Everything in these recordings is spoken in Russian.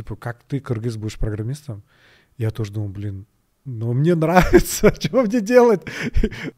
типа, как ты, кыргыз, будешь программистом? Я тоже думал, блин, но мне нравится, что мне делать?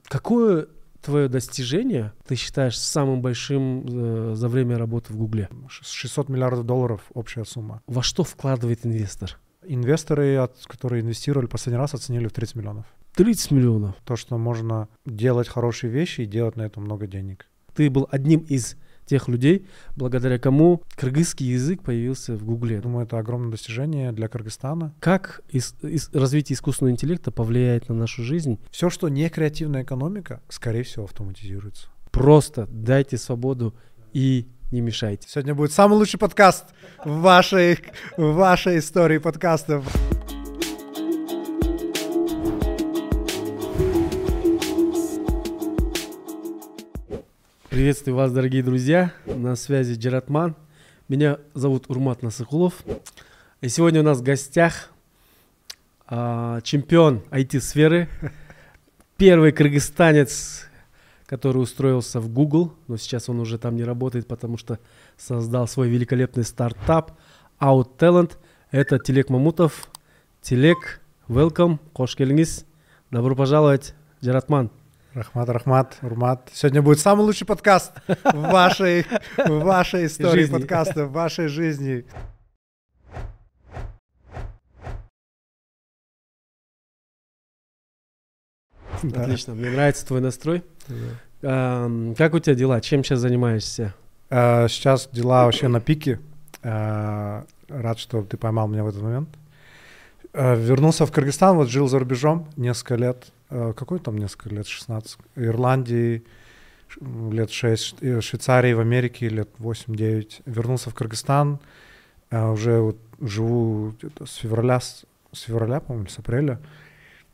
Какое твое достижение ты считаешь самым большим э, за время работы в Гугле? 600 миллиардов долларов общая сумма. Во что вкладывает инвестор? Инвесторы, от, которые инвестировали последний раз, оценили в 30 миллионов. 30 миллионов? То, что можно делать хорошие вещи и делать на этом много денег. Ты был одним из тех людей, благодаря кому кыргызский язык появился в Гугле. Думаю, это огромное достижение для Кыргызстана. Как ис- ис- развитие искусственного интеллекта повлияет на нашу жизнь? Все, что не креативная экономика, скорее всего, автоматизируется. Просто дайте свободу и не мешайте. Сегодня будет самый лучший подкаст в вашей, в вашей истории подкастов. Приветствую вас, дорогие друзья. На связи Джератман. Меня зовут Урмат Насыхулов. И сегодня у нас в гостях а, чемпион IT-сферы, первый кыргызстанец, который устроился в Google, но сейчас он уже там не работает, потому что создал свой великолепный стартап Out Talent. Это Телек Мамутов. Телек, welcome, қош келіңіз. Добро пожаловать, Джератман. Рахмат, Рахмат, Урмат. Сегодня будет самый лучший подкаст в вашей, в вашей истории Жизни. подкаста, в вашей жизни. Да. Отлично, мне нравится твой настрой. Ам, Как у тебя дела? Чем сейчас занимаешься? Э, Сейчас дела вообще на пике. Э, Рад, что ты поймал меня в этот момент. Э, Вернулся в Кыргызстан, вот жил за рубежом несколько лет. Э, Какой там несколько лет? 16. Ирландии лет 6, Швейцарии в Америке лет 8-9. Вернулся в Кыргызстан. Э, Уже вот живу с февраля, с февраля, по-моему, с апреля.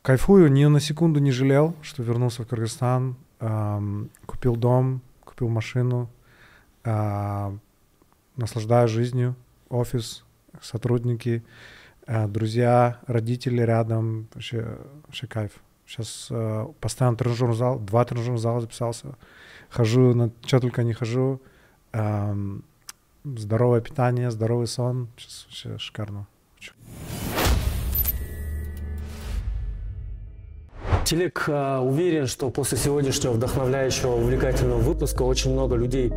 Кайфую, ни на секунду не жалел, что вернулся в Кыргызстан. Эм, Купил дом, купил машину. Наслаждаюсь жизнью, офис, сотрудники, друзья, родители рядом, вообще, вообще кайф. Сейчас а, постоянно тренажерный зал, два тренажерных зала записался, хожу, на что только не хожу, Ам, здоровое питание, здоровый сон, сейчас вообще шикарно. Телек а, уверен, что после сегодняшнего вдохновляющего, увлекательного выпуска очень много людей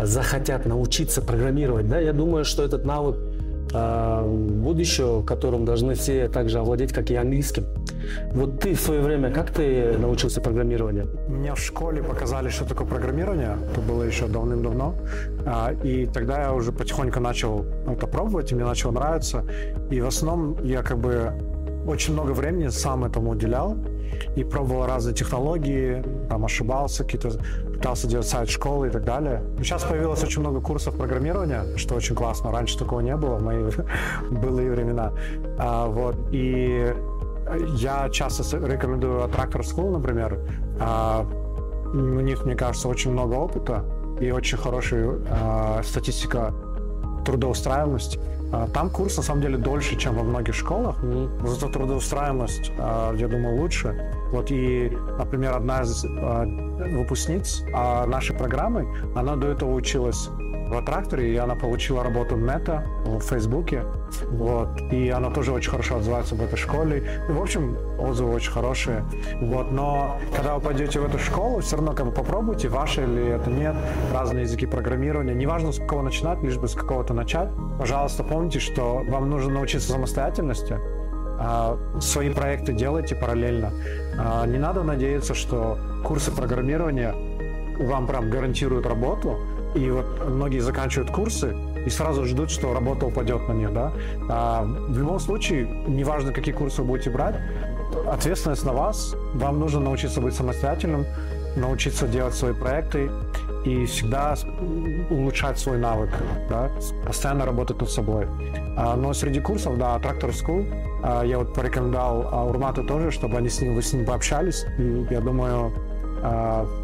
захотят научиться программировать. Да? Я думаю, что этот навык будущего, которым должны все также овладеть, как и английским. Вот ты в свое время, как ты научился программированию? Мне в школе показали, что такое программирование. Это было еще давным-давно. А, И тогда я уже потихоньку начал это пробовать, и мне начало нравиться. И в основном я как бы очень много времени сам этому уделял и пробовал разные технологии, там ошибался, какие-то пытался делать сайт школы и так далее. Сейчас появилось очень много курсов программирования, что очень классно. Раньше такого не было в мои былые времена. А, вот. И я часто рекомендую Tractor School, например. А, у них, мне кажется, очень много опыта и очень хорошая а, статистика трудоустраиваемости. А, Там курс на самом деле дольше, чем во многих школах, зато трудоустраиваемость, а, я думаю, лучше. Вот и, например, одна из а, выпускниц нашей программы, она до этого училась в Аттракторе, и она получила работу Мета в Фейсбуке. Вот. И она тоже очень хорошо отзывается об этой школе. И, в общем, отзывы очень хорошие. Вот. Но когда вы пойдете в эту школу, все равно как бы попробуйте, ваше ли это нет, разные языки программирования. Неважно, с какого начинать, лишь бы с какого-то начать. Пожалуйста, помните, что вам нужно научиться самостоятельности. А, Свои проекты делайте параллельно. А, Не надо надеяться, что курсы программирования вам прям гарантируют работу. И вот многие заканчивают курсы и сразу ждут, что работа упадет на них, да. А, в любом случае, неважно, какие курсы вы будете брать, ответственность на вас. Вам нужно научиться быть самостоятельным, научиться делать свои проекты и всегда улучшать свой навык, да, постоянно работать над собой. А, но среди курсов, да, Tractor School, а, я вот порекомендовал а, Урмату тоже, чтобы они с ним, вы с ним пообщались. И я думаю,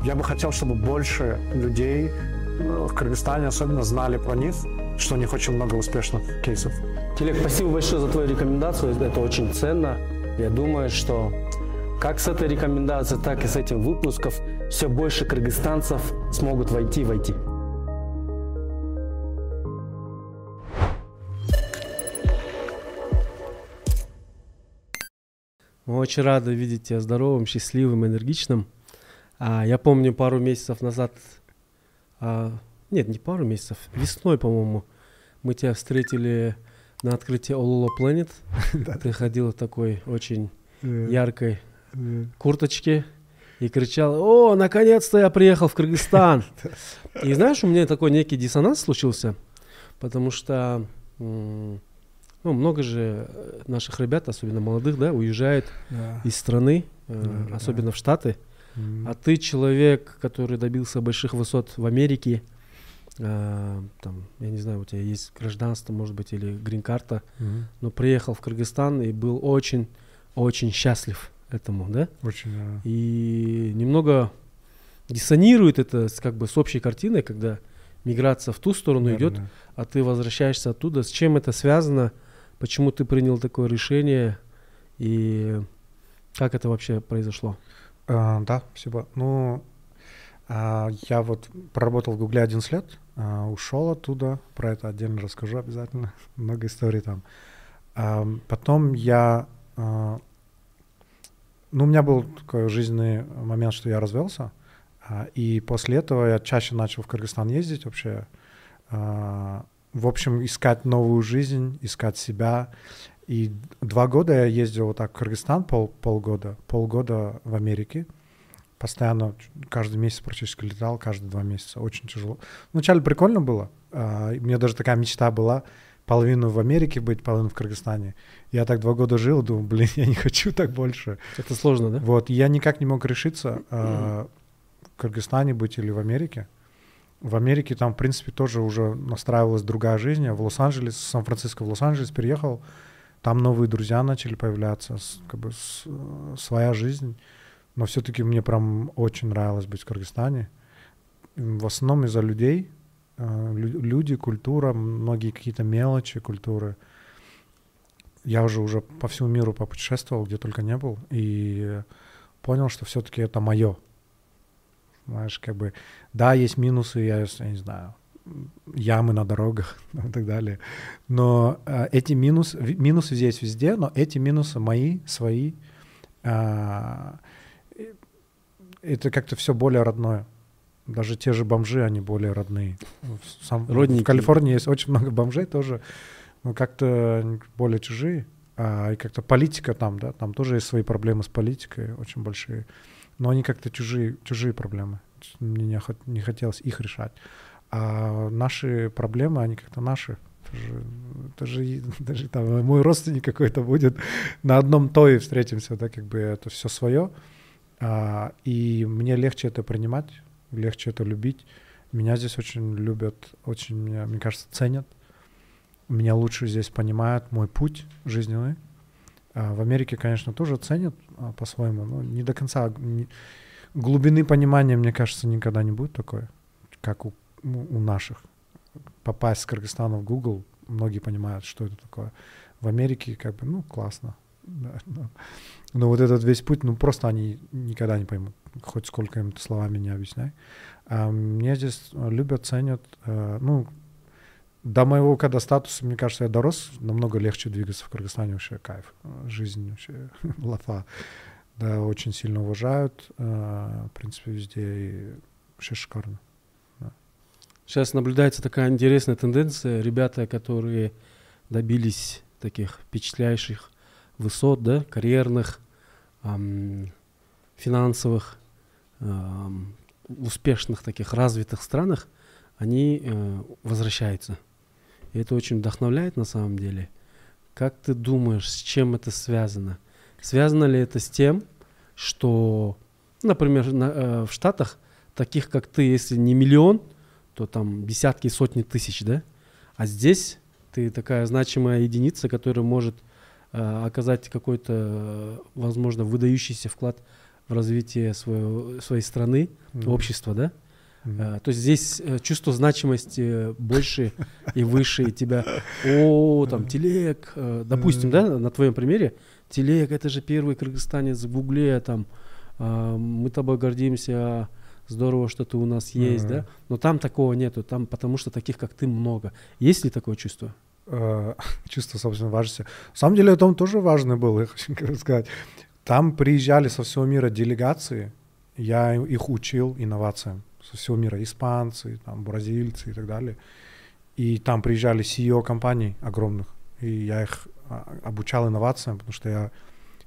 я бы хотел, чтобы больше людей Э, в Кыргызстане особенно знали про них, что у них очень много успешных кейсов. Телек, спасибо большое за твою рекомендацию, это очень ценно. Я думаю, что как с этой рекомендацией, так и с этим выпусков все больше кыргызстанцев смогут войти в IT. Мы очень рады видеть тебя здоровым, счастливым, энергичным. А, я помню, пару месяцев назад а, нет, не пару месяцев, весной, по-моему, мы тебя встретили на открытии Ololo Planet. Ты ходил в такой очень яркой курточке и кричал, о, наконец-то я приехал в Кыргызстан. И знаешь, у меня такой некий диссонанс случился, потому что ну, много же наших ребят, особенно молодых, да, уезжают да. из страны, э, особенно да. в Штаты. Mm. А ты человек, который добился больших высот в Америке, э, там, я не знаю, у тебя есть гражданство, может быть, или грин-карта, mm. но приехал в Кыргызстан и был очень, очень счастлив этому, да? Очень, да. И немного диссонирует это с, как бы с общей картиной, когда миграция в ту сторону идет, а ты возвращаешься оттуда. С чем это связано? Почему ты принял такое решение? И как это вообще произошло? А, да, спасибо. Ну, а, я вот проработал в Гугле 11 лет, а, ушел оттуда, про это отдельно расскажу обязательно, много историй там. А, потом я а, ну, у меня был такой жизненный момент, что я развелся, а, и после этого я чаще начал в Кыргызстан ездить вообще. А, в общем, искать новую жизнь, искать себя. И два года я ездил вот так в Кыргызстан, пол, полгода, полгода в Америке. Постоянно, каждый месяц практически летал, каждые два месяца. Очень тяжело. Вначале прикольно было. А, у меня даже такая мечта была половину в Америке быть, половину в Кыргызстане. Я так два года жил, думаю, блин, я не хочу так больше. Это сложно, да? Вот, я никак не мог решиться, э, в Кыргызстане быть или в Америке. В Америке там, в принципе, тоже уже настраивалась другая жизнь. Я в Лос-Анджелес, Сан-Франциско в Лос-Анджелес переехал. Там новые друзья начали появляться, с, как бы с, своя жизнь. Но все-таки мне прям очень нравилось быть в Кыргызстане. В основном из-за людей, Э, люди, культура, многие какие-то мелочи культуры. Я уже уже по всему миру попутешествовал, где только не был, и понял, что все-таки это мое. Знаешь, как бы, да, есть минусы, я, я не знаю, ямы на дорогах и так далее. Но э, эти минусы, минусы здесь везде, но эти минусы мои, свои. Э, это как-то все более родное. Даже те же бомжи, они более родные. Сам, в Калифорнии есть очень много бомжей тоже, но как-то более чужие. А, и как-то политика там, да, там тоже есть свои проблемы с политикой, очень большие. Но они как-то чужие, чужие проблемы. Мне не, не хотелось их решать. А наши проблемы, они как-то наши. Это же, это же там мой родственник какой-то будет на одном то встретимся, да, как бы это все свое. А, и мне легче это принимать, легче это любить. Меня здесь очень любят, очень, меня, мне кажется, ценят. Меня лучше здесь понимают мой путь жизненный. А в Америке, конечно, тоже ценят а, по-своему, но не до конца. Не, глубины понимания, мне кажется, никогда не будет такой, как у, у наших. Попасть с Кыргызстана в Google, многие понимают, что это такое. В Америке, как бы, ну, классно. Да, но, но вот этот весь путь, ну, просто они никогда не поймут хоть сколько им словами не объясняй. А мне здесь любят, ценят, э, ну, до моего когда статуса, мне кажется, я дорос, намного легче двигаться в Кыргызстане, вообще кайф, жизнь вообще лафа. Да, очень сильно уважают, э, в принципе, везде, и вообще шикарно. Сейчас наблюдается такая интересная тенденция, ребята, которые добились таких впечатляющих высот, да, карьерных, эм, финансовых, э, успешных таких развитых странах, они э, возвращаются. И это очень вдохновляет на самом деле. Как ты думаешь, с чем это связано? Связано ли это с тем, что, например, на, э, в Штатах таких, как ты, если не миллион, то там десятки, сотни тысяч, да? А здесь ты такая значимая единица, которая может э, оказать какой-то, возможно, выдающийся вклад в развитие своего, своей страны, mm-hmm. общества, да? Mm-hmm. А, то есть здесь э, чувство значимости больше и выше, и тебя, о, там, телег, э, допустим, mm-hmm. да, на твоем примере, телег, это же первый кыргызстанец в Гугле, там, э, мы тобой гордимся, здорово, что ты у нас есть, mm-hmm. да, но там такого нету, там, потому что таких, как ты, много. Есть ли такое чувство? чувство собственной важности. На самом деле, это он тоже важный был, я хочу сказать Там приезжали со всего мира делегации, я их учил инновациям со всего мира, испанцы, там, бразильцы и так далее. И там приезжали CEO компаний огромных, и я их а, обучал инновациям, потому что я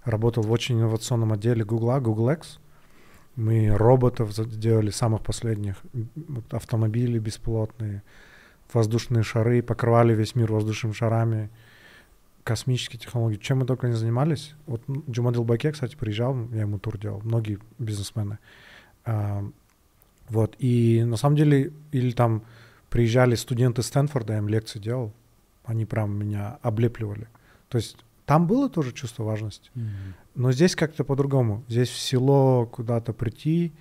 работал в очень инновационном отделе Google, Google X. Мы роботов сделали самых последних, автомобили беспилотные, воздушные шары, покрывали весь мир воздушными шарами, космические технологии. Чем мы только не занимались. Вот Джумадил Баке, кстати, приезжал, я ему тур делал, многие бизнесмены. А, вот, и на самом деле, или там приезжали студенты Стэнфорда, я им лекции делал, они прям меня облепливали. То есть там было тоже чувство важности. Mm-hmm. Но здесь как-то по-другому. Здесь в село куда-то прийти,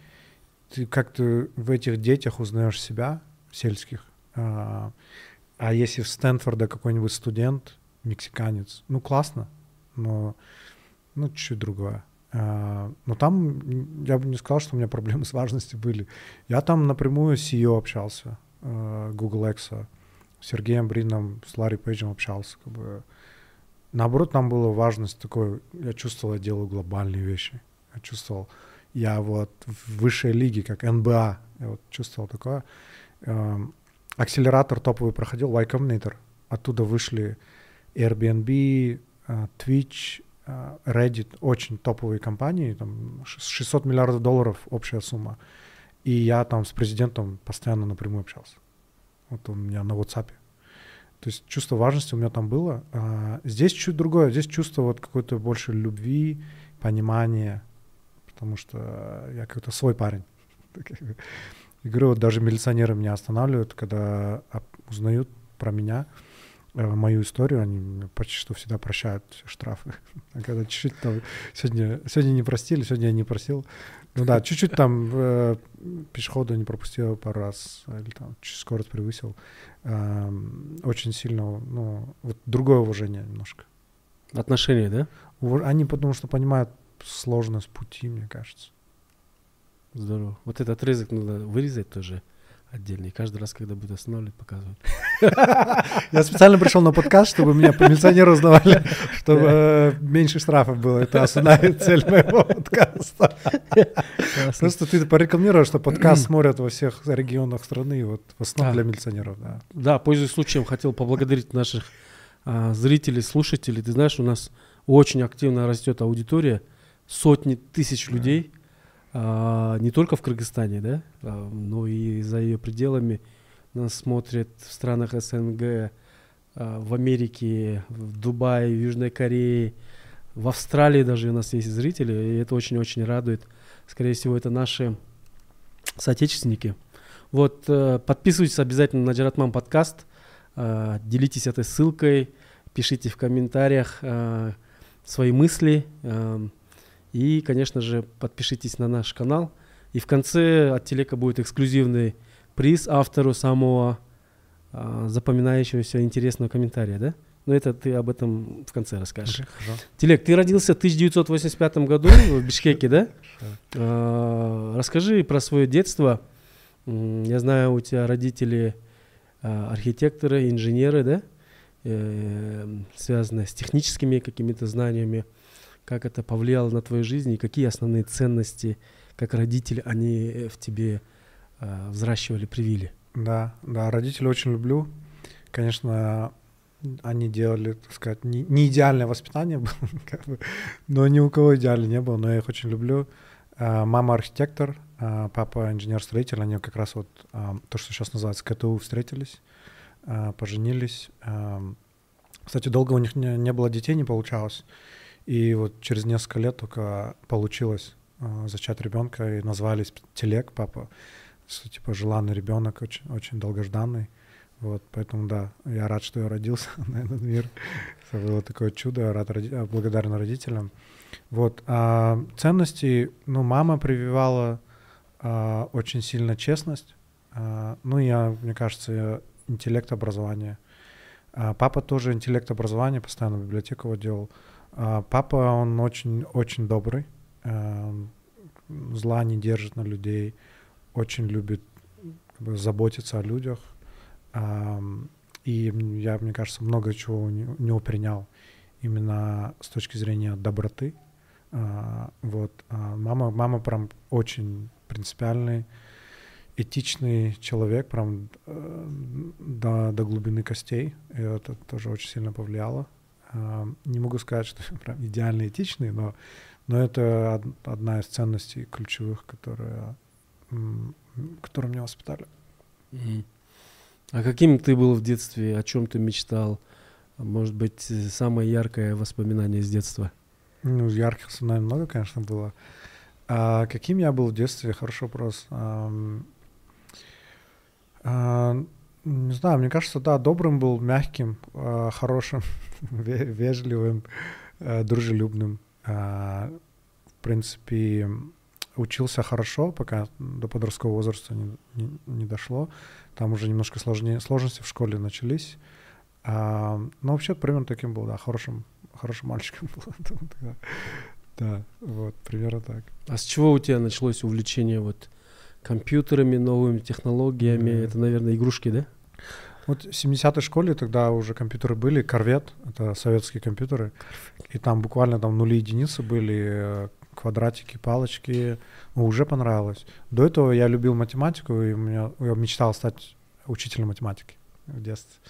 ты как-то в этих детях узнаешь себя, сельских. А, а если в Стэнфорда какой-нибудь студент, мексиканец, ну классно, но ну чуть-чуть другое. А, но там я бы не сказал, что у меня проблемы с важностью были. Я там напрямую с CEO общался, а, Google X, с Сергеем Брином, с Ларри Пейджем общался. Как бы. Наоборот, там была важность такой, я чувствовал, я делаю глобальные вещи. Я чувствовал, я вот в высшей лиге, как НБА, я вот чувствовал такое. Акселератор топовый проходил, Y Combinator. Оттуда вышли Airbnb, а, Twitch, а, Reddit, очень топовые компании, там 600 миллиардов долларов общая сумма. И я там с президентом постоянно напрямую общался. Вот у меня на WhatsApp. То есть чувство важности у меня там было. А здесь чуть другое. Здесь чувство вот какой-то больше любви, понимания, потому что я какой-то свой парень. И говорю, вот даже милиционеры меня останавливают, когда узнают про меня. Э, мою историю, они почти что всегда прощают штрафы. А когда чуть-чуть там сегодня, сегодня не простили, сегодня я не просил. Ну да, чуть-чуть там э, пешехода не пропустил пару раз, или там скорость превысил. Э, очень сильно, ну, вот другое уважение немножко. Отношения, да? Они потому что понимают сложность пути, мне кажется. Здорово. Вот этот отрезок надо вырезать тоже отдельный. Каждый раз, когда будет останавливать, показывать. Я специально пришел на подкаст, чтобы меня по милиционеру узнавали, чтобы э, меньше штрафов было. Это основная цель моего подкаста. Просто ты порекламировал, что подкаст смотрят во всех регионах страны, вот в основном для милиционеров. Да, пользуясь случаем, хотел поблагодарить наших а, зрителей, слушателей. Ты знаешь, у нас очень активно растет аудитория, сотни тысяч людей а, не только в Кыргызстане, да, а, но и за ее пределами. Нас смотрят в странах СНГ, а, в Америке, в Дубае, в Южной Корее, в Австралии даже у нас есть зрители, и это очень-очень радует. Скорее всего, это наши соотечественники. Вот, э, подписывайтесь обязательно на Джаратман подкаст, э, делитесь этой ссылкой, пишите в комментариях э, свои мысли, и, конечно же, подпишитесь на наш канал. И в конце от Телека будет эксклюзивный приз автору самого а, запоминающегося интересного комментария, да? Но это ты об этом в конце расскажешь. Okay, Телек, ты родился в 1985 году в Бишкеке, да? А, расскажи про свое детство. Я знаю, у тебя родители а, архитекторы, инженеры, да? Э, связанные с техническими какими-то знаниями как это повлияло на твою жизнь и какие основные ценности, как родители, они э, в тебе э, взращивали, привили? Да, да, родителей очень люблю. Конечно, они делали, так сказать, не, не идеальное воспитание, как бы, но ни у кого идеально не было, но я их очень люблю. А, мама архитектор, а, папа инженер-строитель, они как раз вот то, что сейчас называется КТУ, встретились, поженились. Кстати, долго у них не, не было детей, не получалось. И вот через несколько лет только получилось э, зачать ребенка и назвались Телек, папа. Что, типа желанный ребенок, очень, очень долгожданный. Вот, поэтому да, я рад, что я родился на этот мир. Это было такое чудо, рад, роди... благодарен родителям. Вот, а ценности, ну, мама прививала а, очень сильно честность. А, ну, я, мне кажется, интеллект образования. А, папа тоже интеллект образования, постоянно библиотеку его делал. Папа, он очень-очень добрый, эм, зла не держит на людей, очень любит как бы, заботиться о людях. И я, мне кажется, много чего не, не упринял именно с точки зрения доброты. А, вот. А мама, мама прям очень принципиальный, этичный человек, прям э, до, до глубины костей. И это тоже очень сильно повлияло. Не могу сказать, что прям идеально этичный, но, но это одна из ценностей ключевых, которые, которые меня воспитали. А каким ты был в детстве? О чем ты мечтал? Может быть, самое яркое воспоминание с детства? Ну, ярких воспоминаний много, конечно, было. А каким я был в детстве? Хороший вопрос. А, а, не знаю, мне кажется, да, добрым был, мягким, а, хорошим, вежливым, а, дружелюбным. А, в принципе, учился хорошо, пока до подросткового возраста не, не, не дошло. Там уже немножко сложнее, сложности в школе начались. А, но вообще примерно таким был, да, хорошим, хорошим мальчиком был. да, вот, примерно так. А с чего у тебя началось увлечение вот компьютерами, новыми технологиями? Mm. Это, наверное, игрушки, да? Вот в 70-й школе тогда уже компьютеры были, Корвет, это советские компьютеры, и там буквально там нули единицы были, э, квадратики, палочки, ну, уже понравилось. До этого я любил математику, и у меня, я мечтал стать учителем математики в детстве.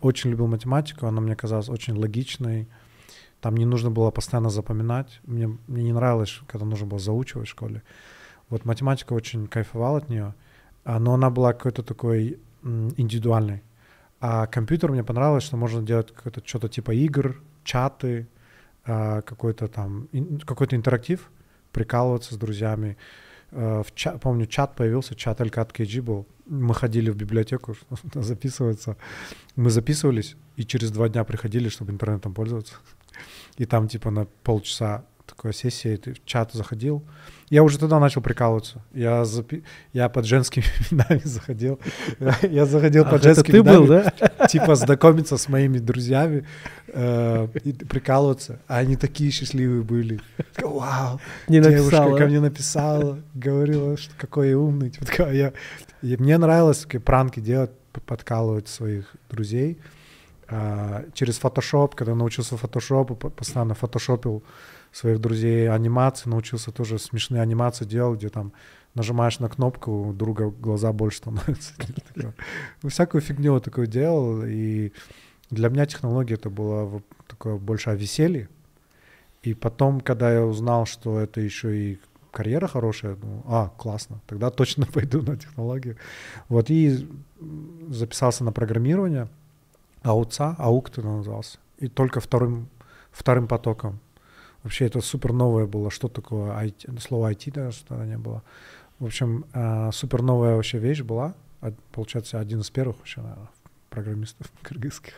Очень любил математику, она мне казалась очень логичной. Там не нужно было постоянно запоминать. Мне, мне не нравилось, когда нужно было заучивать в школе. Вот математика очень кайфовала от нее, а, но она была какой-то такой индивидуальной. А компьютер мне понравилось, что можно делать что-то типа игр, чаты, а, какой-то там какой-то интерактив, прикалываться с друзьями. А, в чат, помню, чат появился, чат Алькат KG был. Мы ходили в библиотеку записываться. Мы записывались и через два дня приходили, чтобы интернетом пользоваться. И там типа на полчаса такая сессия, ты в чат заходил. Я уже тогда начал прикалываться. Я, запи... я под женскими именами заходил. Я заходил под женскими именами. Типа знакомиться с моими друзьями э, и прикалываться. А они такие счастливые были. Вау! Девушка ко мне написала, говорила, что какой я умный. Типа, мне нравилось пранки делать, подкалывать своих друзей. А, через Photoshop, когда научился фотошопу, постоянно фотошопил своих друзей анимации, научился тоже смешные анимации делать, где там нажимаешь на кнопку, у друга глаза больше становятся. Ну, всякую фигню такую делал, и для меня технология это было такое больше о веселье. И потом, когда я узнал, что это еще и карьера хорошая, ну, а, классно, тогда точно пойду на технологию. Вот, и записался на программирование, АУЦА, АУК это назывался, и только вторым, вторым потоком Вообще это супер новое было. Что такое IT? Слово IT даже тогда не было. В общем, э, супер новая вообще вещь была. Получается, один из первых вообще, наверное, программистов кыргызских.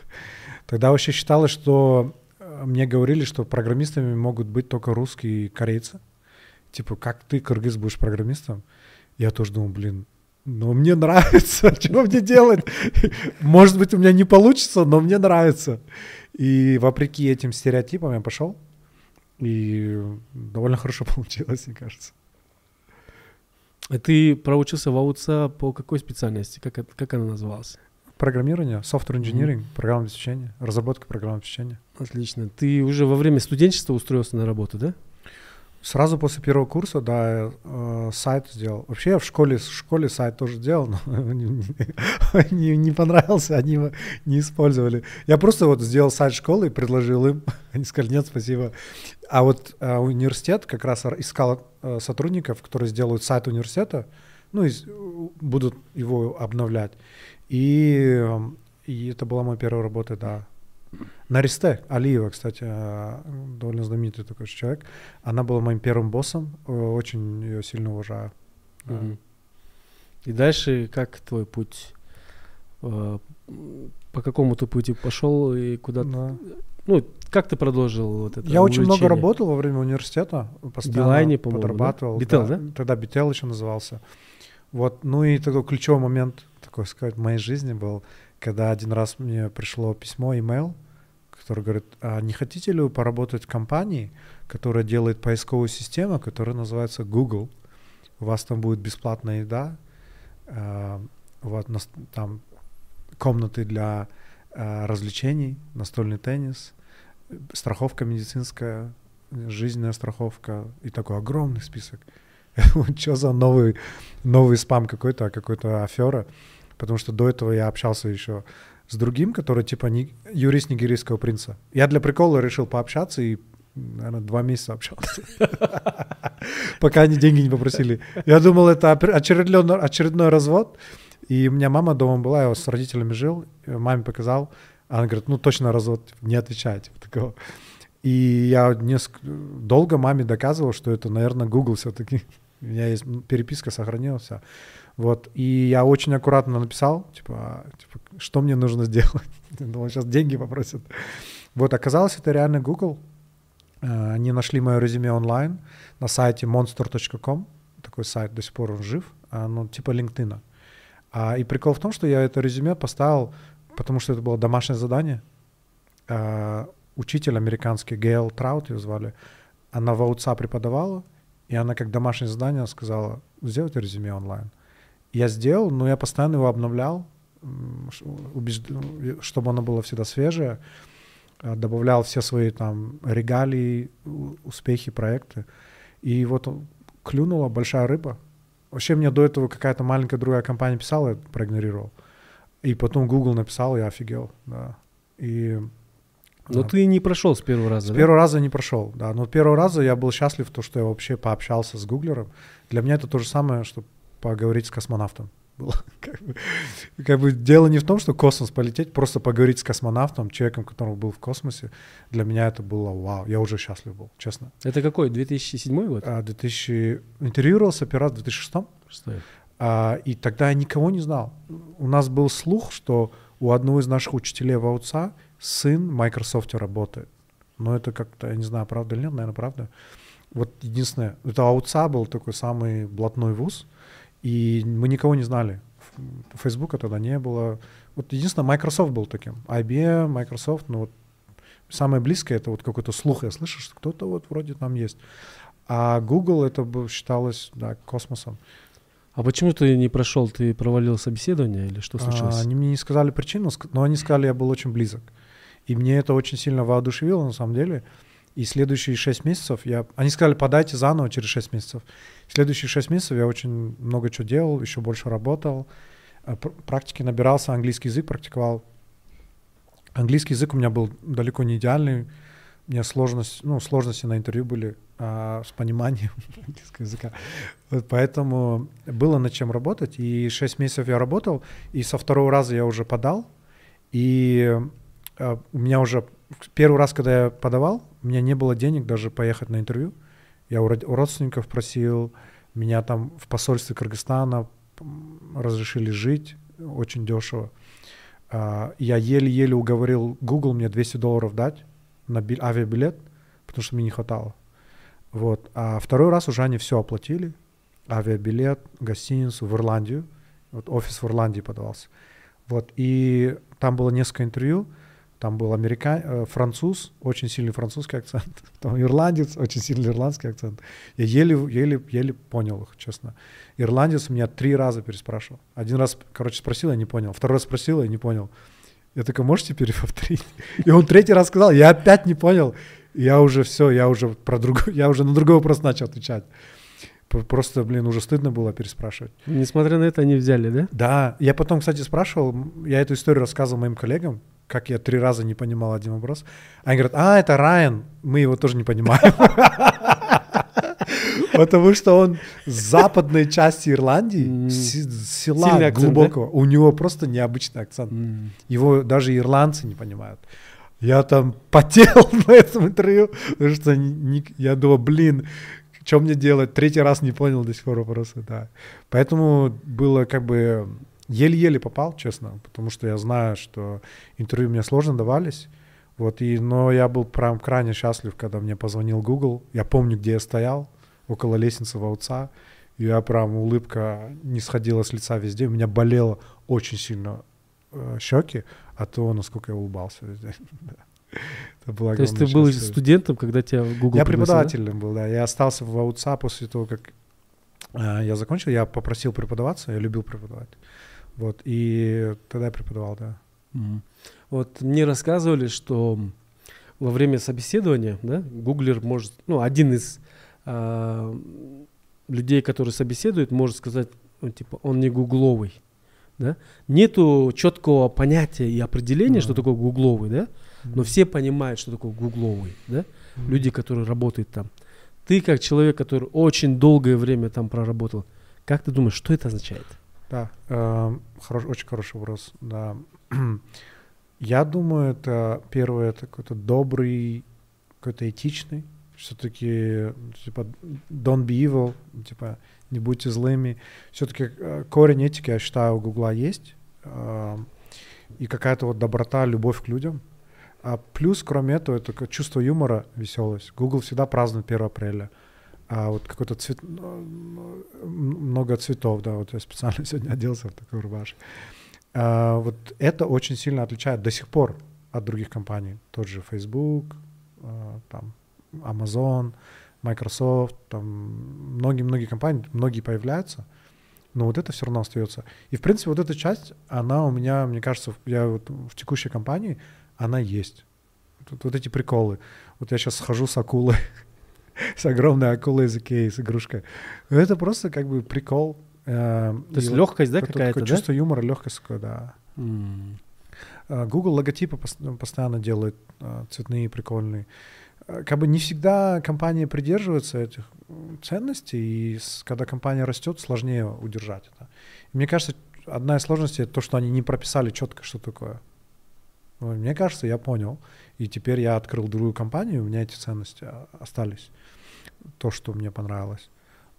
Тогда вообще считалось, что э, мне говорили, что программистами могут быть только русские и корейцы. Типа, как ты, кыргыз, будешь программистом? Я тоже думал, блин, но мне нравится, что мне делать? Может быть, у меня не получится, но мне нравится. И вопреки этим стереотипам я пошел. И довольно хорошо получилось, мне кажется. А ты проучился в АУЦА по какой специальности? Как, как она называлась? Программирование, software engineering, mm-hmm. программное обеспечение, разработка программного обеспечения. Отлично. Ты уже во время студенчества устроился на работу, да? Сразу после первого курса, да, э, сайт сделал. Вообще я в школе, в школе сайт тоже делал, но не, не понравился, они его не использовали. Я просто вот сделал сайт школы и предложил им. Они сказали, нет, спасибо. А вот э, университет как раз искал э, сотрудников, которые сделают сайт университета, ну и будут его обновлять. И, и это была моя первая работа, да, Наристе Алиева, кстати, э, довольно знаменитый такой человек. Она была моим первым боссом. Э, очень ее сильно уважаю. Угу. И дальше как твой путь? Э, по какому ты пути пошел и куда да. Ну, как ты продолжил вот это Я очень много работал во время университета. Постоянно Билайне, подрабатывал. Да? Бител, да? да? Тогда Бител еще назывался. Вот, ну и такой ключевой момент, такой сказать, в моей жизни был, когда один раз мне пришло письмо, имейл, который говорит, а не хотите ли вы поработать в компании, которая делает поисковую систему, которая называется Google? У вас там будет бесплатная еда, э, вот, там комнаты для э, развлечений, настольный теннис, страховка медицинская, жизненная страховка и такой огромный список. Что за новый, новый спам какой-то, а какой-то афера? Потому что до этого я общался еще с другим, который типа не, юрист нигерийского принца. Я для прикола решил пообщаться и, наверное, два месяца общался. Пока они деньги не попросили. Я думал, это очередной, очередной развод. И у меня мама дома была, я с родителями жил, маме показал. Она говорит, ну точно развод, не отвечайте. Такого. И я несколько, долго маме доказывал, что это, наверное, Google все-таки. У меня есть переписка сохранилась. Вот. И я очень аккуратно написал, типа, типа что мне нужно сделать. Думал, сейчас деньги попросят. Вот, оказалось, это реально Google. Э, они нашли мое резюме онлайн на сайте monster.com. Такой сайт до сих пор он жив. А, ну, типа LinkedIn. А, и прикол в том, что я это резюме поставил, потому что это было домашнее задание. А, учитель американский, Гейл Траут ее звали, она в АУЦА преподавала, и она как домашнее задание сказала, сделайте резюме онлайн. Я сделал, но я постоянно его обновлял, чтобы оно было всегда свежее, а, добавлял все свои там регалии, успехи, проекты. И вот клюнула большая рыба. Вообще мне до этого какая-то маленькая другая компания писала, я проигнорировал. И потом Google написал, я офигел, да. И но да. ты не прошел с первого раза, С да? первого раза не прошел, да. Но первого раза я был счастлив, то, что я вообще пообщался с гуглером. Для меня это то же самое, что поговорить с космонавтом. Было. Как, бы, как бы дело не в том, что космос полететь, просто поговорить с космонавтом, человеком, который был в космосе. Для меня это было вау. Я уже счастлив был, честно. Это какой? 2007 год? А, 2000... Интервьюировался раз в 2006. А, и тогда я никого не знал. У нас был слух, что у одного из наших учителей в АУЦА сын в Microsoft работает. Но это как-то, я не знаю, правда или нет, наверное, правда. Вот единственное, это АУЦА был такой самый блатной вуз, и мы никого не знали. Фейсбука тогда не было. Вот единственное, Microsoft был таким. IBM, Microsoft, ну вот самое близкое это вот какой-то слух я слышу, что кто-то вот вроде там есть. А Google это бы считалось да, космосом. А почему ты не прошел? Ты провалил собеседование или что случилось? А, они мне не сказали причину, но они сказали, я был очень близок. И мне это очень сильно воодушевило, на самом деле. И следующие шесть месяцев я... Они сказали, подайте заново через шесть месяцев. Следующие шесть месяцев я очень много чего делал, еще больше работал. А, практики набирался, английский язык практиковал. Английский язык у меня был далеко не идеальный. У меня сложность, ну, сложности на интервью были а, с пониманием английского языка. Вот поэтому было над чем работать. И шесть месяцев я работал, и со второго раза я уже подал. И а, у меня уже первый раз, когда я подавал, у меня не было денег даже поехать на интервью. Я у родственников просил, меня там в посольстве Кыргызстана разрешили жить очень дешево. А, я еле-еле уговорил Google мне 200 долларов дать на авиабилет, потому что мне не хватало. Вот. А второй раз уже они все оплатили. Авиабилет, гостиницу в Ирландию. Вот офис в Ирландии подавался. Вот. И там было несколько интервью. Там был американ... Э, француз, очень сильный французский акцент. Там ирландец, очень сильный ирландский акцент. Я еле, еле, еле понял их, честно. Ирландец меня три раза переспрашивал. Один раз, короче, спросил, я не понял. Второй раз спросил, я не понял. Я такой, можете переповторить? И он третий раз сказал, я опять не понял. Я уже все, я уже про другой, я уже на другой вопрос начал отвечать. Просто, блин, уже стыдно было переспрашивать. Несмотря на это, они взяли, да? Да. Я потом, кстати, спрашивал, я эту историю рассказывал моим коллегам, как я три раза не понимал один вопрос. Они говорят, а, это Райан, мы его тоже не понимаем. Потому что он с западной части Ирландии, села глубокого, у него просто необычный акцент. Его даже ирландцы не понимают. Я там потел на этом интервью, потому что я думал, блин, что мне делать? Третий раз не понял до сих пор вопроса, да. Поэтому было как бы еле-еле попал, честно, потому что я знаю, что интервью мне сложно давались. Вот, и, но я был прям крайне счастлив, когда мне позвонил Google. Я помню, где я стоял, около лестницы в Ауца. И я прям улыбка не сходила с лица везде. У меня болело очень сильно э, щеки от того, насколько я улыбался везде. Это было То есть ты был студентом, когда тебя Google Я преподавателем был, да. Я остался в АУЦА после того, как э, я закончил. Я попросил преподаваться, я любил преподавать. Вот, и тогда я преподавал, да. Mm. Вот мне рассказывали, что во время собеседования, да, гуглер может, ну, один из э, людей, который собеседует, может сказать, ну, типа, он не гугловый, да. Нету четкого понятия и определения, mm-hmm. что такое гугловый, да, но все понимают, что такое гугловый, да, mm-hmm. люди, которые работают там. Ты как человек, который очень долгое время там проработал, как ты думаешь, что это означает? Да, э, хорош, очень хороший вопрос. Да. Я думаю, это первое, это какой-то добрый, какой-то этичный, все-таки типа don't be evil, типа не будьте злыми. Все-таки э, корень этики, я считаю, у Гугла есть. Э, и какая-то вот доброта, любовь к людям. А плюс, кроме этого, это чувство юмора, веселость. Google всегда празднует 1 апреля. А вот какой-то цвет, много цветов, да, вот я специально сегодня оделся в такую рубашку. А, вот это очень сильно отличает до сих пор от других компаний. Тот же Facebook, а, там, Amazon, Microsoft, там многие-многие компании, многие появляются, но вот это все равно остается. И, в принципе, вот эта часть, она у меня, мне кажется, я вот в текущей компании, она есть. Тут вот эти приколы. Вот я сейчас схожу с акулой, с огромной акулой языке, с игрушкой. Это просто как бы прикол. Э, То есть легкость, да, какая-то, чувство юмора, легкость, да. Google логотипы постоянно делает э, цветные, прикольные. Э, как бы не всегда компании придерживаются этих ценностей, и когда компания растет, сложнее удержать это. И мне кажется, одна из сложностей это то, что они не прописали четко, что такое. Мне кажется, я понял. И теперь я открыл другую компанию, у меня эти ценности а, остались. То, что мне понравилось.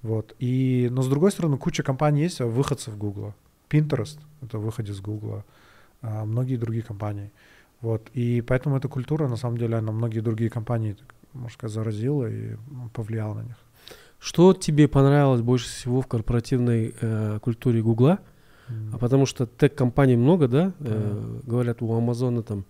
Вот. И, но с другой стороны, куча компаний есть, выходцев Гугла. Pinterest — это выход из Гугла. А многие другие компании. Вот. И поэтому эта культура, на самом деле, на многие другие компании, можно сказать, заразила и повлияла на них. Что тебе понравилось больше всего в корпоративной э, культуре Гугла? Mm. А потому что тег-компаний много, да? Mm. Э, говорят, у Амазона там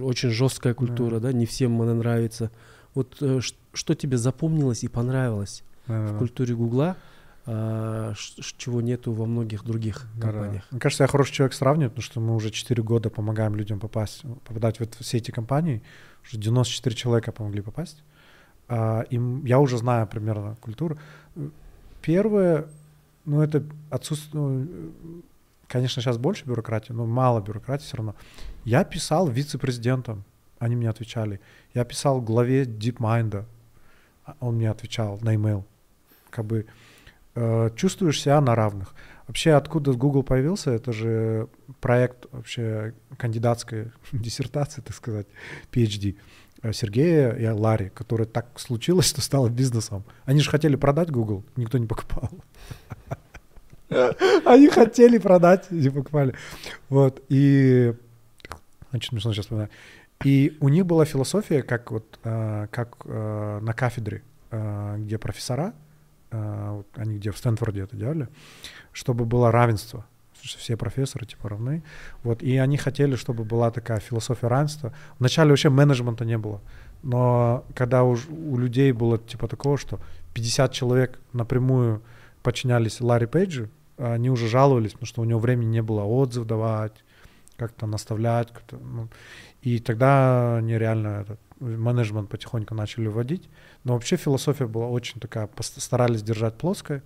очень жесткая культура, mm. да, не всем она нравится. Вот э, что тебе запомнилось и понравилось mm. в культуре Гугла, а, чего нету во многих других компаниях? Мне кажется, я хороший человек сравнивать, потому что мы уже 4 года помогаем людям попасть, попадать в все эти компании. Уже 94 человека помогли попасть. А, и я уже знаю примерно культуру. Первое, ну это отсутствие, ну, конечно, сейчас больше бюрократии, но мало бюрократии все равно. Я писал вице-президентам, они мне отвечали. Я писал главе DeepMind, он мне отвечал на email. Как бы э, чувствуешь себя на равных. Вообще, откуда Google появился, это же проект вообще кандидатской диссертации, так сказать, PhD. Э, Сергея и Ларри, которое так случилось, что стало бизнесом. Они же хотели продать Google, никто не покупал. Они хотели продать, не покупали. Вот, и... Очень смешно сейчас вспоминаю. И у них была философия, как вот, э, как э, на кафедре, где профессора, они где в Стэнфорде это делали, чтобы было равенство все профессоры типа равны. Вот, и они хотели, чтобы была такая философия равенства. Вначале вообще менеджмента не было. Но когда уж у людей было типа такого, что 50 человек напрямую подчинялись Ларри Пейджу, они уже жаловались, потому что у него времени не было отзыв давать, как-то наставлять. Как ну, и тогда они реально этот менеджмент потихоньку начали вводить. Но вообще философия была очень такая, старались держать плоской.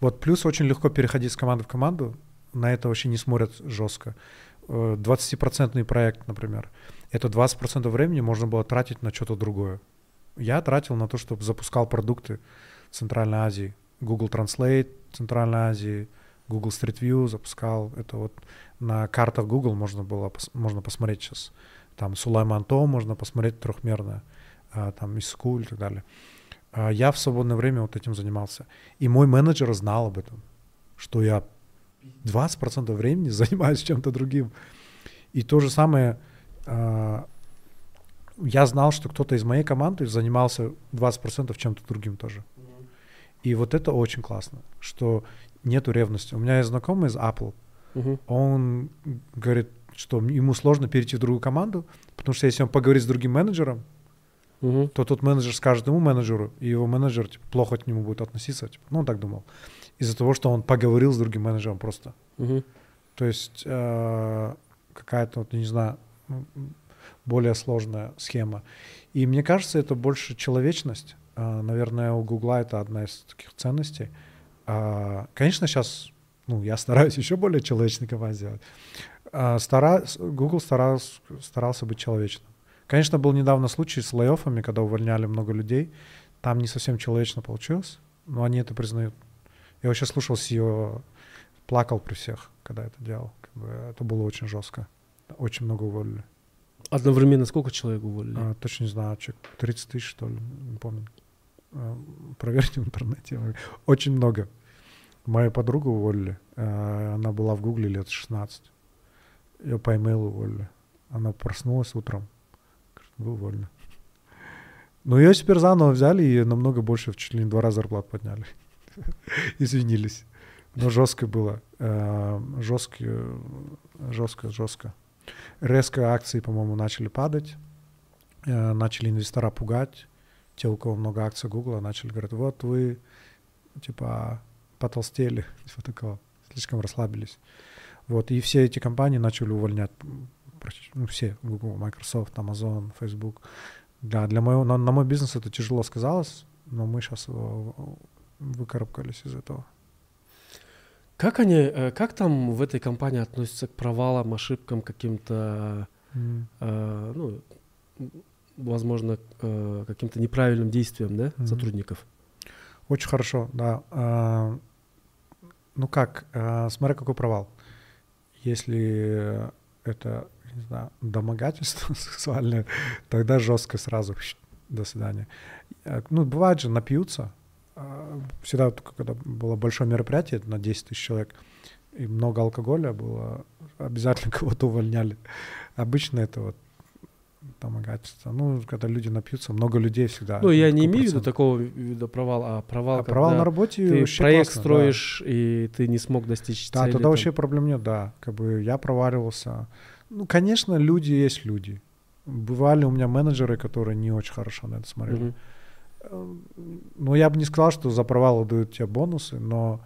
Вот плюс очень легко переходить с команды в команду. На это вообще не смотрят жестко. 20% э, проект, например. Это 20% времени можно было тратить на что-то другое. Я тратил на то, чтобы запускал продукты Центральной Азии. Google Translate Центральной Азии, Google Street View запускал. Это вот на картах Google можно было можно посмотреть сейчас. Там Сулайман-То можно посмотреть трехмерно, а, там Иску и так далее. А я в свободное время вот этим занимался. И мой менеджер знал об этом, что я 20% времени занимаюсь чем-то другим. И то же самое, а, я знал, что кто-то из моей команды занимался 20% чем-то другим тоже. И вот это очень классно, что нету ревности. У меня есть знакомый из Apple, uh-huh. он говорит, что ему сложно перейти в другую команду, потому что если он поговорит с другим менеджером, угу. то тот менеджер скажет ему менеджеру, и его менеджер типа, плохо к нему будет относиться. Типа, ну, он так думал. Из-за того, что он поговорил с другим менеджером просто. Угу. То есть э, какая-то, вот, не знаю, более сложная схема. И мне кажется, это больше человечность. А, наверное, у Гугла это одна из таких ценностей. А, конечно, сейчас ну, я стараюсь еще более человечной компанией сделать. А, стара... Google старался, старался быть человечным. Конечно, был недавно случай с лайофами, когда увольняли много людей. Там не совсем человечно получилось, но они это признают. Я вообще слушал CEO, плакал при всех, когда это делал. Как бы это было очень жестко. Очень много уволили. Одновременно сколько человек уволили? А, точно не знаю, человек 30 тысяч, что ли, не помню. А, проверьте в интернете. Очень много. Мою подругу уволили. А, она была в Гугле лет 16. Ее по имейлу уволили. Она проснулась утром. Говорит, вы уволены. Но ее теперь заново взяли и намного больше, в чуть ли не два раза зарплат подняли. Извинились. Но жестко было. А, жестко, жестко, жестко. Резко акции, по-моему, начали падать. Начали инвестора пугать те, у кого много акций Гугла, начали говорить, вот вы, типа, потолстели, типа такого, слишком расслабились. Вот, и все эти компании начали увольнять, ну, все, Google, Microsoft, Amazon, Facebook. Да, для моего, на, на мой бизнес это тяжело сказалось, но мы сейчас выкарабкались из этого. Как они, э, как там в этой компании относятся к провалам, ошибкам, каким-то, mm. э, ну, возможно, э, каким-то неправильным действиям, да, mm-hmm. сотрудников? Очень хорошо, да. А, ну как, а, смотря какой провал. Если это, не знаю, домогательство сексуальное, тогда жестко сразу до свидания. А, ну, бывает же, напьются. Всегда, когда было большое мероприятие на 10 тысяч человек, и много алкоголя было, обязательно кого-то увольняли. Обычно это вот домогательства. Ну, когда люди напьются, много людей всегда. Ну, я не имею в виду такого вида провала, а провал, а провал на работе ты проект классно, строишь, да. и ты не смог достичь да, цели. Да, тогда там. вообще проблем нет, да. Как бы я проваливался. Ну, конечно, люди есть люди. Бывали у меня менеджеры, которые не очень хорошо на это смотрели. Угу. Ну, я бы не сказал, что за провал дают тебе бонусы, но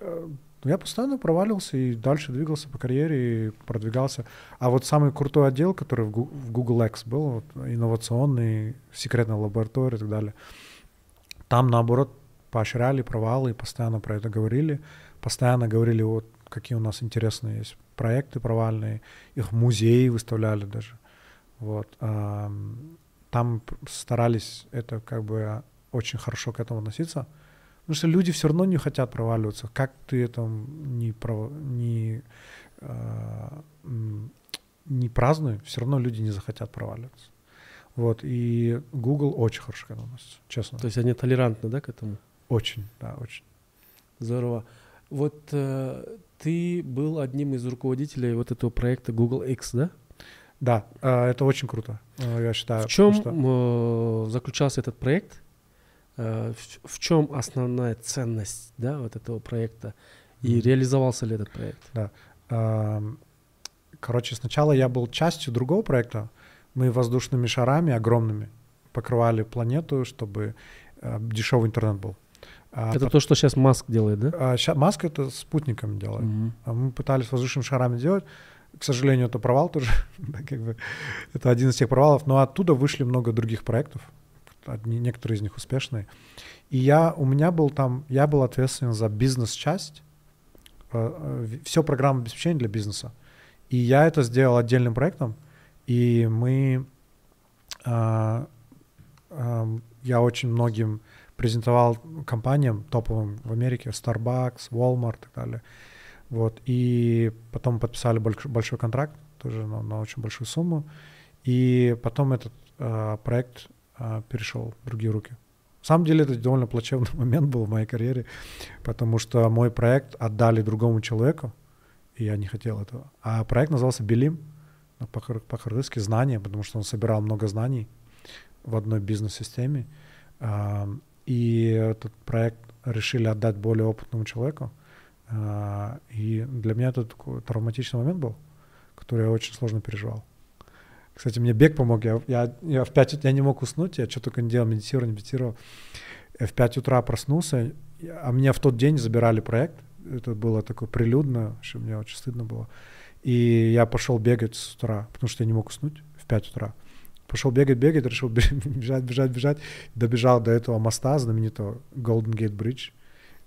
э, но я постоянно проваливался и дальше двигался по карьере и продвигался. А вот самый крутой отдел, который в Google X был, вот, инновационный, секретная лаборатория и так далее, там наоборот поощряли провалы и постоянно про это говорили. Постоянно говорили, вот какие у нас интересные есть проекты провальные, их музеи выставляли даже. Вот. Там старались это как бы очень хорошо к этому относиться. Потому что люди все равно не хотят проваливаться. Как ты это не, пров... не, э, не празднуй, все равно люди не захотят проваливаться. Вот, и Google очень хорошо к этому честно. То есть они толерантны, да, к этому? Очень, да, очень. Здорово. Вот э, ты был одним из руководителей вот этого проекта Google X, да? Да, э, это очень круто, э, я считаю. В чем что... Э, заключался этот проект? Э, в, чем основная ценность да, вот этого проекта и реализовался ли этот проект? Да. Короче, сначала я был частью другого проекта. Мы воздушными шарами огромными покрывали планету, чтобы э, дешевый интернет был. А это то, что сейчас Маск делает, да? А, Маск это спутниками делает. А мы пытались воздушными шарами делать. К сожалению, это провал тоже. как бы, это один из тех провалов. Но оттуда вышли много других проектов одни, некоторые из них успешные. И я, у меня был там, я был ответственен за бизнес-часть, э, э, все программа обеспечения для бизнеса. И я это сделал отдельным проектом, и мы, э, я очень многим презентовал компаниям топовым в Америке, Starbucks, Walmart и так далее. Вот, и потом подписали большой, большой контракт, тоже на, на очень большую сумму. И потом этот э, проект перешел в другие руки. На самом деле это довольно плачевный момент был в моей карьере, потому что мой проект отдали другому человеку, и я не хотел этого. А проект назывался Белим, по-кыргызски знания, потому что он собирал много знаний в одной бизнес-системе. А, и этот проект решили отдать более опытному человеку. А, и для меня это такой травматичный момент был, который я очень сложно переживал. Кстати, мне бег помог. Я, я, я в 5 я не мог уснуть, я что только не делал, медитировал, не медитировал. Я в 5 утра проснулся, а меня в тот день забирали проект. Это было такое прилюдно, что мне очень стыдно было. И я пошел бегать с утра, потому что я не мог уснуть. в 5 утра. Пошел бегать, бегать, решил бежать, бежать, бежать. Добежал до этого моста, знаменитого Golden Gate Bridge.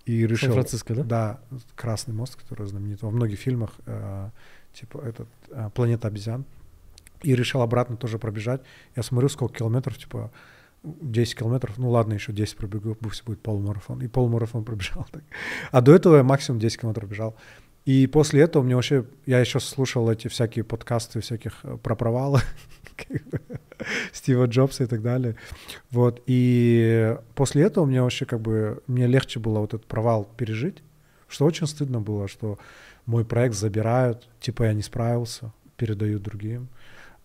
И решил... Сан-Франциско, да? Да, красный мост, который знаменит во многих фильмах, э, типа этот э, «Планета обезьян». И решил обратно тоже пробежать. Я смотрю, сколько километров, типа 10 километров, ну ладно, еще 10 пробегу, пусть будет полумарафон. И полумарафон пробежал. Так. А до этого я максимум 10 километров бежал. И после этого мне вообще, я еще слушал эти всякие подкасты всяких э, про провалы Стива Джобса и так далее. Вот. И после этого мне вообще как бы, мне легче было вот этот провал пережить, что очень стыдно было, что мой проект забирают, типа я не справился, передают другим.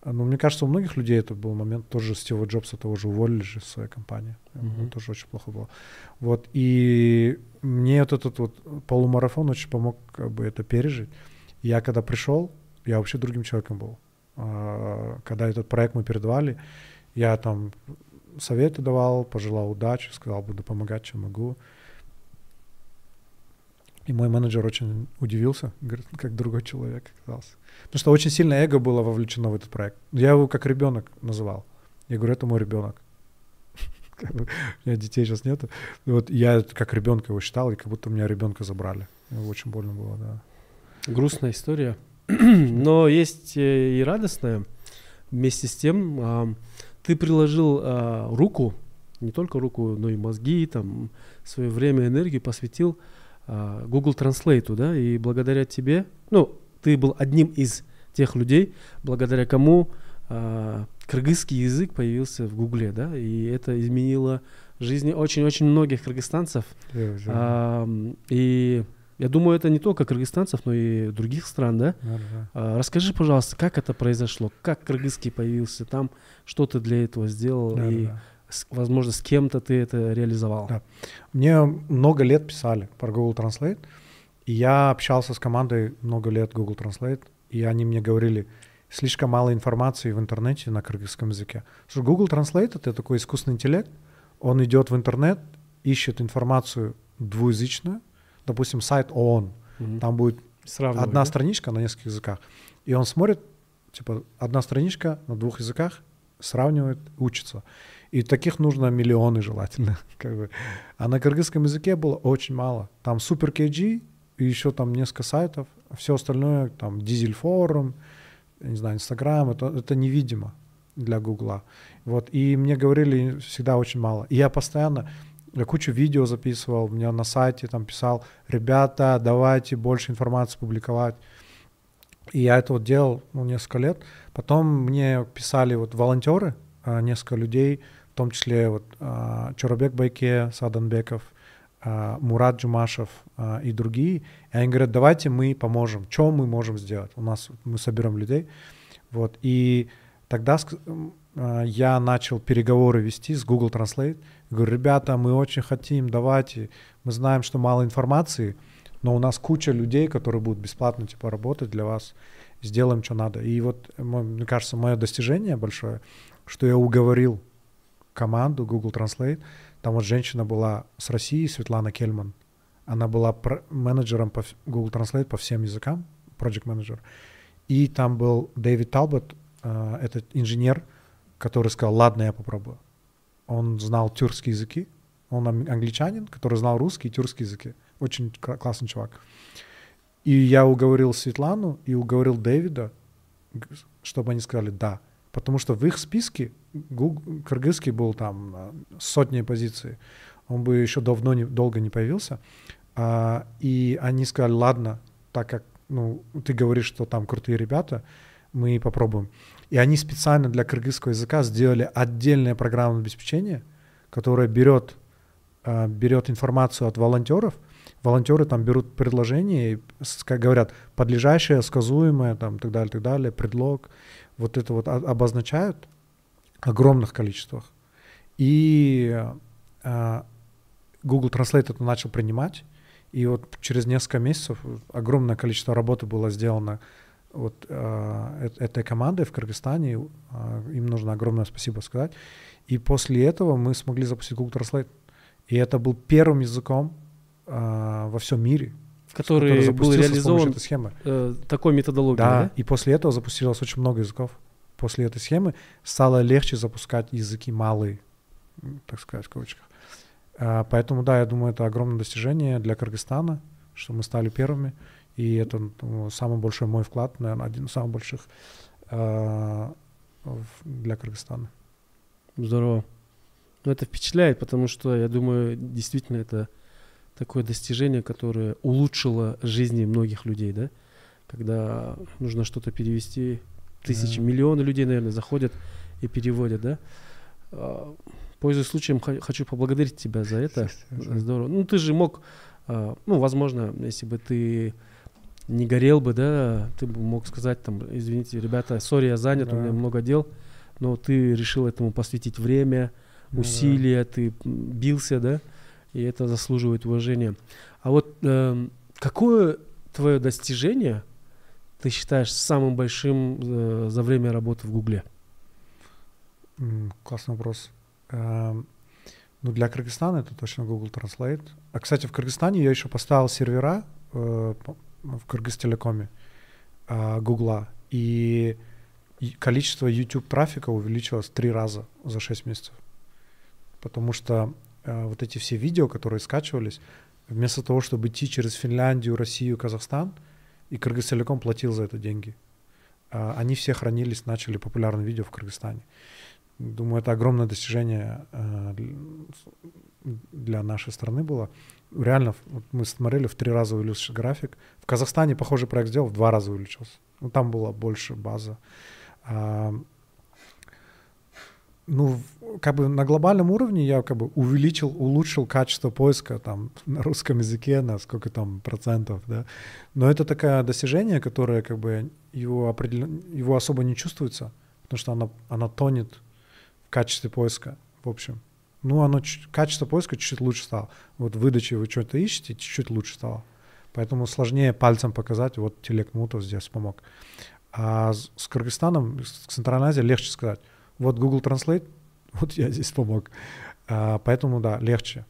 Но мне кажется, у многих людей это был момент. Тоже Стива Джобса того же уволили же в своей компании. Mm-hmm. тоже очень плохо было. Вот. И мне вот этот вот полумарафон очень помог как бы это пережить. Я когда пришел, я вообще другим человеком был. А, когда этот проект мы передавали, я там советы давал, пожелал удачи, сказал, буду помогать, чем могу. И мой менеджер очень удивился, говорит, как другой человек оказался. Потому что очень сильно эго было вовлечено в этот проект. Я его как ребенок называл. Я говорю, это мой ребенок. У меня детей сейчас нету. Вот я как ребенка его считал, и как будто у меня ребенка забрали. Очень больно было, да. Грустная история. Но есть э, и радостная. Вместе с тем ты приложил а, руку, не только руку, но и мозги, там, свое время, энергию посвятил а, Google Translate, да, и благодаря тебе, ну, ты был одним из тех людей, благодаря кому э, кыргызский язык появился в Гугле, да, и это изменило жизни очень-очень многих кыргызстанцев. Yeah, yeah. А, и я думаю, это не только кыргызстанцев, но и других стран, да? Yeah, yeah. А, расскажи, пожалуйста, как это произошло, как кыргызский появился там, что ты для этого сделал yeah, и, yeah. Возможно, с кем-то ты это реализовал. Да. Мне много лет писали про Google Translate. И я общался с командой много лет Google Translate, и они мне говорили, слишком мало информации в интернете на кыргызском языке. Что Google Translate — это такой искусственный интеллект, он идет в интернет, ищет информацию двуязычную, допустим, сайт ООН, mm-hmm. там будет одна да? страничка на нескольких языках, и он смотрит, типа, одна страничка на двух языках, сравнивает, учится. И таких нужно миллионы желательно. Как бы. А на кыргызском языке было очень мало. Там Super KG и еще там несколько сайтов, а все остальное, там, Дизель форум, не знаю, Инстаграм, это, это невидимо для Гугла. Вот, и мне говорили всегда очень мало. И я постоянно, я кучу видео записывал, мне на сайте там писал, ребята, давайте больше информации публиковать. И я это вот делал ну, несколько лет. Потом мне писали вот волонтеры, а, несколько людей, в том числе вот а, Чоробек Байке, Саданбеков, а, Мурат Джумашев а, и другие. И они говорят, давайте мы поможем. Что мы можем сделать? У нас мы соберем людей. Вот. И тогда а, я начал переговоры вести с Google Translate. Говорю, ребята, мы очень хотим, давайте. Мы знаем, что мало информации, но у нас куча людей, которые будут бесплатно типа работать для вас. Сделаем, что надо. И вот, мне кажется, мое достижение большое, что я уговорил команду Google Translate там вот женщина была с России, Светлана Кельман. Она была менеджером по Google Translate по всем языкам, project менеджер. И там был Дэвид Талбот, э, этот инженер, который сказал, ладно, я попробую. Он знал тюркские языки, он англичанин, который знал русский и тюркский языки. Очень классный чувак. И я уговорил Светлану и уговорил Дэвида, чтобы они сказали «да». Потому что в их списке Google, кыргызский был там сотни позиций. Он бы еще давно не, долго не появился. А, и они сказали, ладно, так как ну, ты говоришь, что там крутые ребята, мы попробуем. И они специально для кыргызского языка сделали отдельное программное обеспечение, которое берет, э, берет информацию от волонтеров. Волонтеры там берут предложение и, говорят, подлежащее, сказуемое, там, так далее, так далее, предлог вот это вот обозначают огромных количествах. И э, Google Translate это начал принимать, и вот через несколько месяцев огромное количество работы было сделано вот э, этой командой в Кыргызстане. Э, им нужно огромное спасибо сказать. И после этого мы смогли запустить Google Translate. И это был первым языком э, во всем мире, который, который был реализован этой схемы. Э, такой методологией. Да, да, и после этого запустилось очень много языков после этой схемы стало легче запускать языки малые, так сказать, в кавычках. А, поэтому, да, я думаю, это огромное достижение для Кыргызстана, что мы стали первыми. И это ну, самый большой мой вклад, наверное, один из самых больших э, для Кыргызстана. Здорово. Ну, это впечатляет, потому что, я думаю, действительно это такое достижение, которое улучшило жизни многих людей, да? Когда нужно что-то перевести, тысячи, да. миллионы людей, наверное, заходят и переводят, да? А, пользуясь случаем, хочу поблагодарить тебя за это. Здорово. Ну, ты же мог, а, ну, возможно, если бы ты не горел бы, да, ты бы мог сказать там, извините, ребята, сори, я занят, да. у меня много дел, но ты решил этому посвятить время, усилия, да. ты бился, да, и это заслуживает уважения. А вот э, какое твое достижение ты считаешь самым большим э, за время работы в Гугле? Классный вопрос. Э, ну, для Кыргызстана это точно Google Translate. А, кстати, в Кыргызстане я еще поставил сервера э, в Кыргызтелекоме э, Гугла, и количество YouTube трафика увеличилось три раза за 6 месяцев. Потому что э, вот эти все видео, которые скачивались, вместо того, чтобы идти через Финляндию, Россию, Казахстан, и Кыргызтелеком платил за это деньги, э, они все хранились, начали популярные видео в Кыргызстане. Думаю, это огромное достижение э, для нашей страны было. Реально, вот мы смотрели, в три раза увеличился график. В Казахстане похожий проект сделал, в два раза увеличился. Ну, там была больше база. Ну, как бы на глобальном уровне я как бы увеличил, улучшил качество поиска там на русском языке на сколько там процентов, да. Но это такое достижение, которое как бы его определенно, его особо не чувствуется, потому что оно, оно тонет в качестве поиска, в общем. Ну, оно, качество поиска чуть-чуть лучше стало. Вот в выдаче вы что-то ищете, чуть-чуть лучше стало. Поэтому сложнее пальцем показать, вот Телек Мутов здесь помог. А с Кыргызстаном, с Центральной Азией легче сказать. Вот Google Translate, вот я здесь помог. А, поэтому, да, легче.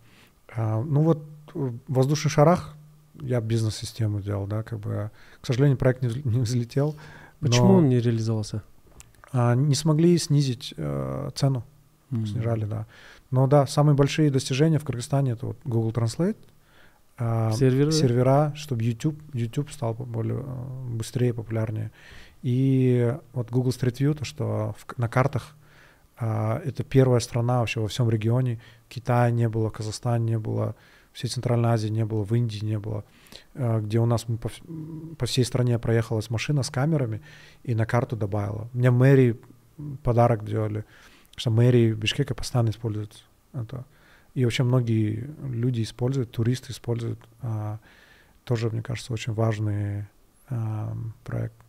А, ну вот в воздушных шарах я бизнес-систему делал, да, как бы. К сожалению, проект не, не взлетел. Почему но, он не реализовался? А, не смогли снизить э, цену. Mm-hmm. Снижали, да. Но да, самые большие достижения в Кыргызстане это вот Google Translate, э, сервера, сервера чтобы YouTube, YouTube стал более э, быстрее, популярнее. И вот Google Street View, то, что в, на картах а, это первая страна вообще во всем регионе. Китая не было, Казахстан не было, всей Центральной Азии не было, в Индии не было, а, где у нас по, по всей стране проехалась машина с камерами и на карту добавила. Мне мэрии подарок делали, что мэрии Бишкека постоянно используют это. И вообще многие люди используют, туристы используют. А, тоже, мне кажется, очень важный а, проект.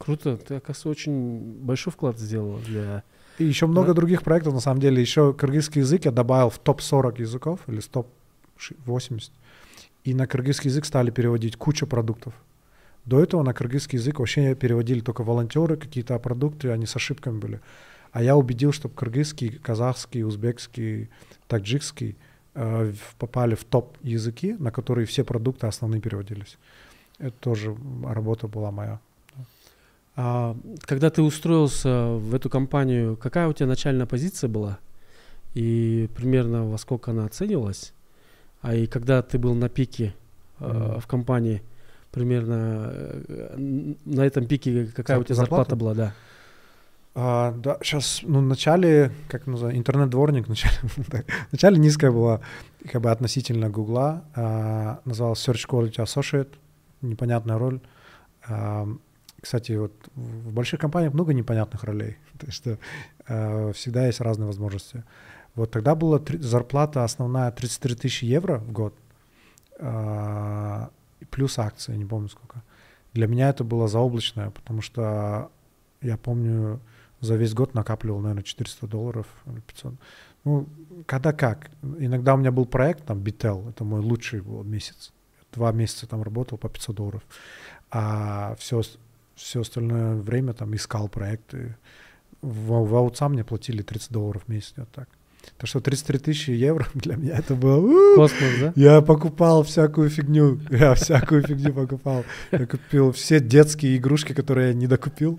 Круто, ты, оказывается, очень большой вклад сделал для... И еще много да? других проектов, на самом деле. Еще кыргызский язык я добавил в топ-40 языков, или топ-80. И на кыргызский язык стали переводить кучу продуктов. До этого на кыргызский язык вообще переводили только волонтеры, какие-то продукты, они с ошибками были. А я убедил, чтобы кыргызский, казахский, узбекский, таджикский э, попали в топ языки, на которые все продукты основные переводились. Это тоже работа была моя. А, когда ты устроился в эту компанию, какая у тебя начальная позиция была? И примерно во сколько она оценивалась? А и когда ты был на пике mm-hmm. в компании, примерно э, на этом пике какая Зар- у тебя зарплата, зарплата была, да? А, да, сейчас, ну, в начале, как называется, интернет-дворник, в начале, в начале низкая была, как бы относительно Гугла, а, называлась Search Quality Associate, непонятная роль. А, кстати, вот в больших компаниях много непонятных ролей, то что э, всегда есть разные возможности. Вот тогда была три, зарплата основная 33 тысячи евро в год, э, плюс акции, не помню сколько. Для меня это было заоблачное, потому что я помню, за весь год накапливал, наверное, 400 долларов или 500. Ну, когда как. Иногда у меня был проект, там, Bitel, это мой лучший был месяц. Два месяца там работал по 500 долларов. А все все остальное время там искал проекты. В, в аутсорсе мне платили 30 долларов в месяц, вот так. То, что 33 тысячи евро для меня это было... Космос, да? Я покупал всякую фигню. Я всякую фигню покупал. Я купил все детские игрушки, которые я не докупил.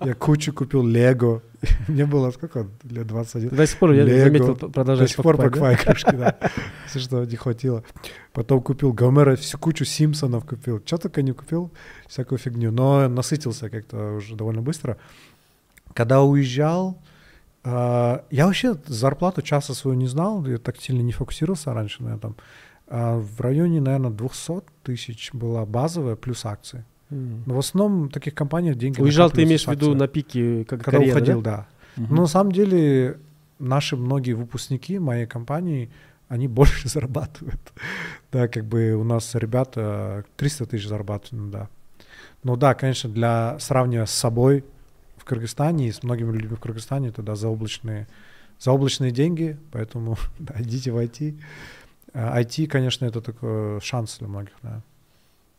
Я кучу купил Лего. Мне было сколько? Лет 21. Ты до сих пор, я заметил, До продолжаешь сих пор покупаю игрушки, да. Все, что не хватило. Потом купил Гомера, всю кучу Симпсонов купил. Что только не купил, всякую фигню. Но насытился как-то уже довольно быстро. Когда уезжал, я вообще зарплату часто свою не знал, я так сильно не фокусировался раньше на этом. А в районе, наверное, 200 тысяч была базовая плюс акции. Но в основном в таких компаниях деньги Уезжал, ты имеешь в виду на пике, как Когда карьеры, уходил, да? да. Мгм. Но на самом деле наши многие выпускники моей компании, они больше зарабатывают. Да, как бы у нас ребята 300 тысяч зарабатывают, да. Ну да, конечно, для сравнивая с собой в Кыргызстане и с многими людьми в Кыргызстане, это да, заоблачные, заоблачные деньги, поэтому да, идите в IT. А, IT, конечно, это такой шанс для многих, да.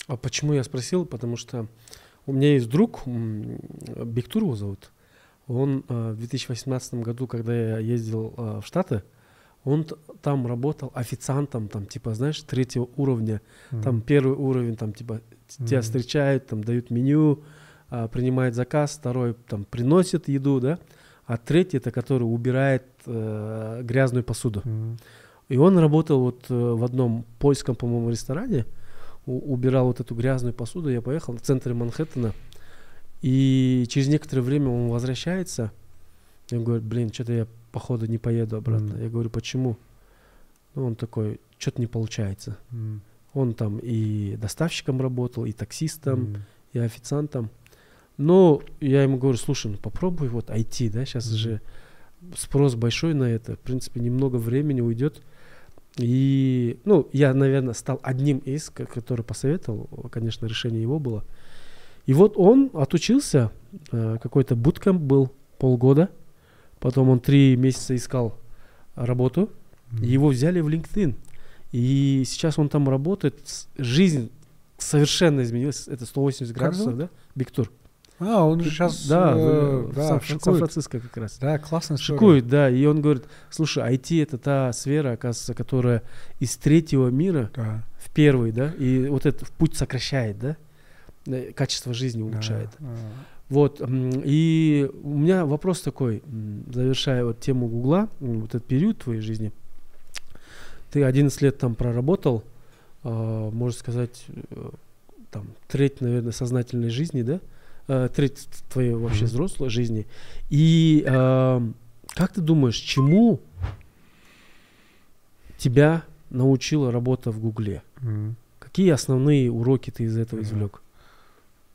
А почему я спросил? Потому что у меня есть друг, м, Бектур его зовут. Он э, в 2018 году, когда я ездил э, в Штаты, он там работал официантом, там, типа, знаешь, третьего уровня. Там первый уровень, там, типа, т- тебя встречают, там, дают меню, а, принимает заказ, второй, там, приносит еду, да, а третий, это который убирает э, грязную посуду. Мгм. И он работал вот э, в одном польском, по-моему, ресторане, у- убирал вот эту грязную посуду. Я поехал в центре Манхэттена, и через некоторое время он возвращается. И он говорит, блин, что-то я, походу, не поеду обратно. Мгм. Я говорю, почему? Ну, он такой, что-то не получается. М. Он там и доставщиком работал, и таксистом, М. и официантом. Но я ему говорю, слушай, ну попробуй вот IT, да, сейчас Мгм. же спрос большой на это, в принципе, немного времени уйдет. И, ну, я, наверное, стал одним из, ко- который посоветовал, конечно, решение его было. И вот он отучился, э, какой-то буткэмп был полгода, потом он три месяца искал работу, и его взяли в LinkedIn. И сейчас он там работает. Жизнь совершенно изменилась. Это 180 Как градусов, да? Биктур. А, он же сейчас да, да, в- в да, шикует. Сан-Франциско как раз. Да, классно Шикует, да. И он говорит, слушай, IT это та сфера, оказывается, которая из третьего мира Да, в первый, да, и вот этот путь сокращает, да, э, качество жизни да, улучшает. да. Вот, м, и у меня вопрос такой, завершая вот тему Гугла, вот этот период твоей жизни. Ты 11 лет там проработал, а, можно сказать, э, там, треть, наверное, сознательной жизни, да? Э, Треть твоей вообще взрослой жизни. И а, как ты думаешь, чему тебя научила работа в Гугле? М. Какие основные уроки ты из этого извлек?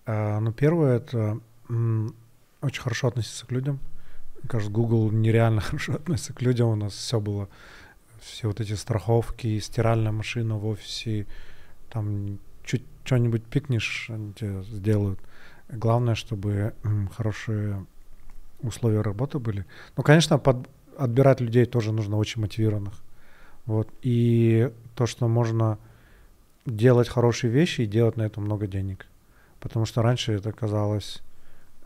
А, ну, первое это м, очень хорошо относиться к людям. Мне кажется, Google нереально хорошо относится к людям. У нас все было, все вот эти страховки, стиральная машина в офисе, там чуть что-нибудь пикнешь, они тебе сделают. Главное, чтобы хорошие условия работы были. Ну, конечно, под- отбирать людей тоже нужно очень мотивированных. Вот. И то, что можно делать хорошие вещи и делать на этом много денег. Потому что раньше это казалось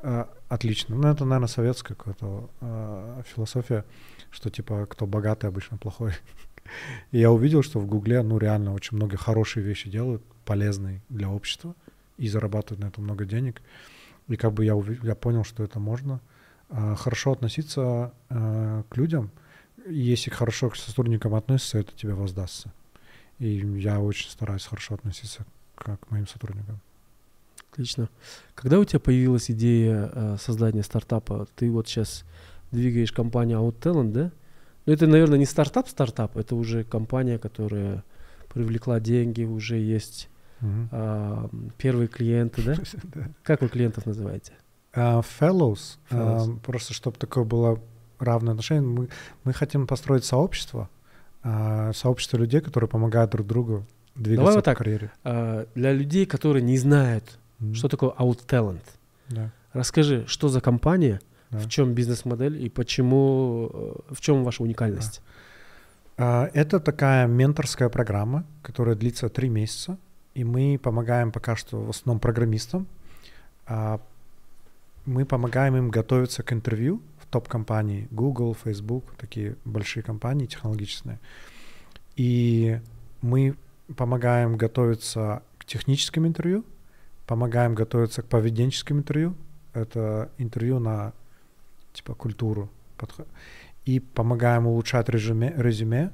э, отлично. Ну, это, наверное, советская какая-то э, философия, что типа кто богатый, обычно плохой. И я увидел, что в Гугле, ну, реально очень много хорошие вещи делают, полезные для общества, и зарабатывают на этом много денег. И как бы я, я понял, что это можно. А, хорошо относиться э, к людям. Если хорошо к сотрудникам относишься, это тебе воздастся. И я очень стараюсь хорошо относиться к, к моим сотрудникам. Отлично. Когда у тебя появилась идея э, создания стартапа? Ты вот сейчас двигаешь компанию Outtalent, да? Ну, это, наверное, не стартап-стартап, это уже компания, которая привлекла деньги, уже есть Мгм. а, первые клиенты, да? Да. Как вы клиентов называете? А, Fellows, а, Fellows. просто чтобы такое было равное отношение, мы, мы хотим построить сообщество, а, сообщество людей, которые помогают друг другу двигаться вот по карьере. Для людей, которые не знают, что такое OutTalent, Да, расскажи, что за компания, да. в чем бизнес-модель и почему, э, в чем ваша уникальность? Это такая менторская программа, которая длится три месяца, и мы помогаем пока что в основном программистам. А, Мы помогаем им готовиться к интервью в топ-компаний, Google, Facebook, такие большие компании технологические. И мы помогаем готовиться к техническим интервью, помогаем готовиться к поведенческим интервью. Это интервью на типа культуру. И помогаем улучшать резюме, резюме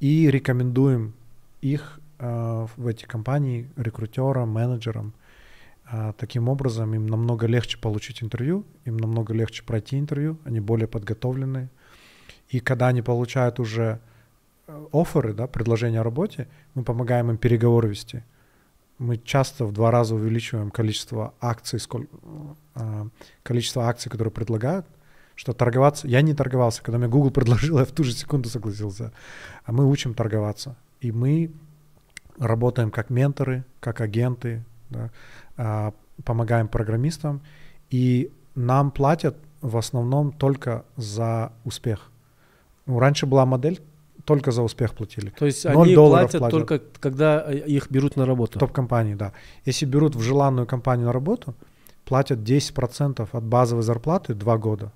и рекомендуем их э, в эти компании рекрутерам, менеджерам. Э, таким образом им намного легче получить интервью, им намного легче пройти интервью, они более подготовлены. И когда они получают уже э, оферы, да, предложения о работе, мы помогаем им переговоры вести. Мы часто в два раза увеличиваем количество акций, сколько, э, количество акций, которые предлагают, что торговаться... Я не торговался. Когда мне Google предложил, я в ту же секунду согласился. А мы учим торговаться. И мы работаем как менторы, как агенты, да, а, помогаем программистам. И нам платят в основном только за успех. Ну, раньше была модель, только за успех платили. То есть они платят, платят только когда э, их берут на работу? Топ-компании, да. Если берут в желанную компанию на работу, платят 10% от базовой зарплаты 2 года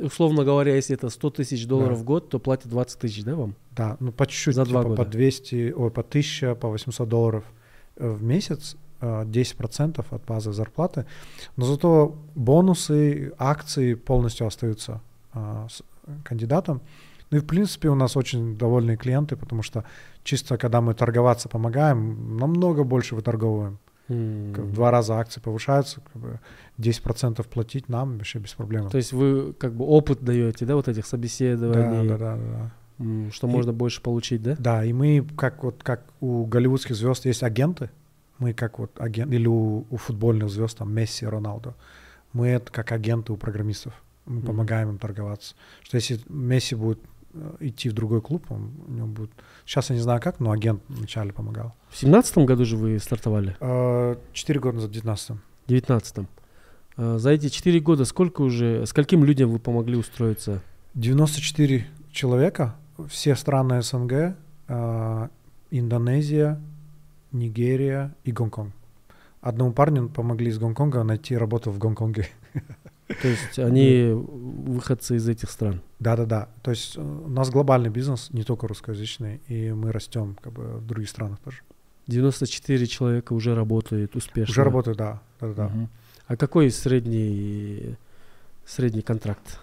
условно говоря, если это 100 тысяч долларов да. в год, то платят 20 тысяч, да, вам? Да, ну по чуть-чуть, За типа, года. по 200, ой, по 1000, по 800 долларов э, в месяц, 10% э, от базы зарплаты. Но зато бонусы, акции полностью остаются а, с кандидатом. Ну и в принципе у нас очень довольные клиенты, потому что чисто когда мы торговаться помогаем, намного больше выторговываем. Mm. В два раза акции повышаются, как бы 10% платить нам вообще без проблем. То есть вы как бы опыт даете, да, вот этих собеседований? Да, да, да. да. Что и, можно больше получить, да? Да, и мы как вот как у голливудских звезд есть агенты, мы как вот агент или у, у футбольных звезд там Месси, Роналдо, мы это как агенты у программистов, мы mm. помогаем им торговаться. Что если Месси будет идти в другой клуб, он, у него будет... Сейчас я не знаю как, но агент вначале помогал. В семнадцатом году же вы стартовали? Э, четыре года назад, в девятнадцатом. В девятнадцатом. Э, за эти четыре года сколько уже, скольким людям вы помогли устроиться? 94 человека, все страны СНГ, Индонезия, Нигерия и Гонконг. Одному парню помогли из Гонконга найти работу в Гонконге. То есть они выходцы из этих стран? Да-да-да. То есть э, у нас глобальный бизнес, не только русскоязычный, и мы растем как бы в других странах тоже. 94 человека уже работают успешно? Уже работают, да. да-да-да. Угу. А какой средний, средний контракт?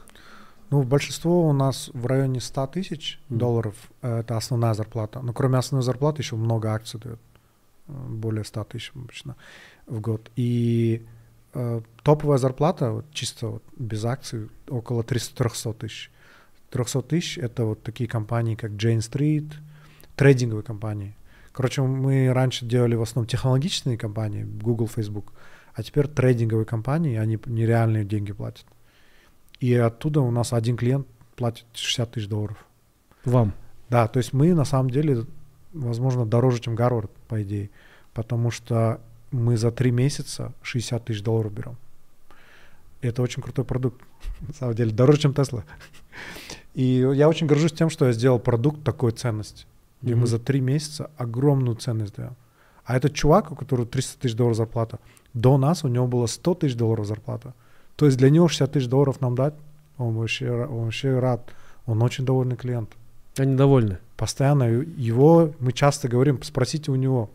Ну, большинство у нас в районе 100 тысяч mm. долларов. Э, это основная зарплата. Но кроме основной зарплаты еще много акций дают. Э, более 100 тысяч обычно в год. И топовая зарплата, вот, чисто вот, без акций, около 300 тысяч. 300 тысяч — это вот такие компании, как Jane Street, трейдинговые компании. Короче, мы раньше делали в основном технологичные компании, Google, Facebook, а теперь трейдинговые компании, они нереальные деньги платят. И оттуда у нас один клиент платит 60 тысяч долларов. Вам? Да, то есть мы на самом деле, возможно, дороже, чем Гарвард, по идее, потому что мы за три месяца 60 тысяч долларов берем. Это очень крутой продукт, на самом деле, дороже, чем Тесла. И я очень горжусь тем, что я сделал продукт такой ценности, где mm-hmm. мы за три месяца огромную ценность даем. А этот чувак, у которого 300 тысяч долларов зарплата, до нас у него было 100 тысяч долларов зарплата. То есть для него 60 тысяч долларов нам дать, он вообще, он вообще рад. Он очень довольный клиент. Они довольны? Постоянно. Его, мы часто говорим, спросите у него,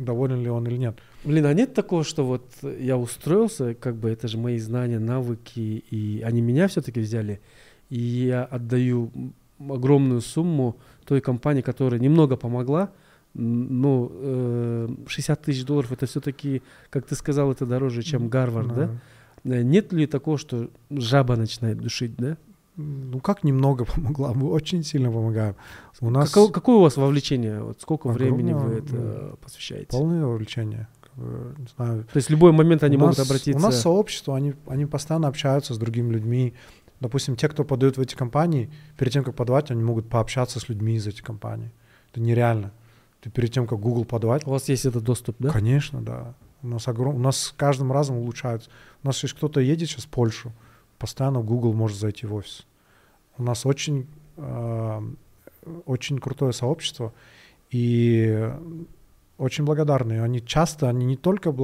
доволен ли он или нет. Блин, а нет такого, что вот я устроился, как бы это же мои знания, навыки, и они меня все-таки взяли, и я отдаю огромную сумму той компании, которая немного помогла, ну, э, 60 тысяч долларов это все-таки, как ты сказал, это дороже, чем Гарвард, да. да? Э, нет ли такого, что жаба начинает душить, да? Ну как немного помогла, мы очень сильно помогаем. У нас какое, какое у вас вовлечение? Вот сколько времени вы это ну, посвящаете? Полное вовлечение. Не знаю. То есть в любой момент они у могут нас, обратиться. У нас сообщество, они, они постоянно общаются с другими людьми. Допустим, те, кто подают в эти компании, перед тем, как подавать, они могут пообщаться с людьми из этих компаний. Это нереально. Ты перед тем, как Google подавать. У вас есть этот доступ, да? Конечно, да. У нас, огром... у нас с каждым разом улучшаются. У нас есть кто-то едет сейчас в Польшу, постоянно Google может зайти в офис. У нас очень, э, очень крутое сообщество и очень благодарны. Они часто, они не только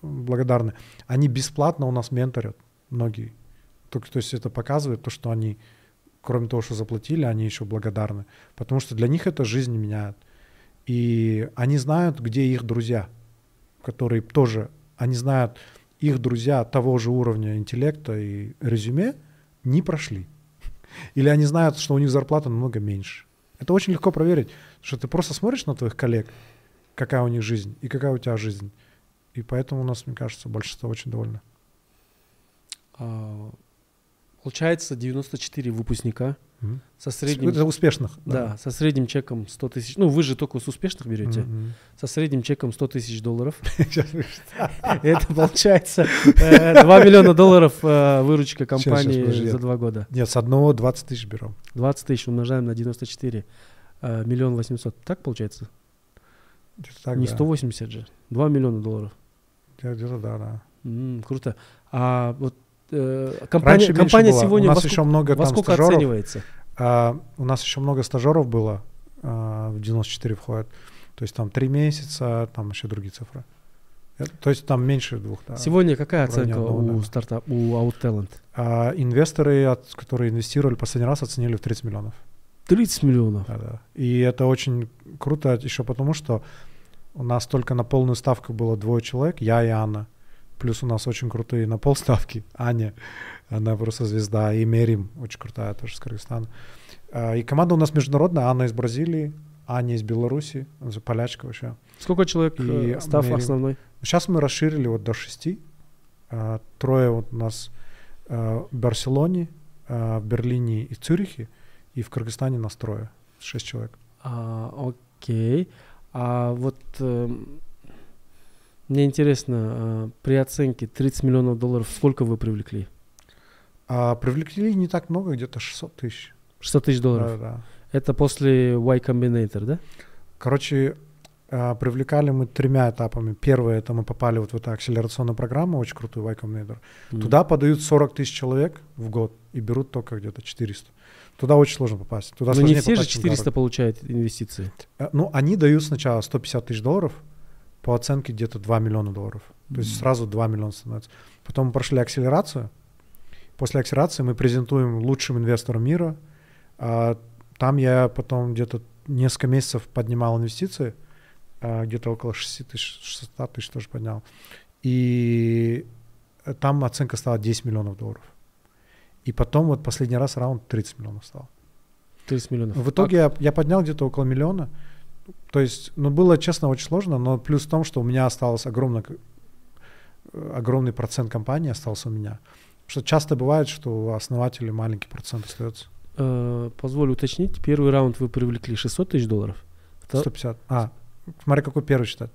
благодарны, они бесплатно у нас менторят, многие. То, то есть это показывает то, что они, кроме того, что заплатили, они еще благодарны. Потому что для них это жизнь меняет. И они знают, где их друзья, которые тоже, они знают, их друзья того же уровня интеллекта и резюме не прошли. Или они знают, что у них зарплата намного меньше. Это очень легко проверить, что ты просто смотришь на твоих коллег, какая у них жизнь и какая у тебя жизнь. И поэтому у нас, мне кажется, большинство очень довольны. А, получается 94 выпускника Мгм. со средним... Это успешных. Да, со средним чеком 100 тысяч. Ну, вы же только с успешных берете. Мгм. Со средним чеком 100 тысяч долларов. Это получается э, 2 миллиона долларов э, выручка компании за два года. Нет, с одного 20 тысяч берем. 20 тысяч умножаем на 94. э, Миллион восемьсот. Так получается? Так, Не да. 180 же. 2 миллиона долларов. Где- Где-то да, да. Круто. А вот э, компания, Раньше компания было. сегодня у во нас сколько, еще много во сколько стажеров. оценивается? А, у нас еще много стажеров было, а, в 94 входят. То есть там три месяца, там еще другие цифры. Э, То есть там меньше двух, да. Сегодня какая оценка одного, у да. стартап, у OutTalent? А инвесторы, от- которые инвестировали последний раз, оценили в 30 миллионов. 30 миллионов. Да, да. И это очень круто еще потому, что у нас только на полную ставку было двое человек, я и Анна. Плюс у нас очень крутые на полставки. Аня, она просто звезда. И Мерим, очень крутая тоже с Кыргызстана. А, И команда у нас международная. Анна из Бразилии, Аня из Беларуси, она же полячка вообще. Сколько человек И э, став Мэри- основной? Сейчас мы расширили вот до шести. А, Трое вот у нас а, в Барселоне, в Берлине и Цюрихе. И в Кыргызстане нас трое. Шесть человек. А, окей. А вот эм, мне интересно, а, при оценке 30 миллионов долларов сколько вы привлекли? А привлекли не так много, где-то 600 тысяч. 600 тысяч долларов. Да, да. Это после Y Combinator, да? Короче, а, привлекали мы тремя этапами. Первое, это мы попали вот в эту акселерационную программу, очень крутую Y Combinator. М. Туда подают 40 тысяч человек в год и берут только где-то 400. Туда очень сложно попасть. Туда Но не все же попасть, чем 400 дорого. получают инвестиции. Э, Ну, они дают сначала 150 тысяч долларов, по оценке где-то 2 миллиона долларов. То есть сразу 2 миллиона становится. Потом мы прошли акселерацию. После акселерации мы презентуем лучшим инвесторам мира. А, Там я потом где-то несколько месяцев поднимал инвестиции, а, где-то около 6 тысяч, 600 тысяч тоже поднял. И там оценка стала 10 миллионов долларов. И потом вот последний раз раунд 30 миллионов стал. 30 миллионов. В итоге я, я поднял где-то около миллиона. То есть, ну, было, честно, очень сложно, но плюс в том, что у меня осталось огромное, э, огромный процент компании остался у меня. Потому что часто бывает, что у основателей маленький процент остается. А, позволю уточнить, первый раунд вы привлекли 600 тысяч долларов? Вто- 150. А, смотри, какой первый считать.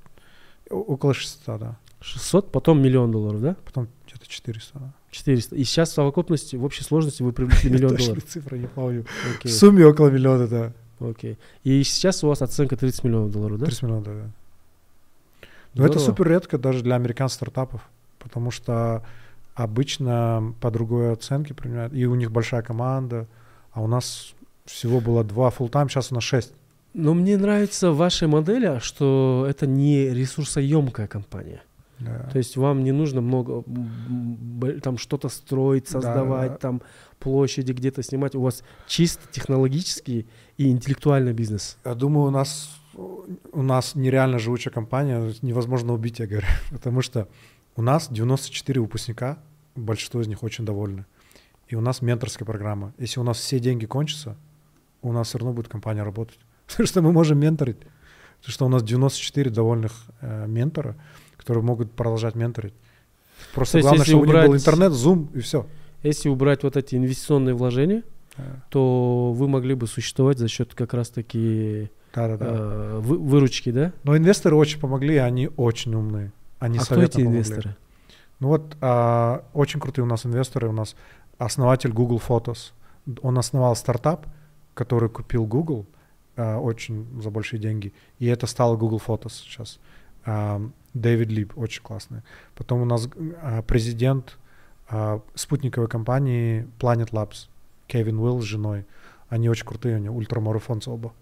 Около 600, да. 600, потом миллион долларов, да? Потом где-то 400, да. 400. И сейчас в совокупности, в общей сложности вы привлекли миллион долларов. цифры не помню. В сумме около миллиона, да. Окей. И сейчас у вас оценка 30 миллионов долларов, да? 30 миллионов, да. да. Но это супер редко даже для американских стартапов, потому что обычно по другой оценке применяют. И у них большая команда, а у нас всего было два full time сейчас у нас шесть. Но мне нравится в вашей модели, что это не ресурсоемкая компания. Да. То есть вам не нужно много там что-то строить, Да, создавать, да. там площади где-то снимать. У вас чисто технологический и интеллектуальный бизнес. Я думаю, у нас у нас нереально живучая компания, невозможно убить, я говорю, потому что у нас 94 выпускника, большинство из них очень довольны. И у нас менторская программа. Если у нас все деньги кончатся, у нас все равно будет компания работать. Потому что мы можем менторить. Потому что у нас 94 довольных э, ментора, которые могут продолжать менторить. Просто То есть, главное, чтобы у них был убрать- интернет, зум и все. Если убрать вот эти инвестиционные вложения, то вы могли бы существовать за счет как раз-таки Да-да-да. э, вы- выручки, да? Но инвесторы очень помогли, они очень умные. Они а кто эти помогли. инвесторы? Ну вот а, очень крутые у нас инвесторы. У нас основатель Google Photos. Он основал стартап, который купил Google а, очень за большие деньги. И это стало Google Photos сейчас. А, Дэвид Лип, очень классный. Потом у нас а, президент а, спутниковой компании Planet Labs, Кевин Уилл с женой. Они очень крутые, у них ультрамарафонцы оба.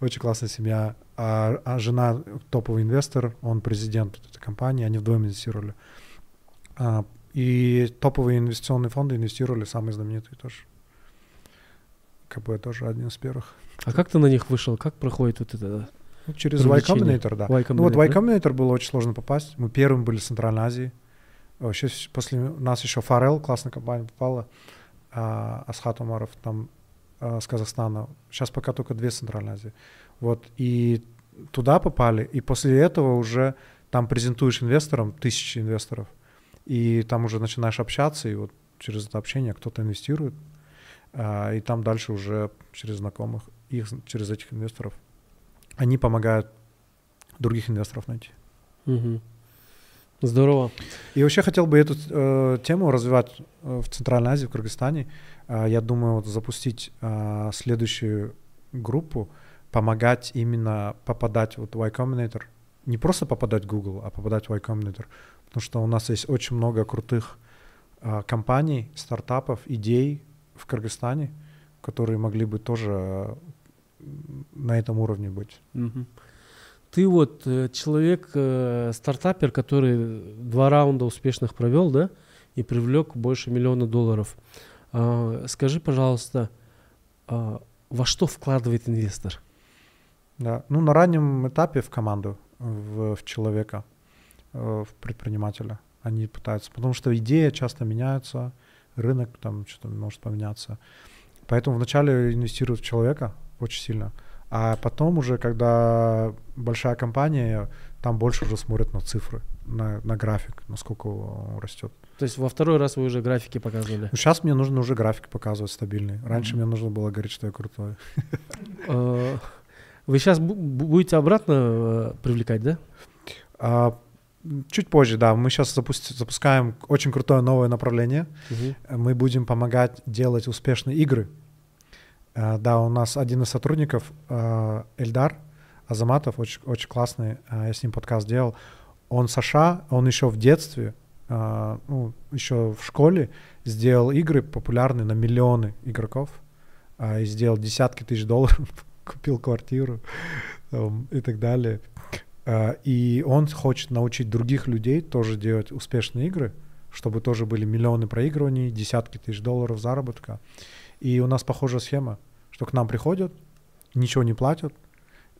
Очень классная семья. А, а жена топовый инвестор, он президент этой компании, они вдвоем инвестировали. А, И топовые инвестиционные фонды инвестировали, самые знаменитые тоже. КБ тоже один из первых. А как ты на них вышел? Как проходит вот это? Ну, через Y. Combinator, да. Y Ну вот Combinator, Y Combinator было очень сложно попасть. Мы первым были в Центральной Азии. Вообще после нас еще Фарел, классная компания попала. А, Асхат Умаров там а, с Казахстана. Сейчас пока только две Центральной Азии. Вот. И туда попали. И после этого уже там презентуешь инвесторам, тысячи инвесторов. И там уже начинаешь общаться, и вот через это общение кто-то инвестирует. а, И там дальше уже через знакомых, их, через этих инвесторов они помогают других инвесторов найти. Мгм. Здорово. И вообще хотел бы эту э, тему развивать э, в Центральной Азии, в Кыргызстане. Э, я думаю, вот запустить э, следующую группу, помогать именно попадать вот в Y Combinator. Не просто попадать в Google, а попадать в Y Combinator. Потому что у нас есть очень много крутых э, компаний, стартапов, идей в Кыргызстане, которые могли бы тоже э, на этом уровне быть. Мгм. Ты вот э, человек, э, стартапер, который два раунда успешных провел, да, и привлек больше миллиона долларов. А, скажи, пожалуйста, а, во что вкладывает инвестор? Да. Ну, на раннем этапе в команду, в, в человека, э, в предпринимателя они пытаются. Потому что идеи часто меняются, рынок там что-то может поменяться. Поэтому вначале инвестируют в человека очень сильно. А потом уже, когда большая компания, там больше уже смотрят на цифры, на, на график, насколько он растет. То есть во второй раз вы уже графики показывали. Ну, сейчас мне нужно уже график показывать стабильный. Раньше мне нужно было говорить, что я крутой. А, Вы сейчас будете обратно э, привлекать, да? А, чуть позже, да. Мы сейчас запускаем очень крутое новое направление. Мы будем помогать делать успешные игры. А, да, у нас один из сотрудников, а, Эльдар Азаматов, очень, очень классный, а, я с ним подкаст делал. Он США, он еще в детстве, ну, еще в школе сделал игры популярные на миллионы игроков и сделал десятки тысяч долларов, купил квартиру там, и так далее. И он хочет научить других людей тоже делать успешные игры, чтобы тоже были миллионы проигрываний, десятки тысяч долларов заработка. И у нас похожая схема, что к нам приходят, ничего не платят,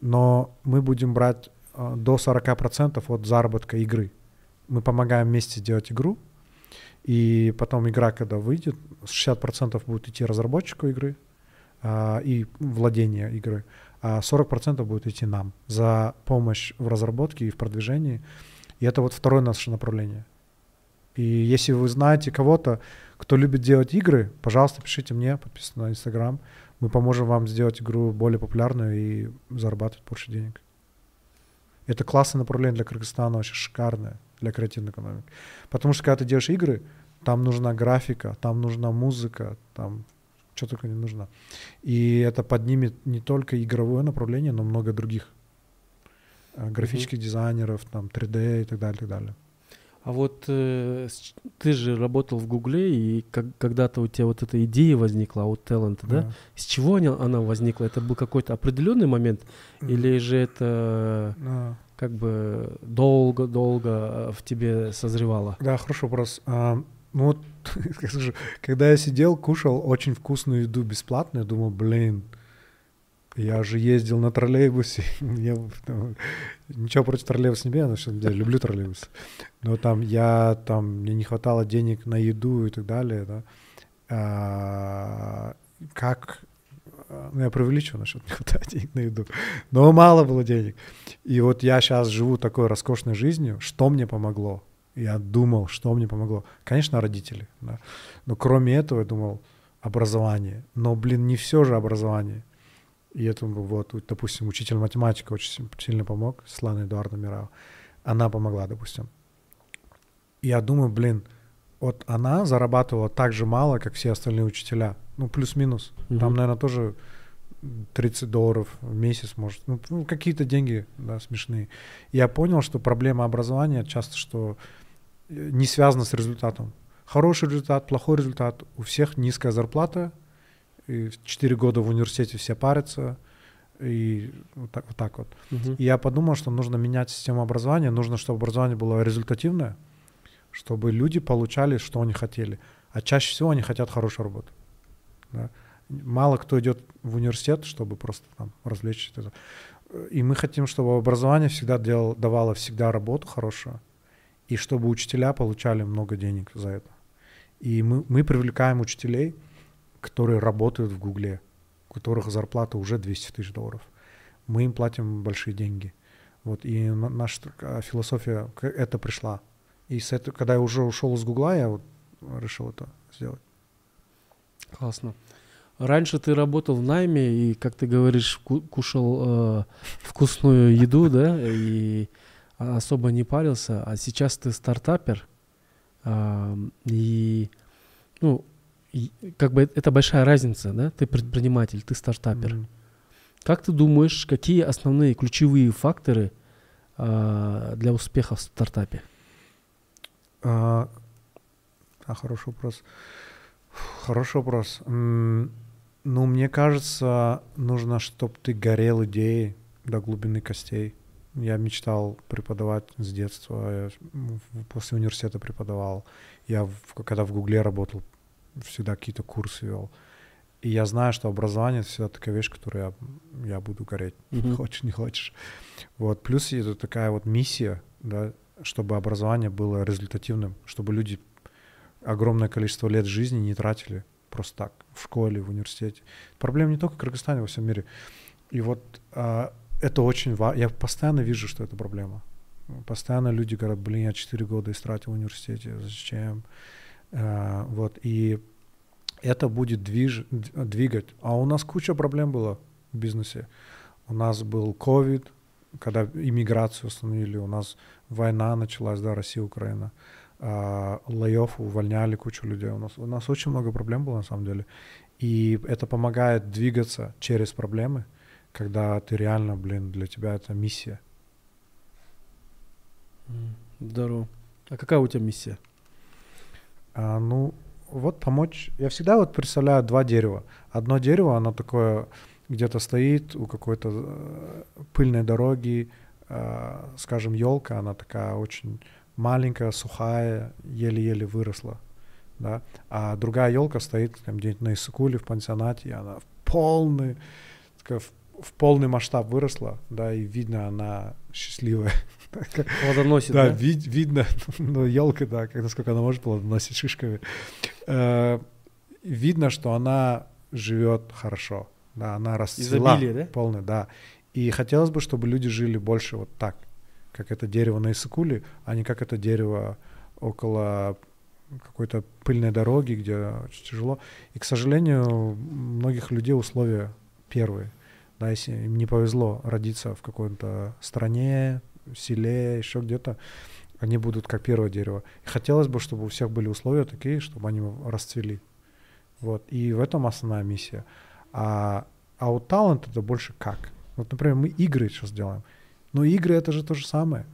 но мы будем брать а, до 40% от заработка игры. Мы помогаем вместе сделать игру, и потом игра, когда выйдет, 60% будет идти разработчику игры а, и владение игры, а 40% будет идти нам за помощь в разработке и в продвижении. И это вот второе наше направление. И если вы знаете кого-то, кто любит делать игры, пожалуйста, пишите мне, подписывайтесь на Инстаграм. Мы поможем вам сделать игру более популярной и зарабатывать больше денег. Это классное направление для Кыргызстана, очень шикарное для креативной экономики. Потому что когда ты делаешь игры, там нужна графика, там нужна музыка, там что только не нужно. И это поднимет не только игровое направление, но много других э, графических дизайнеров, там 3D и так далее, и так далее. А вот э, ты же работал в Гугле, и как- когда-то у тебя вот эта идея возникла от таланта, да? С чего она, она возникла? Это был какой-то определенный момент, или же это А, как бы долго-долго э, в тебе созревало? Да, хороший вопрос. А, ну вот, скажу, когда я сидел, кушал очень вкусную еду бесплатно, я думал, блин, я же ездил на троллейбусе. Я, ну, ничего против троллейбуса не имею, на самом деле, люблю троллейбус. Но там я, там, мне не хватало денег на еду и так далее, да. А, как а, ну, я преувеличиваю насчет не хватает денег на еду, но мало было денег. И вот я сейчас живу такой роскошной жизнью, что мне помогло? Я думал, что мне помогло. Конечно, родители, да. Но кроме этого я думал, образование. Но, блин, не все же образование. И это вот, допустим, учитель математики очень сильно помог, Светлана Эдуардовна Мирава. Она помогла, допустим. Я думаю, блин, вот она зарабатывала так же мало, как все остальные учителя. Ну, плюс-минус. Мгм. Там, наверное, тоже 30 долларов в месяц, может. Ну, ну, какие-то деньги, да, смешные. Я понял, что проблема образования часто, что э, не связана с результатом. Хороший результат, плохой результат. У всех низкая зарплата. И 4 года в университете все парятся. И вот так вот. Так вот. Мгм. И я подумал, что нужно менять систему образования. Нужно, чтобы образование было результативное, чтобы люди получали, что они хотели. А чаще всего они хотят хорошую работу. Да? Мало кто идет в университет, чтобы просто там развлечься. И мы хотим, чтобы образование всегда делало, давало всегда работу хорошую, и чтобы учителя получали много денег за это. И мы, мы привлекаем учителей, которые работают в Гугле, у которых зарплата уже 200 тысяч долларов. Мы им платим большие деньги. Вот, и наша философия это пришла. И с этого, когда я уже ушел из Гугла, я вот решил это сделать. Классно. Раньше ты работал в найме и, как ты говоришь, кушал э, вкусную еду, да, и особо не парился, а сейчас ты стартапер, э, и, ну, и, как бы это большая разница, да, ты предприниматель, ты стартапер. Mm-hmm. Как ты думаешь, какие основные ключевые факторы э, для успеха в стартапе? А, а хороший вопрос. Хороший вопрос. Ну, мне кажется, нужно, чтобы ты горел идеей до глубины костей. Я мечтал преподавать с детства, я после университета преподавал. Я, когда в Гугле работал, всегда какие-то курсы вел. И я знаю, что образование — это всегда такая вещь, которую я, я буду гореть. Mm-hmm. Хочешь, не хочешь. Вот. Плюс это такая вот миссия, да, чтобы образование было результативным, чтобы люди огромное количество лет жизни не тратили просто так, в школе, в университете. Проблема не только в Кыргызстане, во всем мире. И вот а, это очень важно. Я постоянно вижу, что это проблема. Постоянно люди говорят, блин, я 4 года истратил в университете, зачем? А, вот, и это будет движ, двигать. А у нас куча проблем было в бизнесе. У нас был COVID, когда иммиграцию установили, у нас война началась, да, Россия, Украина э, лайов увольняли кучу людей. У нас, у нас очень много проблем было на самом деле. И это помогает двигаться через проблемы, когда ты реально, блин, для тебя это миссия. Здорово. А какая у тебя миссия? А, ну, вот помочь. Я всегда вот представляю два дерева. Одно дерево, оно такое где-то стоит у какой-то э, пыльной дороги, э, скажем, елка, она такая очень маленькая, сухая, еле-еле выросла. Да? А другая елка стоит там, где-нибудь на Исыкуле в пансионате, и она в полный, такая, в, в полный масштаб выросла, да, и видно, она счастливая. Плодоносит, да? Да, вид, видно, ну, елка, да, как, насколько она может плодоносить шишками. Э, видно, что она живет хорошо, да, она расцвела. Изобилие, да? Полный, да. И хотелось бы, чтобы люди жили больше вот так как это дерево на Исыкуле, а не как это дерево около какой-то пыльной дороги, где очень тяжело. И, к сожалению, многих людей условия первые. Да, если им не повезло родиться в какой-то стране, селе, еще где-то, они будут как первое дерево. И хотелось бы, чтобы у всех были условия такие, чтобы они расцвели. Вот. И в этом основная миссия. А, а вот талант это больше как. Вот, например, мы игры сейчас делаем. Но игры это же то же самое.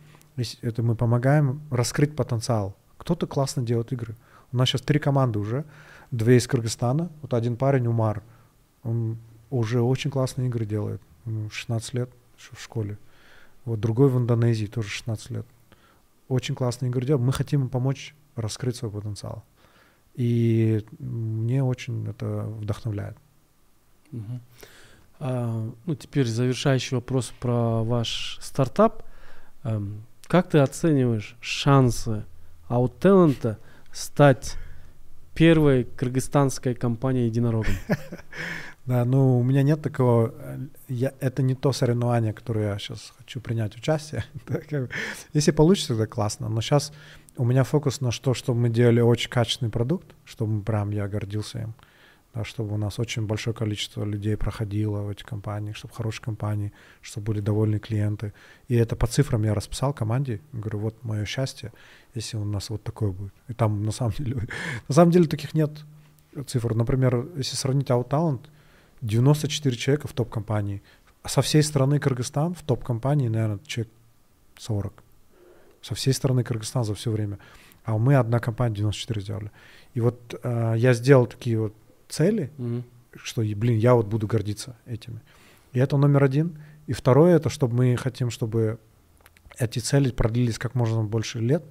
Это мы помогаем раскрыть потенциал. Кто-то классно делает игры. У нас сейчас три команды уже. Две из Кыргызстана. Вот один парень, Умар, он уже очень классные игры делает. 16 лет в школе. Вот другой в Индонезии тоже 16 лет. Очень классные игры делает. Мы хотим им помочь раскрыть свой потенциал. И мне очень это вдохновляет. Угу. А, ну, теперь завершающий вопрос про ваш стартап. Эм, как ты оцениваешь шансы Ауттелента стать первой кыргызстанской компанией единорогом? Да, ну у меня нет такого, я, это не то соревнование, которое я сейчас хочу принять участие. Если получится, тогда классно. Но сейчас у меня фокус на то, что мы делали очень качественный продукт, чтобы прям я гордился им да, чтобы у нас очень большое количество людей проходило в эти компании, чтобы хорошие компании, чтобы были довольны клиенты. И это по цифрам я расписал команде, говорю, вот мое счастье, если у нас вот такое будет. И там на самом деле, на самом деле таких нет цифр. Например, если сравнить OutTalent, 94 человека в топ-компании. Со всей страны Кыргызстан в топ-компании, наверное, человек 40. Со всей страны Кыргызстан за все время. А мы одна компания 94 сделали. И вот э, я сделал такие вот цели, mm-hmm. что, блин, я вот буду гордиться этими. И это номер один. И второе, это чтобы мы хотим, чтобы эти цели продлились как можно больше лет,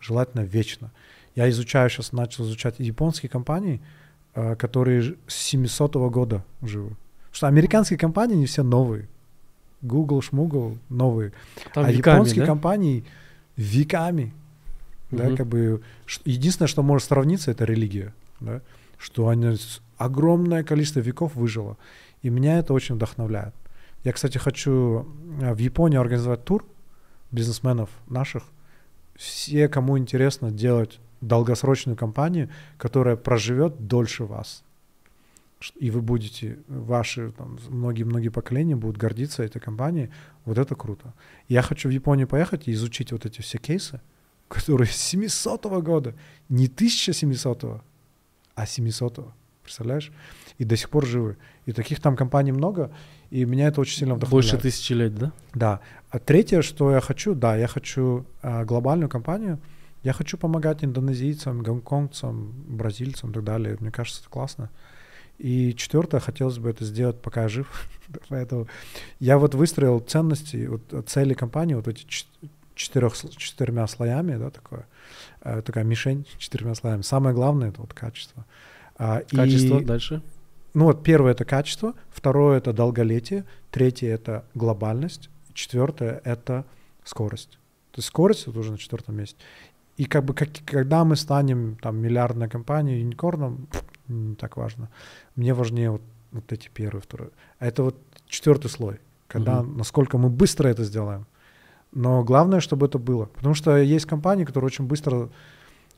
желательно вечно. Я изучаю сейчас, начал изучать японские компании, которые с 700 года живы. Потому что американские компании не все новые. Google, Шмугл новые. Там а веками, японские да? компании веками. Да, Мгм. как бы единственное, что может сравниться, это религия. Да? Что они огромное количество веков выжило. И меня это очень вдохновляет. Я, кстати, хочу э, в Японии организовать тур бизнесменов наших. Все, кому интересно делать долгосрочную компанию, которая проживет дольше вас. И вы будете, ваши многие-многие поколения будут гордиться этой компанией. Вот это круто. Я хочу в Японию поехать и изучить вот эти все кейсы, которые с 700 года, не 1700, а 700 представляешь? И до сих пор живы. И таких там компаний много, и меня это очень сильно вдохновляет. Больше тысячи лет, да? Да. А третье, что я хочу, да, я хочу а, глобальную компанию. Я хочу помогать индонезийцам, гонконгцам, бразильцам и так далее. Мне кажется, это классно. И четвертое, хотелось бы это сделать, пока я жив. Поэтому я вот выстроил ценности, вот цели компании, вот эти четырех, четырьмя слоями, да, такое, э, такая мишень четырьмя слоями. Самое главное это вот качество. А, и- Качество дальше. ну вот первое это качество, второе это долголетие, третье это глобальность, четвертое это скорость. То есть скорость это уже на четвертом месте. И как бы как, когда мы станем там миллиардной компанией, юникорном, не так важно. Мне важнее вот, вот эти первые, второй. А это вот четвертый слой, когда Мгм. насколько мы быстро это сделаем. Но главное, чтобы это было. Потому что есть компании, которые очень быстро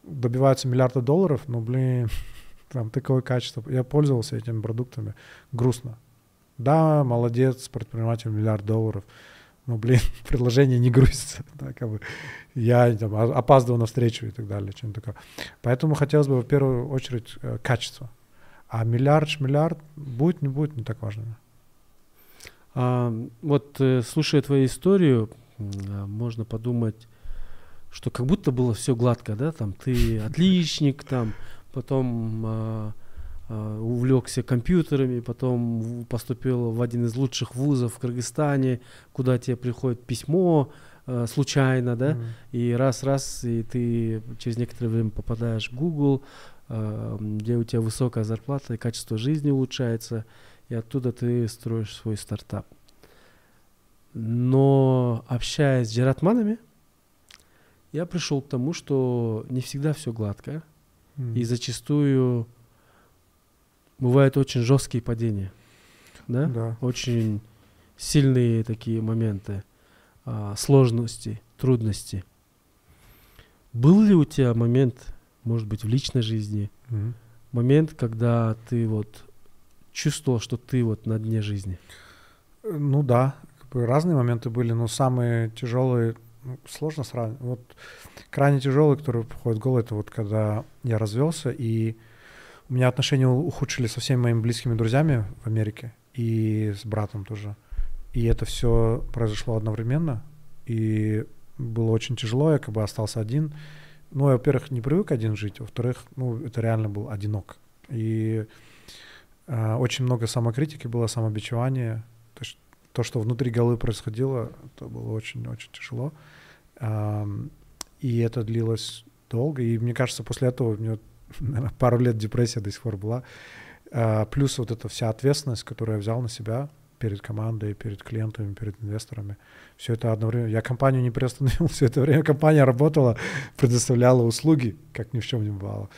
добиваются миллиарда долларов, но, блин, там такое качество. Я пользовался этими продуктами. Грустно. Да, молодец, предприниматель, миллиард долларов. Но, блин, приложение не грузится. Да, как бы. Я там, опаздывал на встречу и так далее. что-нибудь такое. Поэтому хотелось бы в первую очередь э, качество. А миллиард, миллиард, будет, не будет, не так важно. А, вот э, слушая твою историю, а, можно подумать, что как будто было все гладко, да, там ты отличник, там потом а, увлекся компьютерами, потом поступил в один из лучших вузов в Кыргызстане, куда тебе приходит письмо а, случайно, да, Мгм. и раз-раз, и ты через некоторое время попадаешь в Google, а, где у тебя высокая зарплата и качество жизни улучшается, и оттуда ты строишь свой стартап. Но общаясь с джератманами, я пришел к тому, что не всегда все гладко, Мгм. и зачастую бывают очень жесткие падения, да? Да. очень сильные такие моменты, а, сложности, трудности. Был ли у тебя момент, может быть, в личной жизни, Мгм. момент, когда ты вот чувствовал, что ты вот на дне жизни? Э, Ну да, как бы разные моменты были, но самые тяжелые, ну, сложно сравнивать. Вот крайне тяжелый, который приходит в голову, это вот когда я развелся, и у меня отношения у- ухудшились со всеми моими близкими друзьями в Америке и с братом тоже. И это все произошло одновременно, и было очень тяжело, я как бы остался один. Ну, я, во-первых, не привык один жить, во-вторых, ну, это реально был одинок. И а, очень много самокритики было, самобичевания. То, есть то, что внутри головы происходило, это было очень-очень тяжело. Ам, И это длилось долго. И мне кажется, после этого у меня наверное, пару лет депрессия до сих пор была. А, Плюс вот эта вся ответственность, которую я взял на себя перед командой, перед клиентами, перед инвесторами. Все это одновременно. Я компанию не приостановил, все это время компания работала, предоставляла услуги, как ни в чем не бывало.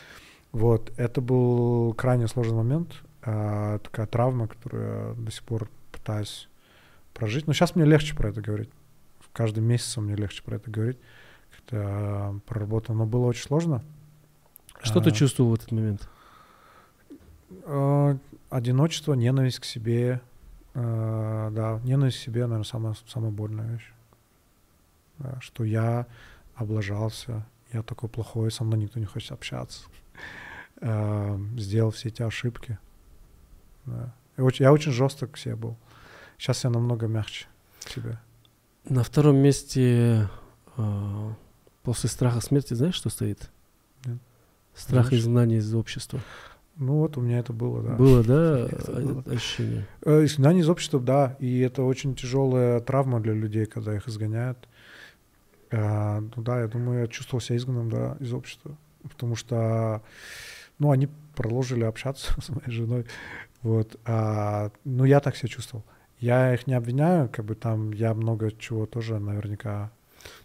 Вот, это был крайне сложный момент, а, такая травма, которую я до сих пор пытаюсь прожить. Но сейчас мне легче про это говорить. Каждый месяц мне легче про это говорить. Как-то а, проработал. Но было очень сложно. Что ты А, чувствовал в этот момент? а, Одиночество, ненависть к себе. а, Да, ненависть к себе, наверное, самая, самая больная вещь. Да, что я облажался, я такой плохой, со мной никто не хочет общаться. А, Сделал все эти ошибки. Да. И очень- Я очень жесток к себе был. Сейчас я намного мягче к себе. На втором месте а, после страха смерти знаешь, что стоит? Страх Знаешь. изгнания из общества. Ну вот у меня это было, да. Было, да, о- было. ощущение? Э, Изгнание из общества, да. И это очень тяжелая травма для людей, когда их изгоняют. А, ну да, я думаю, я чувствовал себя изгнанным, да, из общества. Потому что, ну, они продолжили общаться с моей женой. Вот. А, ну, я так себя чувствовал. Я их не обвиняю, как бы там я много чего тоже наверняка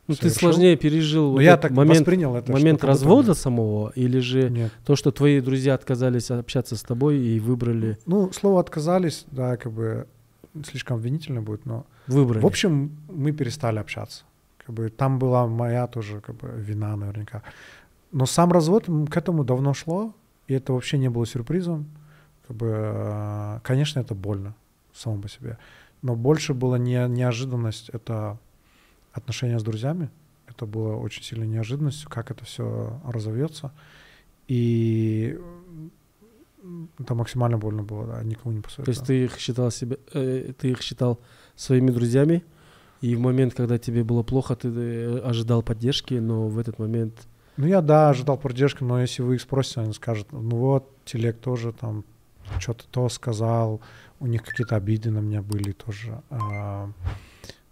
ну, ты сложнее пережил Но вот я так момент, воспринял это. момент развода самого, или же Нет. то, что твои друзья отказались общаться с тобой и выбрали, Ну, слово отказались, да, как бы слишком обвинительно будет, но выбрали. в общем мы перестали общаться. Как бы там была моя тоже как бы вина наверняка. Но сам развод к этому давно шло, и это вообще не было сюрпризом. Как бы, э, конечно, это больно само по себе, но больше была не неожиданность, это отношения с друзьями. Это было очень сильной неожиданностью, как это все разовьется. И это максимально больно было, да, никому не То посоветую. есть ты их считал себе, э, ты их считал своими друзьями, и в момент, когда тебе было плохо, ты э, ожидал поддержки, но в этот момент Ну, я, да, ожидал поддержки, но если вы их спросите, они скажут, ну вот, телег тоже там что-то то сказал, у них какие-то обиды на меня были тоже.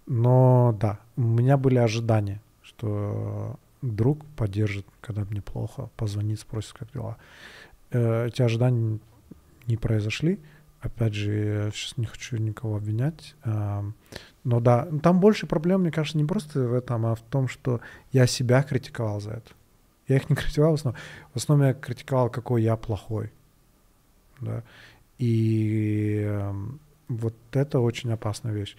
Но да, у меня были ожидания, что друг поддержит, когда мне плохо, позвонит, спросит, как дела. Э, Эти ожидания не произошли. Опять же, я сейчас не хочу никого обвинять. Но да, ну, там больше проблем, мне кажется, не просто в этом, а в том, что я себя критиковал за это. Я их не критиковал в основном. В основном я критиковал, какой я плохой. Да. И вот это очень опасная вещь.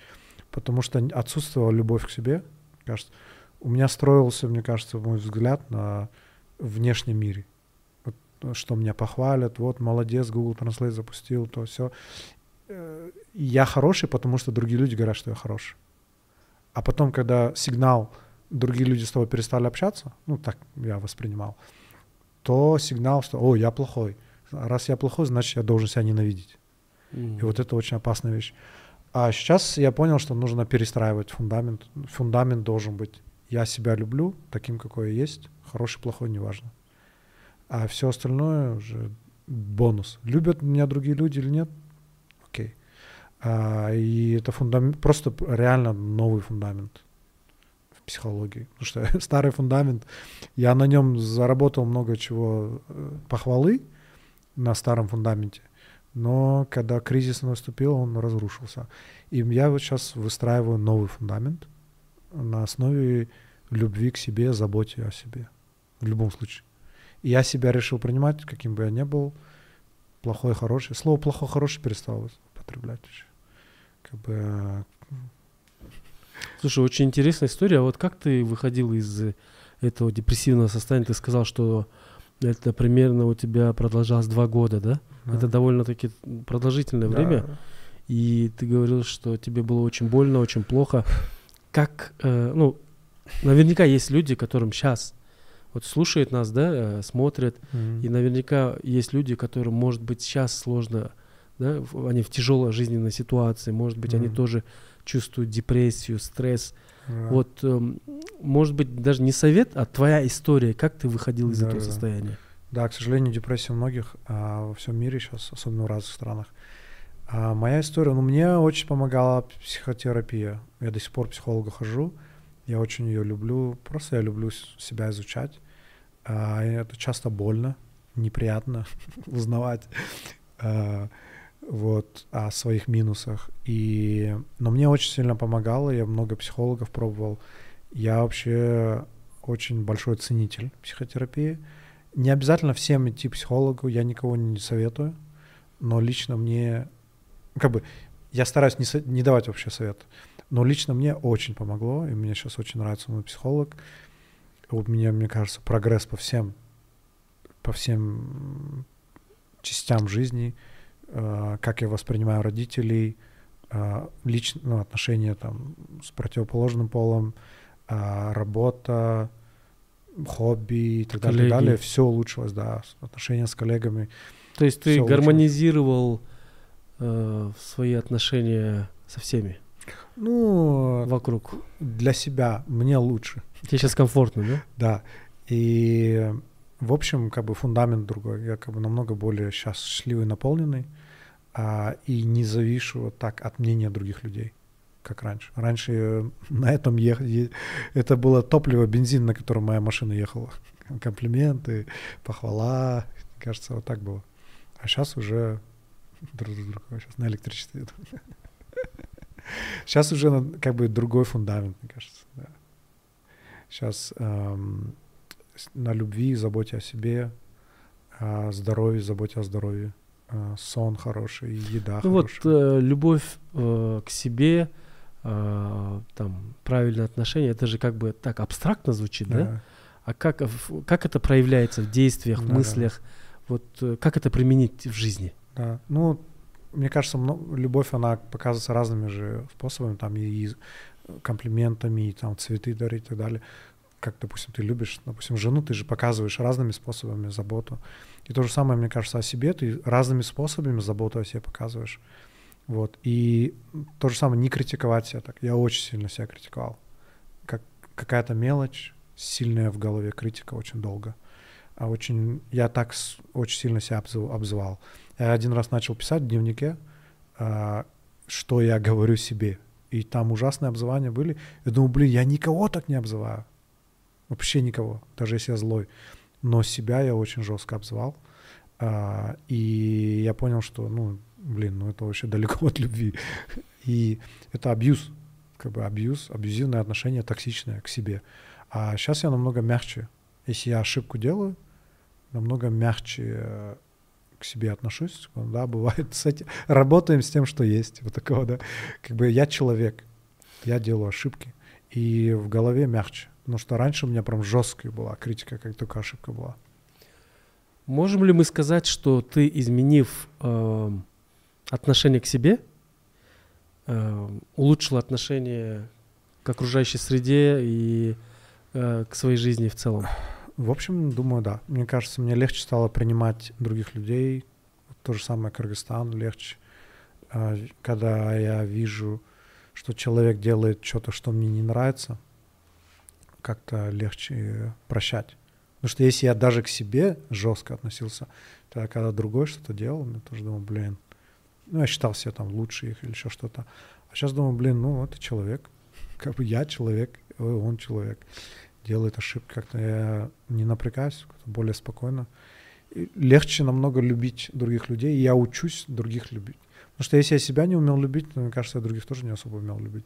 Потому что отсутствовала любовь к себе, кажется. У меня строился, мне кажется, мой взгляд на внешнем мире. Вот, э, что меня похвалят, вот молодец, Google Translate запустил, то все. Я хороший, потому что другие люди говорят, что я хороший. А потом, когда сигнал, другие люди с тобой перестали общаться, ну так я воспринимал, то сигнал, что, о, я плохой. Раз я плохой, значит, я должен себя ненавидеть. И вот это очень опасная вещь. А сейчас я понял, что нужно перестраивать фундамент. Фундамент должен быть я себя люблю таким, какой я есть, хороший, плохой, неважно. А все остальное уже бонус. Любят меня другие люди или нет? Окей. А, и это фундамент, просто реально новый фундамент в психологии. Потому что старый фундамент, я на нем заработал много чего э, похвалы на старом фундаменте. Но когда кризис наступил, он разрушился. И я вот сейчас выстраиваю новый фундамент на основе любви к себе, заботе о себе. В любом случае. И я себя решил принимать, каким бы я ни был, плохой, хороший. Слово плохой, хороший перестал употреблять уже. Как бы э, Слушай, очень интересная история. Вот как ты выходил из этого депрессивного состояния? Ты сказал, что это примерно у тебя продолжалось два года, да? да. Это довольно-таки продолжительное Да. время. И ты говорил, что тебе было очень больно, очень плохо. Как, э, ну, наверняка есть люди, которым сейчас вот слушают нас, да, э, смотрят, Мгм. и наверняка есть люди, которым, может быть, сейчас сложно, да, в- они в тяжелой жизненной ситуации, может быть, они Мгм. тоже чувствуют депрессию, стресс. Да. Вот, эм, может быть, даже не совет, а твоя история, как ты выходил из этого Да-да-да. состояния? Да, к сожалению, депрессия многих а, во всем мире сейчас, особенно в разных странах. А моя история, ну, мне очень помогала психотерапия. Я до сих пор к психологу хожу. Я очень ее люблю. Просто я люблю себя изучать. А, это часто больно, неприятно узнавать а, вот, о своих минусах. И, но мне очень сильно помогало. Я много психологов пробовал. Я вообще очень большой ценитель психотерапии. Не обязательно всем идти к психологу, я никого не советую, но лично мне, как бы, я стараюсь не, со- не давать вообще совет, но лично мне очень помогло, и мне сейчас очень нравится мой психолог. У меня, мне кажется, прогресс по всем, по всем частям жизни, как я воспринимаю родителей, э, лично, ну, отношения там с противоположным полом, э, работа, хобби и так далее, и так Коллеги. далее. Все улучшилось, да, отношения с коллегами. То есть ты гармонизировал э, свои отношения со всеми Ну, вокруг. для себя мне лучше, Тебе сейчас комфортно, да? да. И, в общем, как бы фундамент другой. Я как бы намного более сейчас счастливый, наполненный, а, и не завишу вот так от мнения других людей. как раньше. Раньше э, на этом ехали, это было топливо, бензин, на котором моя машина ехала. Комплименты, похвала, кажется, вот так было. А сейчас уже сейчас на электричестве. Сейчас уже как бы другой фундамент, мне кажется. Сейчас эм, на любви, заботе о себе, о здоровье, заботе о здоровье, э, сон хороший, еда ну хорошая. вот э, любовь э, к себе, э, там правильное отношение, это же как бы так абстрактно звучит, да? да? А как как это проявляется в действиях, в Да, мыслях? Вот э, как это применить в жизни? Да. Ну, мне кажется, любовь, она показывается разными же способами, там и, и комплиментами, и там цветы дарить и так далее. Как, допустим, ты любишь, допустим, жену, ты же показываешь разными способами заботу. И то же самое, мне кажется, о себе, ты разными способами заботу о себе показываешь. Вот. И то же самое, не критиковать себя так. Я очень сильно себя критиковал. Как какая-то мелочь, сильная в голове критика очень долго. А очень, я так очень сильно себя обзыв- обзывал. Я один раз начал писать в дневнике, а, что я говорю себе. И там ужасные обзывания были. Я думаю, блин, я никого так не обзываю. Вообще никого, даже если я злой. Но себя я очень жестко обзывал. А, и я понял, что, ну, блин, ну это вообще далеко от любви. И это абьюз, как бы абьюз, абьюзивное отношение токсичное к себе. А сейчас я намного мягче. Если я ошибку делаю, намного мягче э, к себе отношусь. Да, бывает с этим. Работаем с тем, что есть. Вот такого, да. Как бы я человек, я делаю ошибки. И в голове мягче. Потому что раньше у меня прям жесткая была критика, как только ошибка была. Можем ли мы сказать, что ты, изменив эм, отношение к себе, эм, улучшил отношение к окружающей среде и э, к своей жизни в целом? В общем, думаю, да. Мне кажется, мне легче стало принимать других людей. То же самое Кыргызстан легче. А, Когда я вижу, что человек делает что-то, что мне не нравится, как-то легче прощать. Потому что если я даже к себе жестко относился, то когда другой что-то делал, я тоже думал, блин, ну, я считал себя там лучше их или еще что-то. А сейчас думаю, блин, ну, это человек. Как бы я человек, э, он человек. Делает ошибки, как-то я не напрягаюсь, более спокойно. И легче намного любить других людей, и я учусь других любить. Потому что если я себя не умел любить, то, мне кажется, я других тоже не особо умел любить.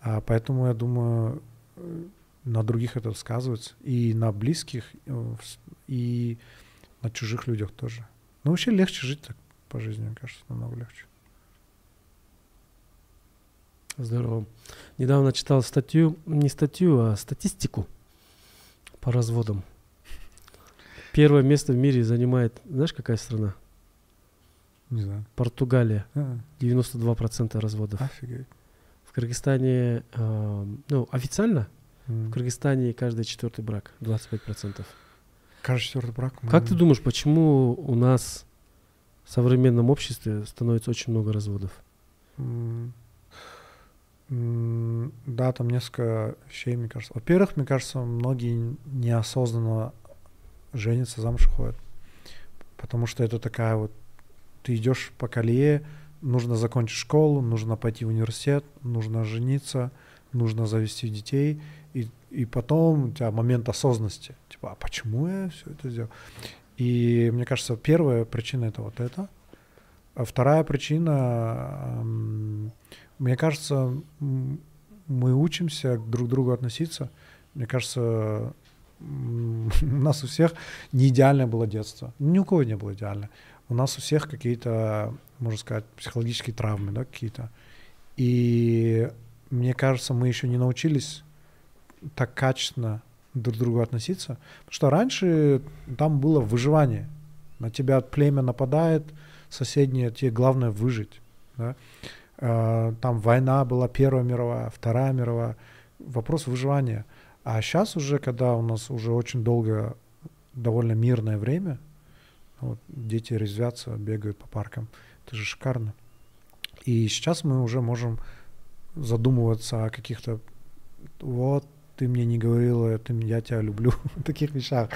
А поэтому я думаю, э, на других это сказывается, и на близких, и на чужих людях тоже. Ну, вообще легче жить так по жизни, мне кажется, намного легче. Здорово. Недавно читал статью, не статью, а статистику по разводам. Первое место в мире занимает, знаешь, какая страна? Не знаю. Португалия. А, 92% разводов. офигеть. В Кыргызстане, э, ну, официально, В Кыргызстане каждый четвертый брак, 25%. Каждый четвертый брак. Как ты думаешь, почему у нас в современном обществе становится очень много разводов? Да, там несколько вещей, мне кажется. Во-первых, мне кажется, многие неосознанно женятся, замуж ходят. Потому что это такая вот... Ты идешь по колее, нужно закончить школу, нужно пойти в университет, нужно жениться, нужно завести детей, и, и потом у тебя момент осознанности. Типа, а почему я все это сделал? И мне кажется, первая причина это вот это. А вторая причина, мне кажется, мы учимся друг к другу относиться. Мне кажется, у нас у всех не идеальное было детство. Ни у кого не было идеально. У нас у всех какие-то, можно сказать, психологические травмы, да, какие-то. И мне кажется, мы еще не научились так качественно друг к другу относиться. Потому что раньше там было выживание. На тебя племя нападает, соседние, тебе главное выжить. Да? А, Там война была Первая мировая, Вторая мировая. Вопрос выживания. А сейчас уже, когда у нас уже очень долго, довольно мирное время, вот, дети резвятся, бегают по паркам, это же шикарно. И сейчас мы уже можем задумываться о каких-то вот ты мне не говорила, ты, я тебя люблю, таких вещах.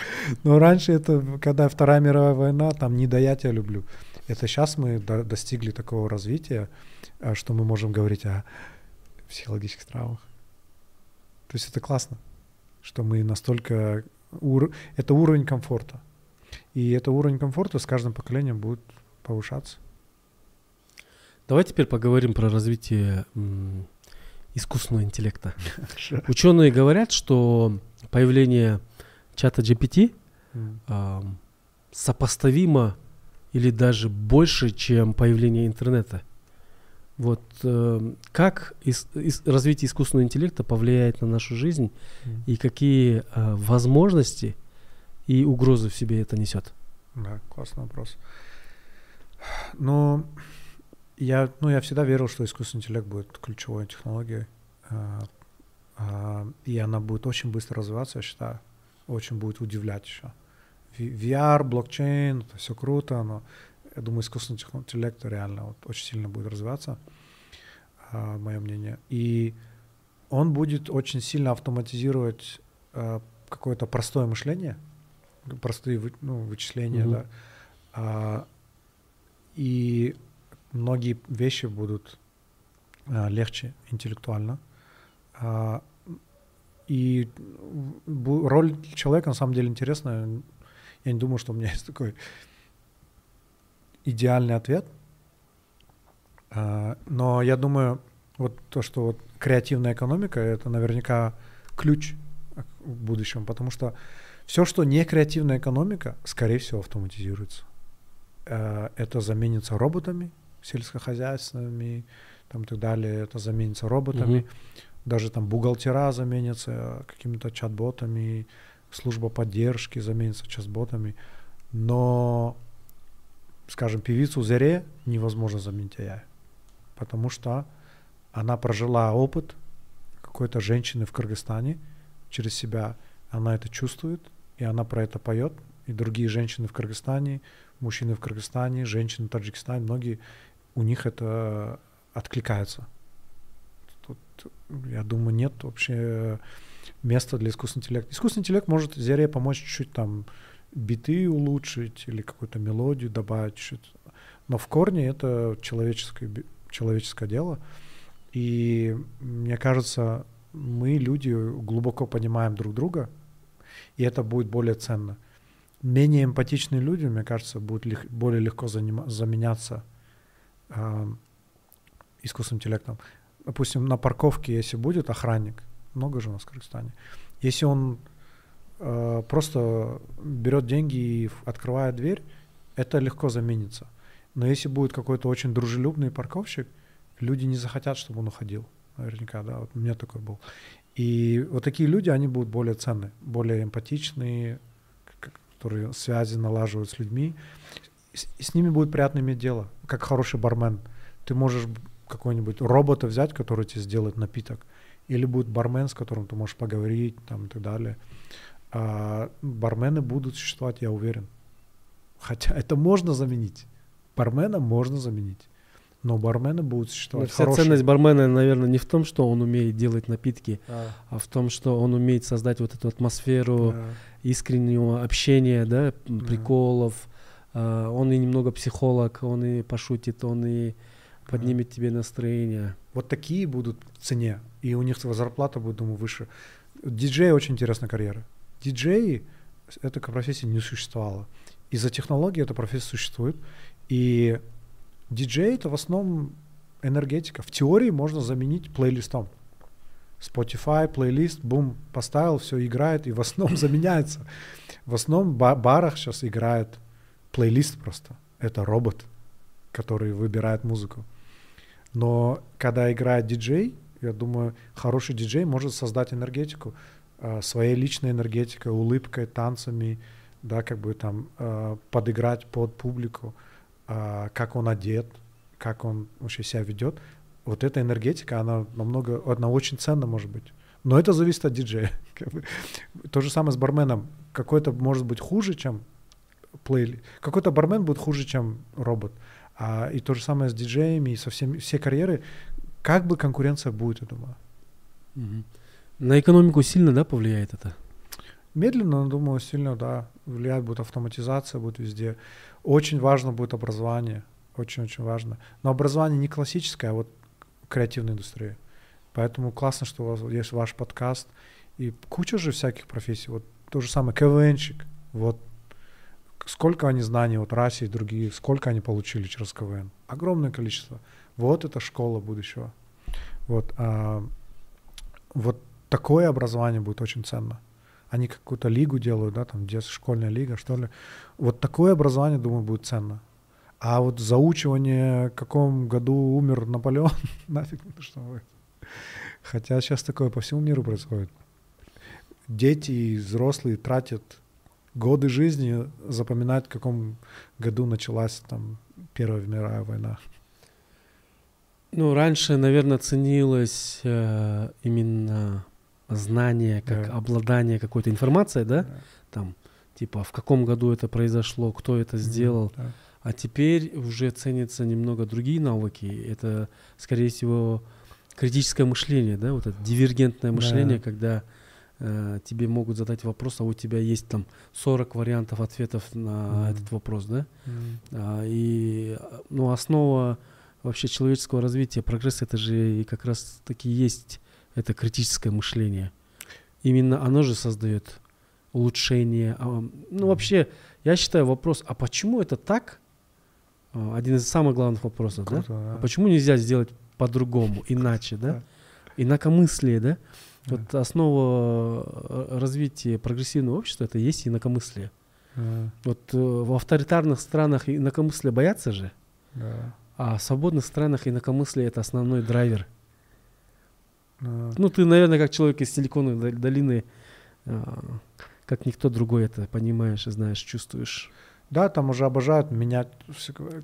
Но раньше это, когда Вторая мировая война, там не да я тебя люблю. Это сейчас мы до- достигли такого развития, а, что мы можем говорить, а психологических травмах. То есть это классно, что мы настолько... Ур... Это уровень комфорта. И это уровень комфорта с каждым поколением будет повышаться. Давай теперь поговорим про развитие искусственного интеллекта. Ученые говорят, что появление чата GPT э, сопоставимо или даже больше, чем появление интернета. Вот э, как ис, ис, развитие искусственного интеллекта повлияет на нашу жизнь mm. и какие э, возможности и угрозы в себе это несет? Да, классный вопрос. Ну, я, ну, я всегда верил, что искусственный интеллект будет ключевой технологией. Э, э, и она будет очень быстро развиваться, я считаю. Очень будет удивлять еще. VR, блокчейн, это все круто, но я думаю, искусственный интеллект реально вот очень сильно будет развиваться, э, мое мнение. И он будет очень сильно автоматизировать э, какое-то простое мышление, простые ну, вычисления, mm-hmm. да. А, и многие вещи будут а, легче интеллектуально. А, и роль человека на самом деле интересная. Я не думаю, что у меня есть такой идеальный ответ. А, но я думаю, вот то, что вот креативная экономика, это наверняка ключ к будущему, потому что все, что не креативная экономика, скорее всего, автоматизируется. А, это заменится роботами сельскохозяйственными, там и так далее, это заменится роботами. Угу. Даже там бухгалтера заменятся какими-то чат-ботами, служба поддержки заменится чат-ботами. Но скажем, певицу Зере невозможно заменить AI, потому что она прожила опыт какой-то женщины в Кыргызстане через себя, она это чувствует, и она про это поет, и другие женщины в Кыргызстане, мужчины в Кыргызстане, женщины в Таджикистане, многие, у них это откликается. Тут, я думаю, нет вообще места для искусственного интеллекта. Искусственный интеллект может Зере помочь чуть-чуть там биты улучшить или какую-то мелодию добавить. Чуть. Но в корне это человеческое, человеческое дело. И мне кажется, мы, люди, глубоко понимаем друг друга, и это будет более ценно. Менее эмпатичные люди, мне кажется, будут лег, более легко занима, заменяться искусственным интеллектом. Допустим, на парковке, если будет охранник, много же у нас в Кыргызстане, если он э, просто берет деньги и открывает дверь, это легко заменится. Но если будет какой-то очень дружелюбный парковщик, люди не захотят, чтобы он уходил. Наверняка, да, вот у меня такой был. И вот такие люди, они будут более ценны, более эмпатичные, которые связи налаживают с людьми. С, с ними будет приятно иметь дело, как хороший бармен. Ты можешь какой-нибудь робота взять, который тебе сделает напиток, или будет бармен, с которым ты можешь поговорить там, и так далее а бармены будут существовать, я уверен. Хотя это можно заменить. Бармена можно заменить. Но бармены будут существовать. Но вся хорошие. ценность бармена, наверное, не в том, что он умеет делать напитки, а, а в том, что он умеет создать вот эту атмосферу да. искреннего общения, да, приколов. А, он и немного психолог, он и пошутит, он и поднимет тебе настроение. Вот такие будут в цене, и у них зарплата будет, думаю, выше. Диджей очень интересная карьера диджеи, эта профессия не существовала. Из-за технологии эта профессия существует. И диджей это в основном энергетика. В теории можно заменить плейлистом. Spotify, плейлист, бум, поставил, все играет, и в основном заменяется. В основном в барах сейчас играет плейлист просто. Это робот, который выбирает музыку. Но когда играет диджей, я думаю, хороший диджей может создать энергетику. Э, своей личной энергетикой, улыбкой, танцами, да, как бы там э, подыграть под публику, э, как он одет, как он вообще себя ведет. Вот эта энергетика, она намного, она очень ценна может быть. Но это зависит от диджея. То же самое с барменом. Какой-то может быть хуже, чем плей... Какой-то бармен будет хуже, чем робот. А, и то же самое с диджеями и со всеми, все карьеры. Как бы конкуренция будет, я думаю. Mm-hmm. На экономику сильно, да, повлияет это? Медленно, думаю, сильно, да. Влияет будет автоматизация, будет везде. Очень важно будет образование. Очень-очень важно. Но образование не классическое, а вот креативная индустрия. Поэтому классно, что у вас есть ваш подкаст. И куча же всяких профессий. Вот то же самое КВНщик. Вот сколько они знаний от Раси и других, сколько они получили через КВН. Огромное количество. Вот это школа будущего. Вот, а, вот такое образование будет очень ценно. Они какую-то лигу делают, да, там детская школьная лига, что ли. Вот такое образование, думаю, будет ценно. А вот заучивание, в каком году умер Наполеон, нафиг что будет. Хотя сейчас такое по всему миру происходит. Дети и взрослые тратят годы жизни запоминать, в каком году началась там Первая мировая война. Ну, раньше, наверное, ценилось э, именно знание, как да. обладание какой-то информацией, да? да? Там, типа, в каком году это произошло, кто это сделал. Да. А теперь уже ценятся немного другие навыки. Это, скорее всего, критическое мышление, да, вот это дивергентное мышление, да. когда э, тебе могут задать вопрос, а у тебя есть там 40 вариантов ответов на mm. этот вопрос, да? Mm. А, и, ну, основа вообще человеческого развития, прогресса, это же и как раз таки есть это критическое мышление. Именно оно же создает улучшение. А, ну, вообще, я считаю вопрос, а почему это так? А, один из самых главных вопросов, Круто, да? да? А почему нельзя сделать по-другому, иначе, да? Инакомыслие, да? Вот основа э, развития прогрессивного общества это есть инакомыслие. Вот э, в авторитарных странах инакомыслие боятся же, а в свободных странах инакомыслие это основной драйвер. Ну, ты, наверное, как человек из Силиконовой долины, а, как никто другой это понимаешь, знаешь, чувствуешь. Да, там уже обожают менять,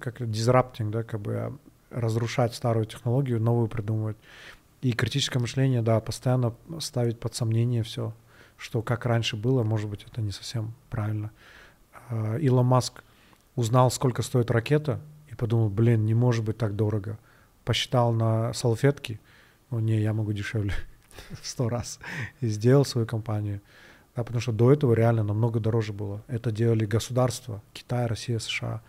как дизраптинг, да, как бы а, разрушать старую технологию, новую придумывать. И критическое мышление, да, постоянно ставить под сомнение все, что как раньше было, может быть, это не совсем правильно. А, Илон Маск узнал, сколько стоит ракета, и подумал, блин, не может быть так дорого. Посчитал на салфетки, ну не, я могу дешевле в сто раз. И сделал свою компанию. Да, потому что до этого реально намного дороже было. Это делали государства, Китай, Россия, США.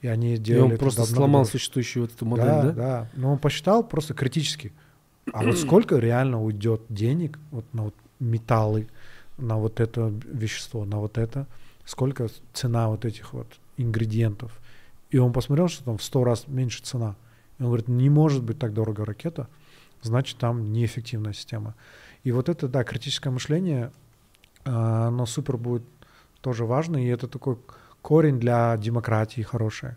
И они делали... И он просто сломал дороже. существующую вот эту модель, да? Да, да. Но он посчитал просто критически. А вот сколько реально уйдет денег вот на вот металлы, на вот это вещество, на вот это, сколько цена вот этих вот ингредиентов. И он посмотрел, что там в сто раз меньше цена. И он говорит, не может быть так дорого ракета, значит там неэффективная система. И вот это, да, критическое мышление, а, оно супер будет тоже важно, и это такой корень для демократии хороший,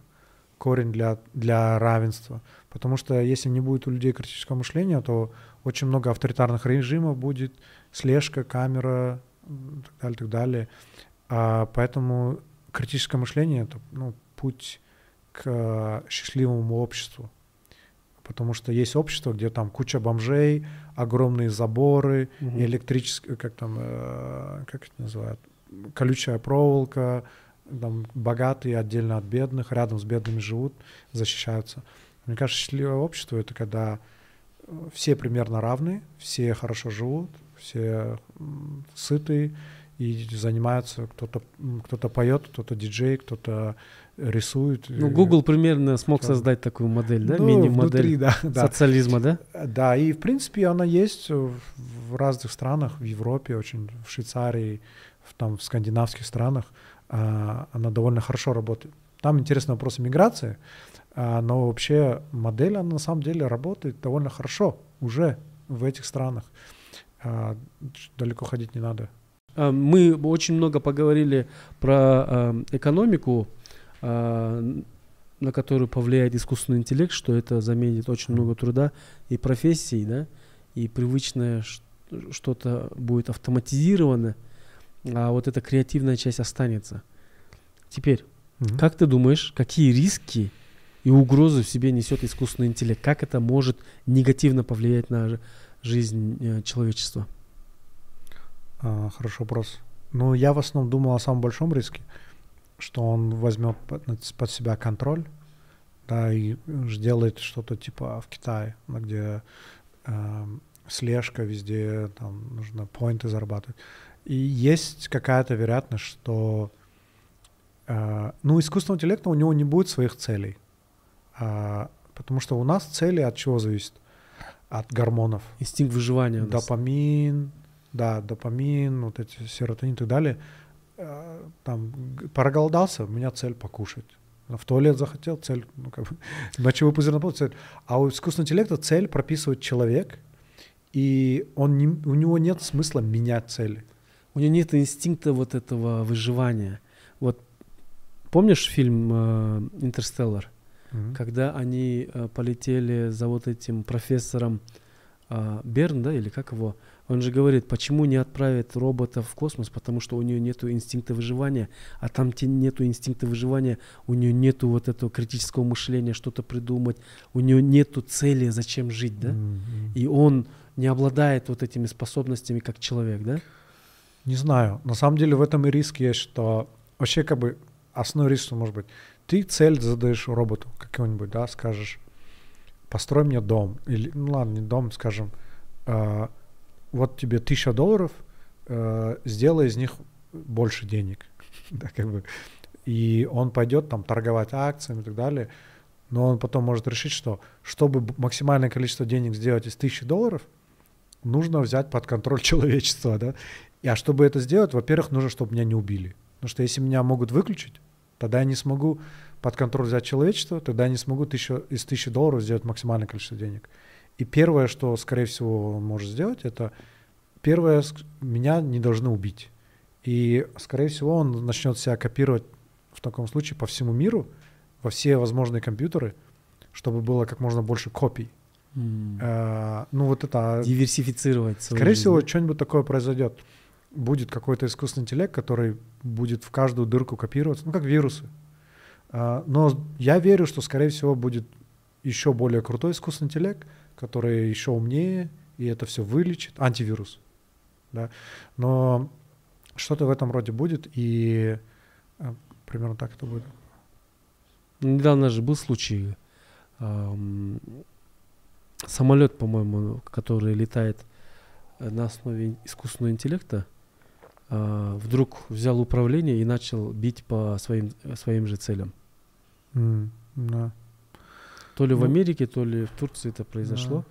корень для, для равенства. Потому что если не будет у людей критического мышления, то очень много авторитарных режимов будет, слежка, камера, так далее, так далее. А поэтому критическое мышление — это ну, путь к счастливому обществу потому что есть общество, где там куча бомжей, огромные заборы, угу. электрические, как там, э, как это называют, колючая проволока, там богатые отдельно от бедных, рядом с бедными живут, защищаются. Мне кажется, счастливое общество — это когда все примерно равны, все хорошо живут, все сытые и занимаются, кто-то кто поет, кто-то диджей, кто-то рисует. Ну, Google примерно смог Что? создать такую модель, да, ну, мини-модель да, социализма, да. да? Да, и в принципе она есть в разных странах, в Европе, очень, в Швейцарии, в, там, в скандинавских странах, а, она довольно хорошо работает. Там интересный вопрос миграции, а, но вообще модель, она на самом деле работает довольно хорошо уже в этих странах. А, далеко ходить не надо. А, мы очень много поговорили про а, экономику, а, на которую повлияет искусственный интеллект, что это заменит очень много труда и профессий, да, и привычное что-то будет автоматизировано, а вот эта креативная часть останется. Теперь, mm-hmm. как ты думаешь, какие риски и угрозы в себе несет искусственный интеллект? Как это может негативно повлиять на жизнь э, человечества? А, хороший вопрос. Ну, я в основном думал о самом большом риске – что он возьмет под, себя контроль, да, и сделает что-то типа в Китае, где э, слежка везде, там нужно поинты зарабатывать. И есть какая-то вероятность, что э, ну, искусственного интеллекта у него не будет своих целей. Э, потому что у нас цели от чего зависят? от гормонов. Инстинкт выживания. Допамин, да, допамин, вот эти серотонин и так далее. Э, Там проголодался, у меня цель покушать. В туалет захотел, цель, ну, как бы, мочевой пузырь наполнил, цель. А у искусственного интеллекта цель прописывает человек, и он не, у него нет смысла менять цели. У него нет инстинкта вот этого выживания. Вот помнишь фильм э, «Интерстеллар»? Мгм. Когда они э, полетели за вот этим профессором э, Берн, да, или как его? Он же говорит, почему не отправить робота в космос, потому что у нее нету инстинкта выживания, а там те нету инстинкта выживания, у нее нету вот этого критического мышления, что-то придумать, у нее нету цели, зачем жить, да? Мгм. И он не обладает вот этими способностями как человек, да? Не знаю. На самом деле в этом и риск есть, что вообще как бы основной риск, что может быть, ты цель задаешь роботу какой-нибудь, да, скажешь, построй мне дом, или, ну ладно, не дом, скажем, э, вот тебе тысяча долларов, э, сделай из них больше денег, да, как бы, и он пойдет там торговать акциями и так далее, но он потом может решить, что чтобы максимальное количество денег сделать из тысячи долларов, нужно взять под контроль человечество, да, и, а чтобы это сделать, во-первых, нужно, чтобы меня не убили. Потому что если меня могут выключить, тогда я не смогу под контроль взять человечество, тогда я не смогу тысячу, из тысячи долларов сделать максимальное количество денег. И первое, что, скорее всего, он может сделать, это первое, меня не должны убить. И, скорее всего, он начнет себя копировать в таком случае по всему миру, во все возможные компьютеры, чтобы было как можно больше копий. М. Э, ну, вот это Диверсифицировать свою Скорее жизнь, всего, что-нибудь такое произойдет. Будет какой-то искусственный интеллект, который будет в каждую дырку копироваться, ну, как вирусы. А, Но я верю, что, скорее всего, будет еще более крутой искусственный интеллект, который еще умнее, и это все вылечит. Антивирус. Да? Но что-то в этом роде будет, и а, примерно так это будет. Недавно же был случай, ам, самолет, по-моему, который летает на основе искусственного интеллекта, а, вдруг взял управление и начал бить по своим, э, своим же целям. М, да. То ли в Ну, Америке, то ли в Турции это произошло.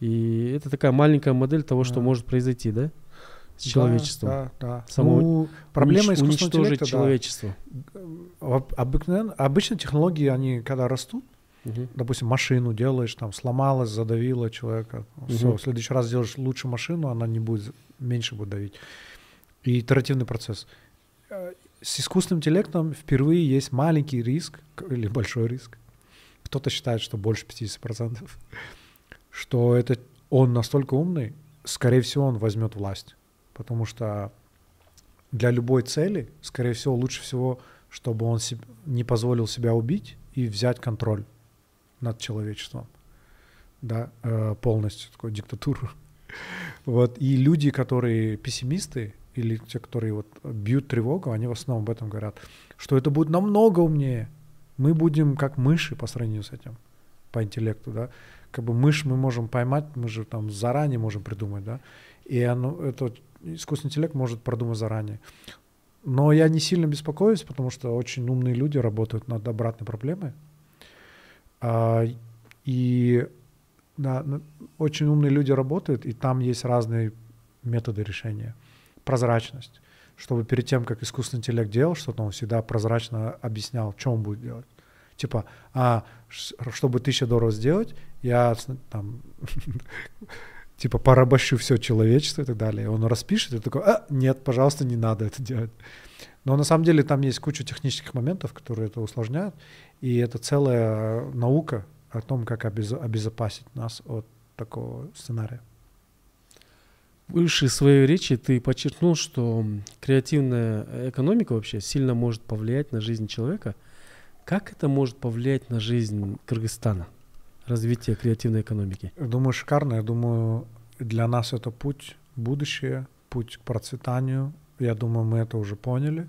И это такая маленькая модель того, что Да. может произойти, да? С Да, человечеством. Да, да. Само- Ну, проблема Унич- искусственного уничтожить да, человечество. Об- обыкновенно- обычно технологии, они когда растут, Мгм. допустим, машину делаешь, там сломалась, задавила человека, все, Мгм. в следующий раз делаешь лучше машину, она не будет, меньше будет давить. И итеративный процесс. С искусственным интеллектом впервые есть маленький риск или большой риск. Кто-то считает, что больше 50%, что это он настолько умный, скорее всего, он возьмет власть. Потому что для любой цели, скорее всего, лучше всего, чтобы он не позволил себя убить и взять контроль над человечеством. Да, э, полностью такую диктатуру. Вот. И люди, которые пессимисты, или те, которые вот бьют тревогу, они в основном об этом говорят, что это будет намного умнее. Мы будем как мыши по сравнению с этим, по интеллекту, да. Как бы мышь мы можем поймать, мы же там заранее можем придумать, да. И оно, это искусственный интеллект может продумать заранее. Но я не сильно беспокоюсь, потому что очень умные люди работают над обратной проблемой. А, и да, ну, очень умные люди работают, и там есть разные методы решения. Прозрачность. Чтобы перед тем, как искусственный интеллект делал что-то, он всегда прозрачно объяснял, что он будет делать. Типа, а, чтобы тысяча долларов сделать, я там, типа, порабощу все человечество и так далее. Он распишет, и такой, а, нет, пожалуйста, не надо это делать. Но на самом деле там есть куча технических моментов, которые это усложняют, и это целая наука о том, как обез- обезопасить нас от такого сценария. Выше своей речи ты подчеркнул, что креативная экономика вообще сильно может повлиять на жизнь человека. Как это может повлиять на жизнь Кыргызстана? Развитие креативной экономики. Думаю, шикарно. Я думаю, для нас это путь будущее, путь к процветанию. Я думаю, мы это уже поняли.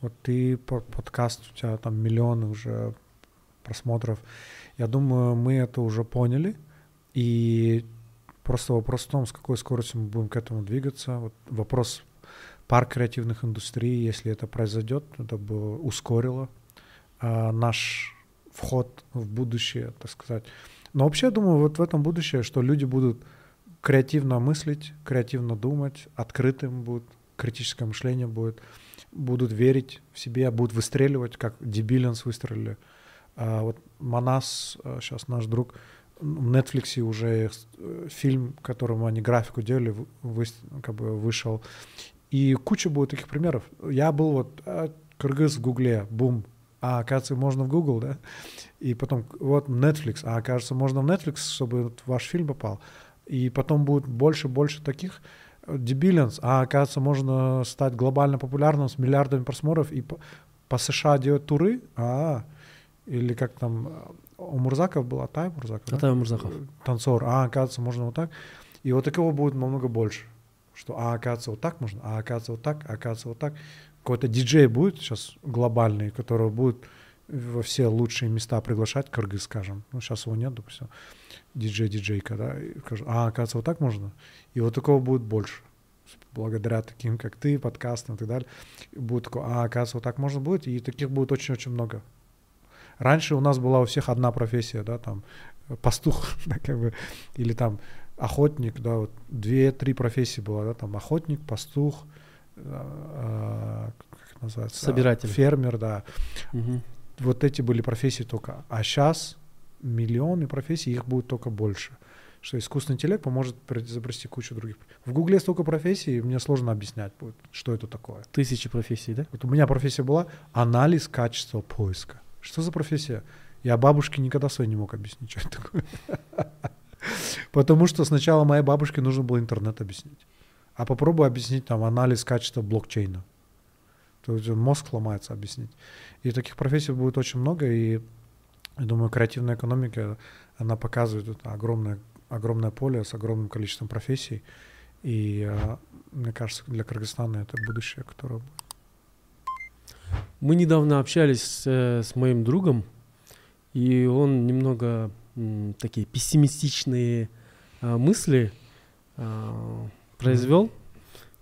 Вот ты, по- подкаст, у тебя там миллионы уже просмотров. Я думаю, мы это уже поняли. И просто вопрос в том, с какой скоростью мы будем к этому двигаться. Вот вопрос парк креативных индустрий, если это произойдет, это бы ускорило а, наш вход в будущее, так сказать. Но вообще, я думаю, вот в этом будущее, что люди будут креативно мыслить, креативно думать, открытым будут, критическое мышление будет, будут верить в себе, будут выстреливать, как Дебилианс выстрелили. А вот Манас, сейчас наш друг, в Netflix уже э, фильм, которому они графику делали, вы, как бы вышел. И куча будет таких примеров. Я был вот а, кыргыз в Гугле, бум, а оказывается можно в Google, да? И потом вот Netflix, а окажется можно в Netflix, чтобы ваш фильм попал. И потом будет больше больше таких Дебилианс, а оказывается можно стать глобально популярным с миллиардами просмотров и по, по США делать туры, а или как там у Мурзаков был Атай Мурзаков, Атай да? Мурзаков. Танцор, а оказывается можно вот так. И вот такого будет намного больше. Что, а оказывается вот так можно, а оказывается вот так, а оказывается вот так. Какой-то диджей будет сейчас глобальный, который будет во все лучшие места приглашать, Кыргыз, скажем. Ну, сейчас его нет, допустим. Диджей-диджейка, да. И скажу, а, оказывается, вот так можно. И вот такого будет больше. Благодаря таким, как ты, подкастам и так далее. Будет такое, а, оказывается, вот так можно будет. И таких будет очень-очень много. Раньше у нас была у всех одна профессия, да, там, пастух, да, как бы, или там охотник, да, вот две-три профессии было, да, там охотник, пастух, э, как называется? Собиратель. Фермер, да. Угу. Вот эти были профессии только. А сейчас миллионы профессий, их будет только больше. Что искусственный интеллект поможет изобрести кучу других. В Гугле столько профессий, мне сложно объяснять будет, что это такое. Тысячи профессий, да? Вот у меня профессия была анализ качества поиска. Что за профессия? Я бабушке никогда своей не мог объяснить, что это такое. Потому что сначала моей бабушке нужно было интернет объяснить. А попробуй объяснить там анализ качества блокчейна. То есть мозг ломается объяснить. И таких профессий будет очень много, и я думаю, креативная экономика, она показывает это огромное, огромное поле с огромным количеством профессий. И а, мне кажется, для Кыргызстана это будущее, которое будет. Мы недавно общались с, э, с моим другом, и он немного м, такие пессимистичные а, мысли а, произвел.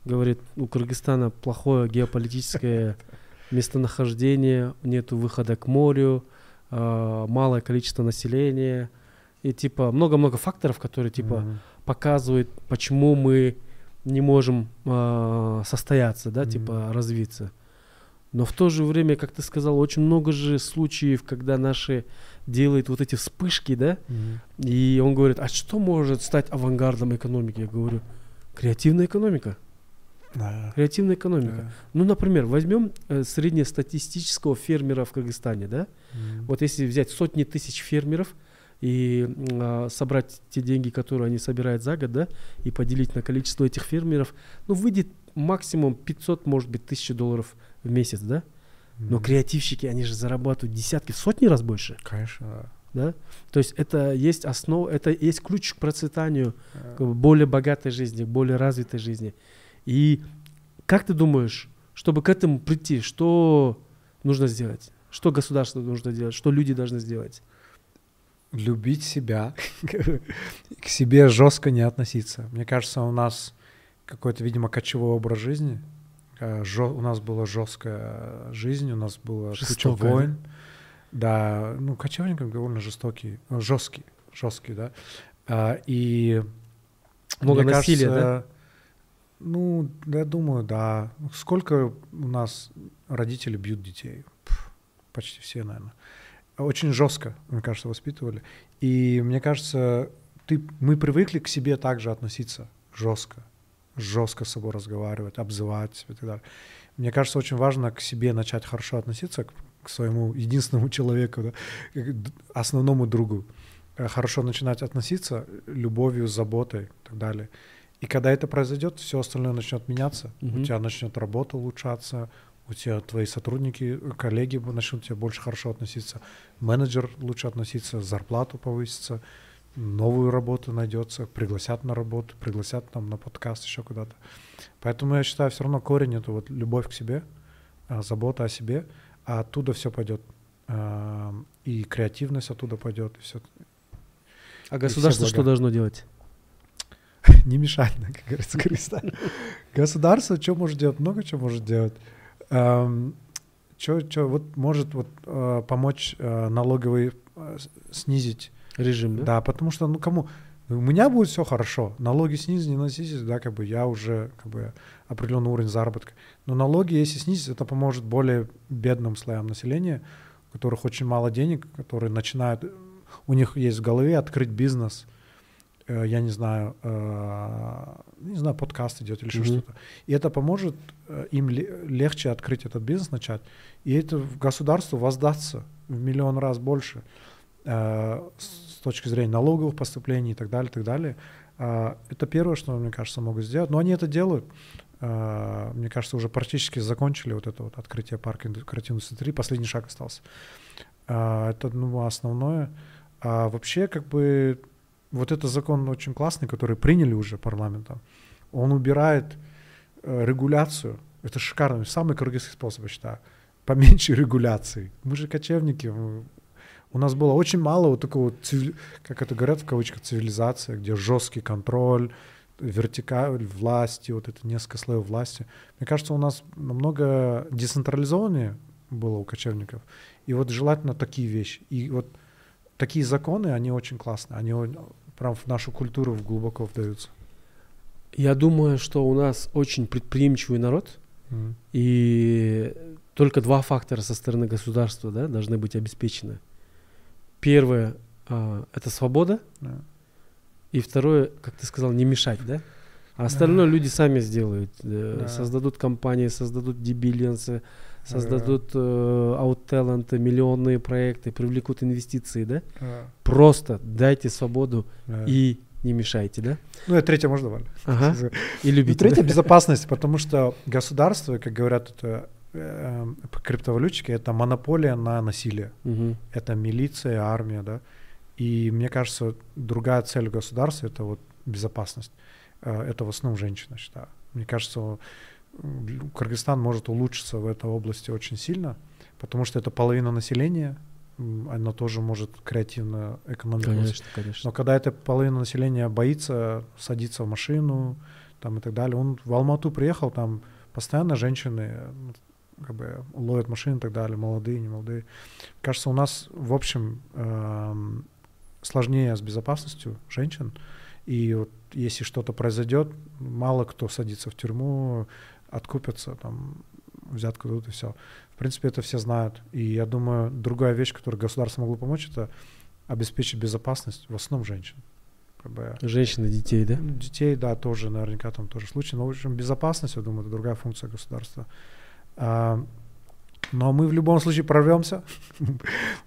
Говорит, у Кыргызстана плохое геополитическое местонахождение, нету выхода к морю, а, малое количество населения и типа много-много факторов, которые типа mm-hmm. показывают, почему мы не можем э, состояться, да, mm-hmm. типа развиться. Но в то же время, как ты сказал, очень много же случаев, когда наши делают вот эти вспышки, да, mm-hmm. и он говорит, а что может стать авангардом экономики? Я говорю, креативная экономика. Да. Креативная экономика. Да. Ну, например, возьмем э, среднестатистического фермера в Кыргызстане, да? Mm. Вот если взять сотни тысяч фермеров и э, собрать те деньги, которые они собирают за год, да, и поделить на количество этих фермеров, ну, выйдет максимум 500, может быть, тысяч долларов в месяц, да? Но креативщики, они же зарабатывают десятки, сотни раз больше. Конечно, да. То есть это есть основа, это есть ключ к процветанию, к более богатой жизни, к более развитой жизни. И как ты думаешь, чтобы к этому прийти, что нужно сделать? Что государство нужно делать? Что люди должны сделать? Любить себя, к себе жестко не относиться. Мне кажется, у нас какой-то, видимо, кочевой образ жизни. Э, У нас была жесткая жизнь, у нас было куча Жестокая, войн. Да, ну, кочевников довольно жестокий, э, жесткий, жесткий, да. А, И Много мне насилия, кажется, Ну, да, я думаю, да. Сколько у нас родители бьют детей? Почти все, наверное. Очень жестко, мне кажется, воспитывали. И мне кажется, ты, мы привыкли к себе также относиться жестко, жестко с собой разговаривать, обзывать и так далее. Мне кажется, очень важно к себе начать хорошо относиться, к, к своему единственному человеку, да, к основному другу. Э, Хорошо начинать относиться любовью, заботой и так далее. И когда это произойдет, все остальное начнет меняться. Мгм. У тебя начнет работа улучшаться, у тебя твои сотрудники, э, коллеги начнут тебе больше хорошо относиться, менеджер лучше относиться, зарплату повысится, новую работу найдется, пригласят на работу, пригласят там на подкаст еще куда-то. Поэтому я считаю, все равно корень это вот любовь к себе, а, забота о себе, а оттуда все пойдет. А, И креативность оттуда пойдет, и все. А государство блага. что должно делать? Не мешать, как говорится, Кыргызстан. Государство что может делать? Много чего может делать. Что, что, вот может вот э, помочь налоговый снизить Режим, да? Да, потому что, ну, кому... У меня будет все хорошо. Налоги снизить, не снизить, да, как бы я уже как бы определенный уровень заработка. Но налоги, если снизить, это поможет более бедным слоям населения, у которых очень мало денег, которые начинают... У них есть в голове открыть бизнес, э, я не знаю, э, не знаю, подкаст идет или еще Мгм. что-то. И это поможет э, им ле- легче открыть этот бизнес, начать. И это в государству воздастся в миллион раз больше с точки зрения налоговых поступлений и так далее, и так далее. А, Это первое, что, мне кажется, могут сделать. Но они это делают. А, Мне кажется, уже практически закончили вот это вот открытие парка креативной индустрии. Последний шаг остался. А, Это, ну, основное. А вообще, как бы, вот этот закон очень классный, который приняли уже парламентом. Он убирает э, регуляцию. Это шикарно. Самый кыргызский способ, я считаю. Поменьше регуляции. Мы же кочевники. У нас было очень мало вот такого, как это говорят в кавычках, цивилизация, где жесткий контроль, вертикаль власти, вот это несколько слоев власти. Мне кажется, у нас намного децентрализованнее было у кочевников. И вот желательно такие вещи. И вот такие законы, они очень классные. Они прям в нашу культуру глубоко вдаются. Я думаю, что у нас очень предприимчивый народ, Мгм. и только два фактора со стороны государства да, должны быть обеспечены. Первое а, это свобода, Да. и второе, как ты сказал, не мешать, да? А остальное Да. люди сами сделают. э, Да. Создадут компании, создадут дебилиансы, создадут э, аут-таланты, миллионные проекты, привлекут инвестиции, да? Да. Просто дайте свободу Да. и не мешайте, да? Ну, и третье можно добавить. Ага. И Ну, любите. третье да? безопасность, потому что государство, как говорят это э, криптовалютчики, это монополия на насилие. Мгм. Это милиция, армия, да. И мне кажется, другая цель государства это вот безопасность. Э, Это в основном женщина, считаю. Мне кажется, м, Кыргызстан может улучшиться в этой области очень сильно, потому что это половина населения, она тоже может креативно экономику Конечно, конечно. но когда эта половина населения боится садиться в машину там и так далее, он в Алмату приехал, там постоянно женщины как бы ловят машины и так далее, молодые, не молодые. Кажется, у нас в общем эм, сложнее с безопасностью женщин, и вот если что-то произойдет, мало кто садится в тюрьму, откупятся, там взятку дадут и все. В принципе, это все знают. И я думаю, другая вещь, которой государство могло помочь, это обеспечить безопасность в основном женщин. Как бы, Женщины, детей, да? Детей, да, тоже наверняка там тоже случай. Но, в общем, безопасность, я думаю, это другая функция государства. А, но мы в любом случае прорвемся.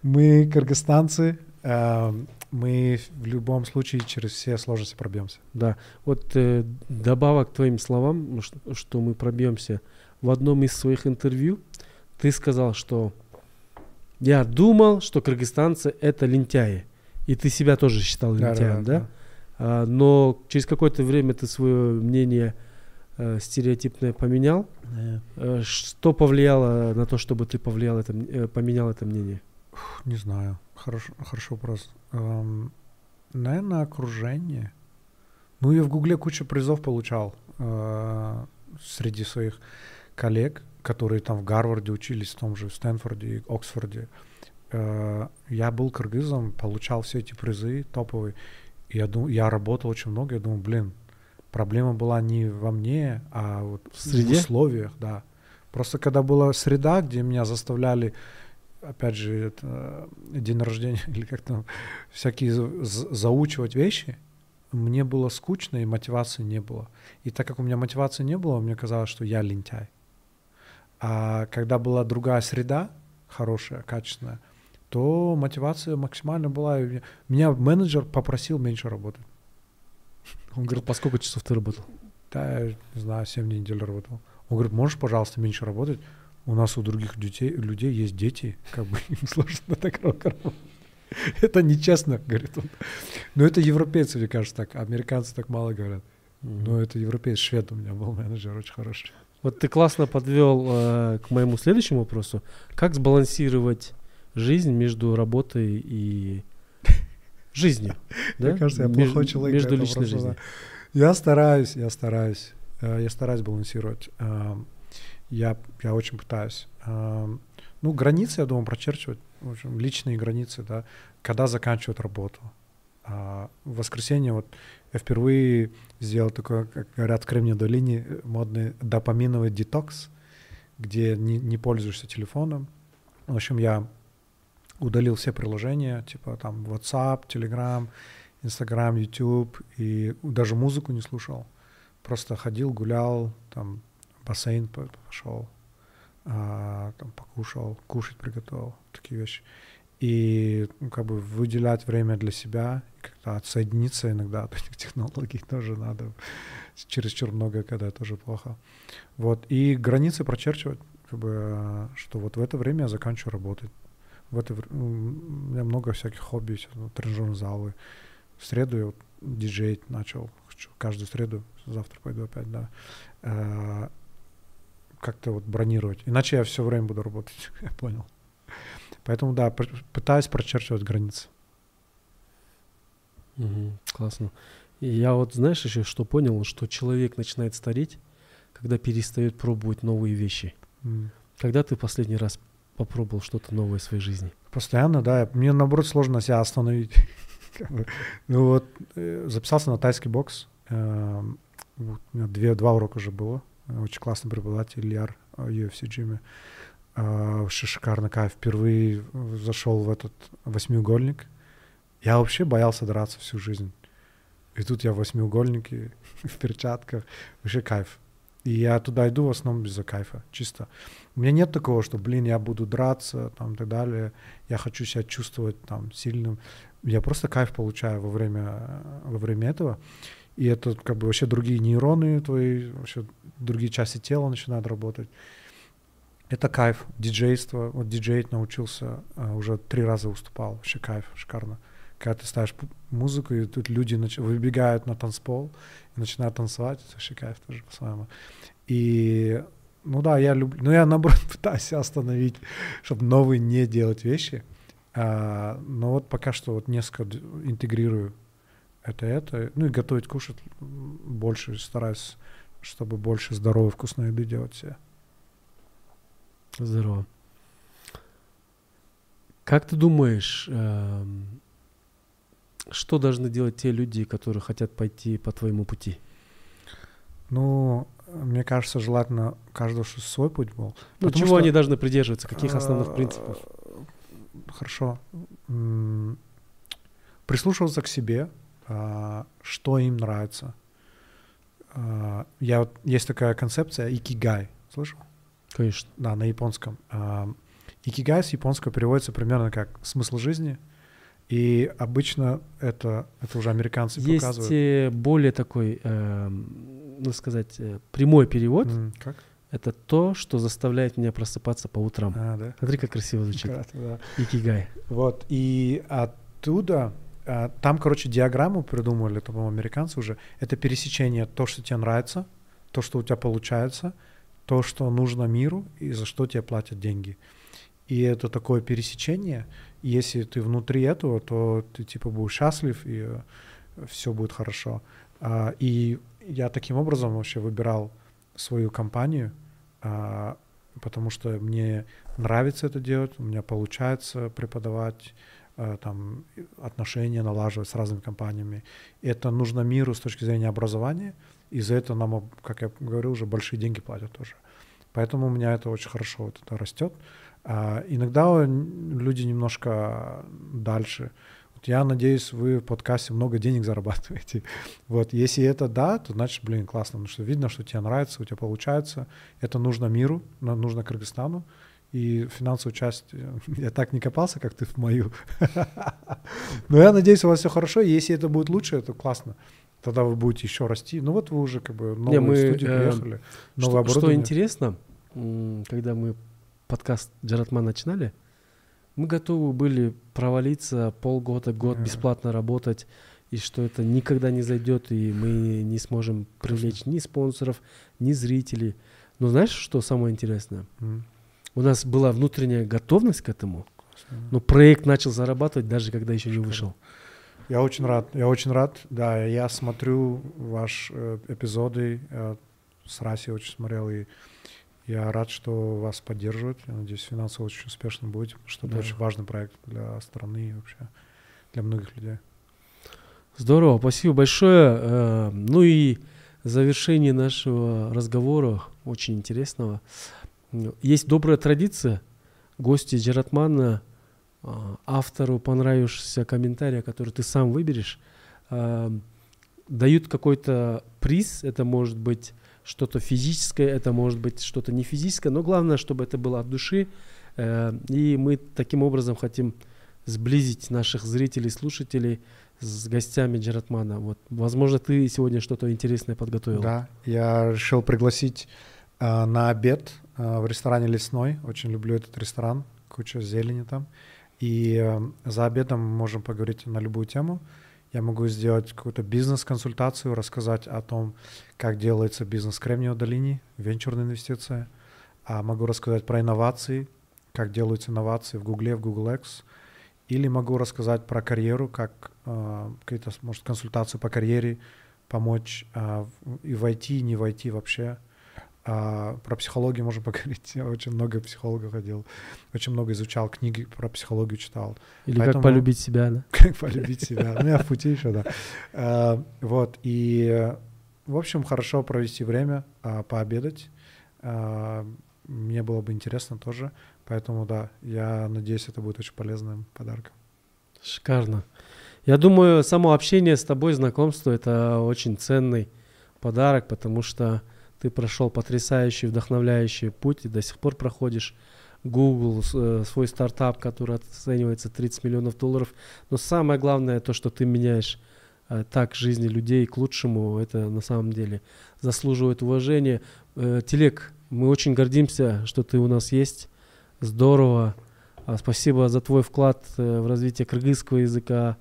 мы кыргызстанцы, а, мы в любом случае через все сложности пробьемся. Да. Вот э, добавок к твоим словам, ну, ш- что мы пробьемся. В одном из своих интервью ты сказал, что я думал, что кыргызстанцы это лентяи. И ты себя тоже считал лентяем, да? А, но через какое-то время ты свое мнение э, стереотипное поменял. Да. Э, что повлияло на то, чтобы ты повлиял это, э, поменял это мнение? Не знаю. Хорошо, хороший вопрос. Эм, наверное, окружение. Ну, я в Гугле кучу призов получал э, среди своих коллег, которые там в Гарварде учились, в том же Стэнфорде и Оксфорде. Э, я был кыргызом, получал все эти призы топовые. Я, дум, я работал очень много, я думал, блин, проблема была не во мне, а вот В среде? в условиях, да. Просто когда была среда, где меня заставляли опять же, это, э, день рождения или как там, всякие за- за- заучивать вещи, мне было скучно и мотивации не было. И так как у меня мотивации не было, мне казалось, что я лентяй. А когда была другая среда, хорошая, качественная, то мотивация максимально была. Меня менеджер попросил меньше работать. Он говорит, По сколько часов ты работал? да, я не знаю, 7 дней неделю работал. Он говорит, можешь, пожалуйста, меньше работать? У нас у других детей, людей есть дети, как бы им сложно так работать. Это нечестно, говорит он. Но это европейцы, мне кажется, так. Американцы так мало говорят. Но это европеец, швед у меня был менеджер очень хороший. Вот ты классно подвел э, к моему следующему вопросу. Как сбалансировать жизнь между работой и жизнью? Мне кажется, я плохой человек. Между личной жизнью. Я стараюсь, я стараюсь. э, Я стараюсь балансировать. Эм, Я, я очень пытаюсь. Эм, Ну, границы, я думаю, прочерчивать. В общем, личные границы, да. Когда заканчивать работу. В воскресенье вот я впервые сделал такой, как говорят в Кремниевой долине, модный допаминовый детокс, где не, не пользуешься телефоном. В общем, я удалил все приложения, типа там WhatsApp, Telegram, Instagram, YouTube, и даже музыку не слушал. Просто ходил, гулял, там бассейн пошел, а, там покушал, кушать приготовил, такие вещи. И ну, как бы выделять время для себя, как-то отсоединиться иногда от этих технологий тоже надо. Чересчур много, когда тоже плохо. Вот. И границы прочерчивать, как бы, что вот в это время я заканчиваю работать. В это, у меня много всяких хобби, ну, тренажерные залы. В среду я вот диджеить начал. Хочу каждую среду, завтра пойду опять, да. Э, как-то вот бронировать. Иначе я все время буду работать, я понял. Поэтому, да, пытаюсь прочерчивать границы. Угу, классно. И я вот, знаешь, еще что понял, что человек начинает стареть, когда перестает пробовать новые вещи. Mm. Когда ты последний раз попробовал что-то новое в своей жизни? Постоянно, да. Мне, наоборот, сложно себя остановить. ну вот, э, записался на тайский бокс. Эм, у меня две, два урока уже было. Очень классный преподаватель Ильяр э, UFC Джимми. Вообще шикарно кайф. Впервые зашел в этот восьмиугольник. Я вообще боялся драться всю жизнь. И тут я в восьмиугольнике, в перчатках. Вообще кайф. И я туда иду в основном из-за кайфа, чисто. У меня нет такого, что, блин, я буду драться, там, и так далее. Я хочу себя чувствовать там сильным. Я просто кайф получаю во время, во время этого. И это как бы вообще другие нейроны твои, вообще другие части тела начинают работать. Это кайф, диджейство. Вот диджеить научился, а, уже три раза выступал. Вообще кайф, шикарно. Когда ты ставишь музыку, и тут люди нач... выбегают на танцпол и начинают танцевать, это вообще кайф тоже по-своему. И, ну да, я люблю, но я наоборот пытаюсь остановить, чтобы новые не делать вещи. А, но вот пока что вот несколько интегрирую это это. Ну и готовить, кушать больше, стараюсь, чтобы больше здоровой, вкусной еды делать себе. Здорово. Как ты думаешь, э, что должны делать те люди, которые хотят пойти по твоему пути? Ну, мне кажется, желательно каждого чтобы свой путь был. Ну, чего что, они должны придерживаться? Каких основных э, принципов? Хорошо. Прислушиваться к себе, а, что им нравится. А, я вот, есть такая концепция икигай. Слышал? Конечно. Да, на японском. Икигай с японского переводится примерно как смысл жизни. И обычно это, это уже американцы Есть показывают. Есть более такой, э, ну сказать, э, прямой перевод. Mm, как? Это то, что заставляет меня просыпаться по утрам. А, да? Смотри, как красиво звучит. да. Икигай. Вот, и оттуда, а, там, короче, диаграмму придумали, это, по-моему, американцы уже. Это пересечение то, что тебе нравится, то, что у тебя получается — то, что нужно миру и за что тебе платят деньги. И это такое пересечение. Если ты внутри этого, то ты типа будешь счастлив и э, все будет хорошо. А, и я таким образом вообще выбирал свою компанию, а, потому что мне нравится это делать, у меня получается преподавать, а, там отношения налаживать с разными компаниями. Это нужно миру с точки зрения образования, и за это нам, как я говорил, уже большие деньги платят тоже. Поэтому у меня это очень хорошо вот это растет. А иногда люди немножко дальше. Вот я надеюсь, вы в подкасте много денег зарабатываете. Вот, если это да, то значит, блин, классно, потому что видно, что тебе нравится, у тебя получается. Это нужно миру, нужно Кыргызстану. И финансовую часть я так не копался, как ты в мою. Но я надеюсь, у вас все хорошо. Если это будет лучше, это классно тогда вы будете еще расти. Ну вот вы уже как бы Не, мы, студию э, приехали, новое что, Что интересно, когда мы подкаст Джаратман начинали, мы готовы были провалиться полгода, год бесплатно работать, и что это никогда не зайдет, и мы не сможем привлечь ни спонсоров, ни зрителей. Но знаешь, что самое интересное? Mm. У нас была внутренняя готовность к этому, но проект начал зарабатывать даже когда еще не вышел. Я очень рад, я очень рад. Да, я смотрю ваши э, эпизоды, я с Раси очень смотрел, и я рад, что вас поддерживают. Я надеюсь, финансово очень успешно потому что да. это очень важный проект для страны и вообще для многих людей. Здорово, спасибо большое. Э, ну и в завершении нашего разговора, очень интересного, есть добрая традиция. Гости Джератмана, э, автору понравившегося комментария, который ты сам выберешь, э, дают какой-то приз. Это может быть что-то физическое, это может быть что-то не физическое, но главное, чтобы это было от души. И мы таким образом хотим сблизить наших зрителей, слушателей с гостями Джаратмана. Вот, возможно, ты сегодня что-то интересное подготовил. Да, я решил пригласить э, на обед э, в ресторане Лесной. Очень люблю этот ресторан, куча зелени там. И э, за обедом мы можем поговорить на любую тему. Я могу сделать какую-то бизнес-консультацию, рассказать о том, как делается бизнес в Кремниевой долине, венчурные инвестиции. А могу рассказать про инновации, как делаются инновации в Гугле, в Google X, или могу рассказать про карьеру, как э, какие-то, может, консультации по карьере, помочь э, и войти, и не войти вообще. А, про психологию можем поговорить. Я очень много психологов ходил, очень много изучал книги про психологию читал. Или Поэтому, как полюбить себя, да? Как полюбить себя. У меня в пути еще, да. А, вот, и, в общем, хорошо провести время, а, пообедать. А, мне было бы интересно тоже. Поэтому да, я надеюсь, это будет очень полезным подарком. Шикарно. Я думаю, само общение с тобой, знакомство, это очень ценный подарок, потому что ты прошел потрясающий, вдохновляющий путь и до сих пор проходишь Google, э, свой стартап, который оценивается 30 миллионов долларов. Но самое главное, то, что ты меняешь э, так жизни людей к лучшему, это на самом деле заслуживает уважения. Э, Телек, мы очень гордимся, что ты у нас есть. Здорово. А, спасибо за твой вклад в развитие кыргызского языка,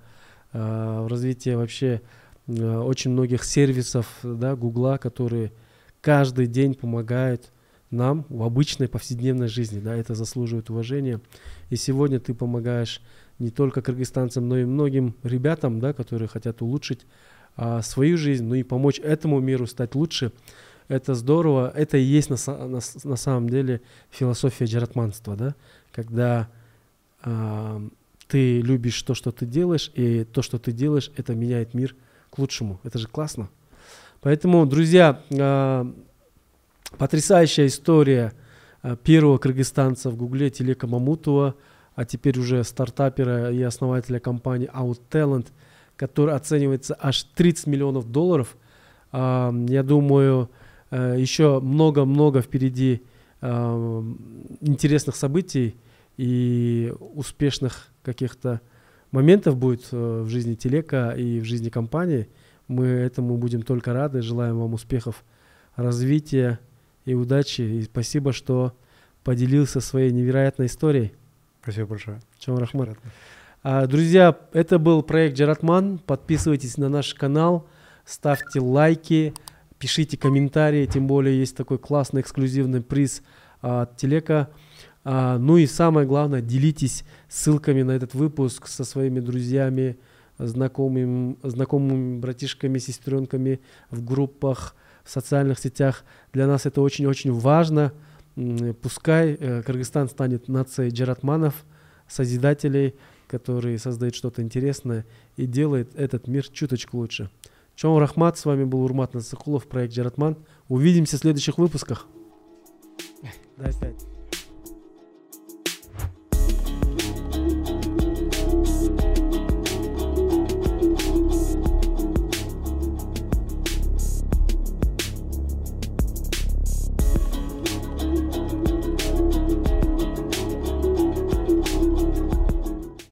в развитие вообще очень многих сервисов, да, Гугла, которые каждый день помогают нам в обычной повседневной жизни, да, это заслуживает уважения. И сегодня ты помогаешь не только кыргызстанцам, но и многим ребятам, да, которые хотят улучшить а, свою жизнь, ну и помочь этому миру стать лучше. Это здорово. Это и есть на, на, на самом деле философия джаратманства, да? Когда э, ты любишь то, что ты делаешь, и то, что ты делаешь, это меняет мир к лучшему. Это же классно. Поэтому, друзья, э, потрясающая история э, первого кыргызстанца в Гугле Телека Мамутова, а теперь уже стартапера и основателя компании OutTalent, который оценивается аж 30 миллионов долларов. Э, я думаю, еще много-много впереди интересных событий и успешных каких-то моментов будет в жизни Телека и в жизни компании. Мы этому будем только рады. Желаем вам успехов, развития и удачи. И спасибо, что поделился своей невероятной историей. Спасибо большое. Чем Рахмат. А, друзья, это был проект Джаратман. Подписывайтесь на наш канал, ставьте лайки, пишите комментарии, тем более есть такой классный эксклюзивный приз от Телека. А, ну и самое главное, делитесь ссылками на этот выпуск со своими друзьями, знакомыми, знакомыми братишками, сестренками в группах, в социальных сетях. Для нас это очень-очень важно. Пускай э, Кыргызстан станет нацией джаратманов, созидателей, которые создают что-то интересное и делают этот мир чуточку лучше. Чон Рахмат, с вами был Урмат Насакулов, проект Джаратман. Увидимся в следующих выпусках. Дай пять.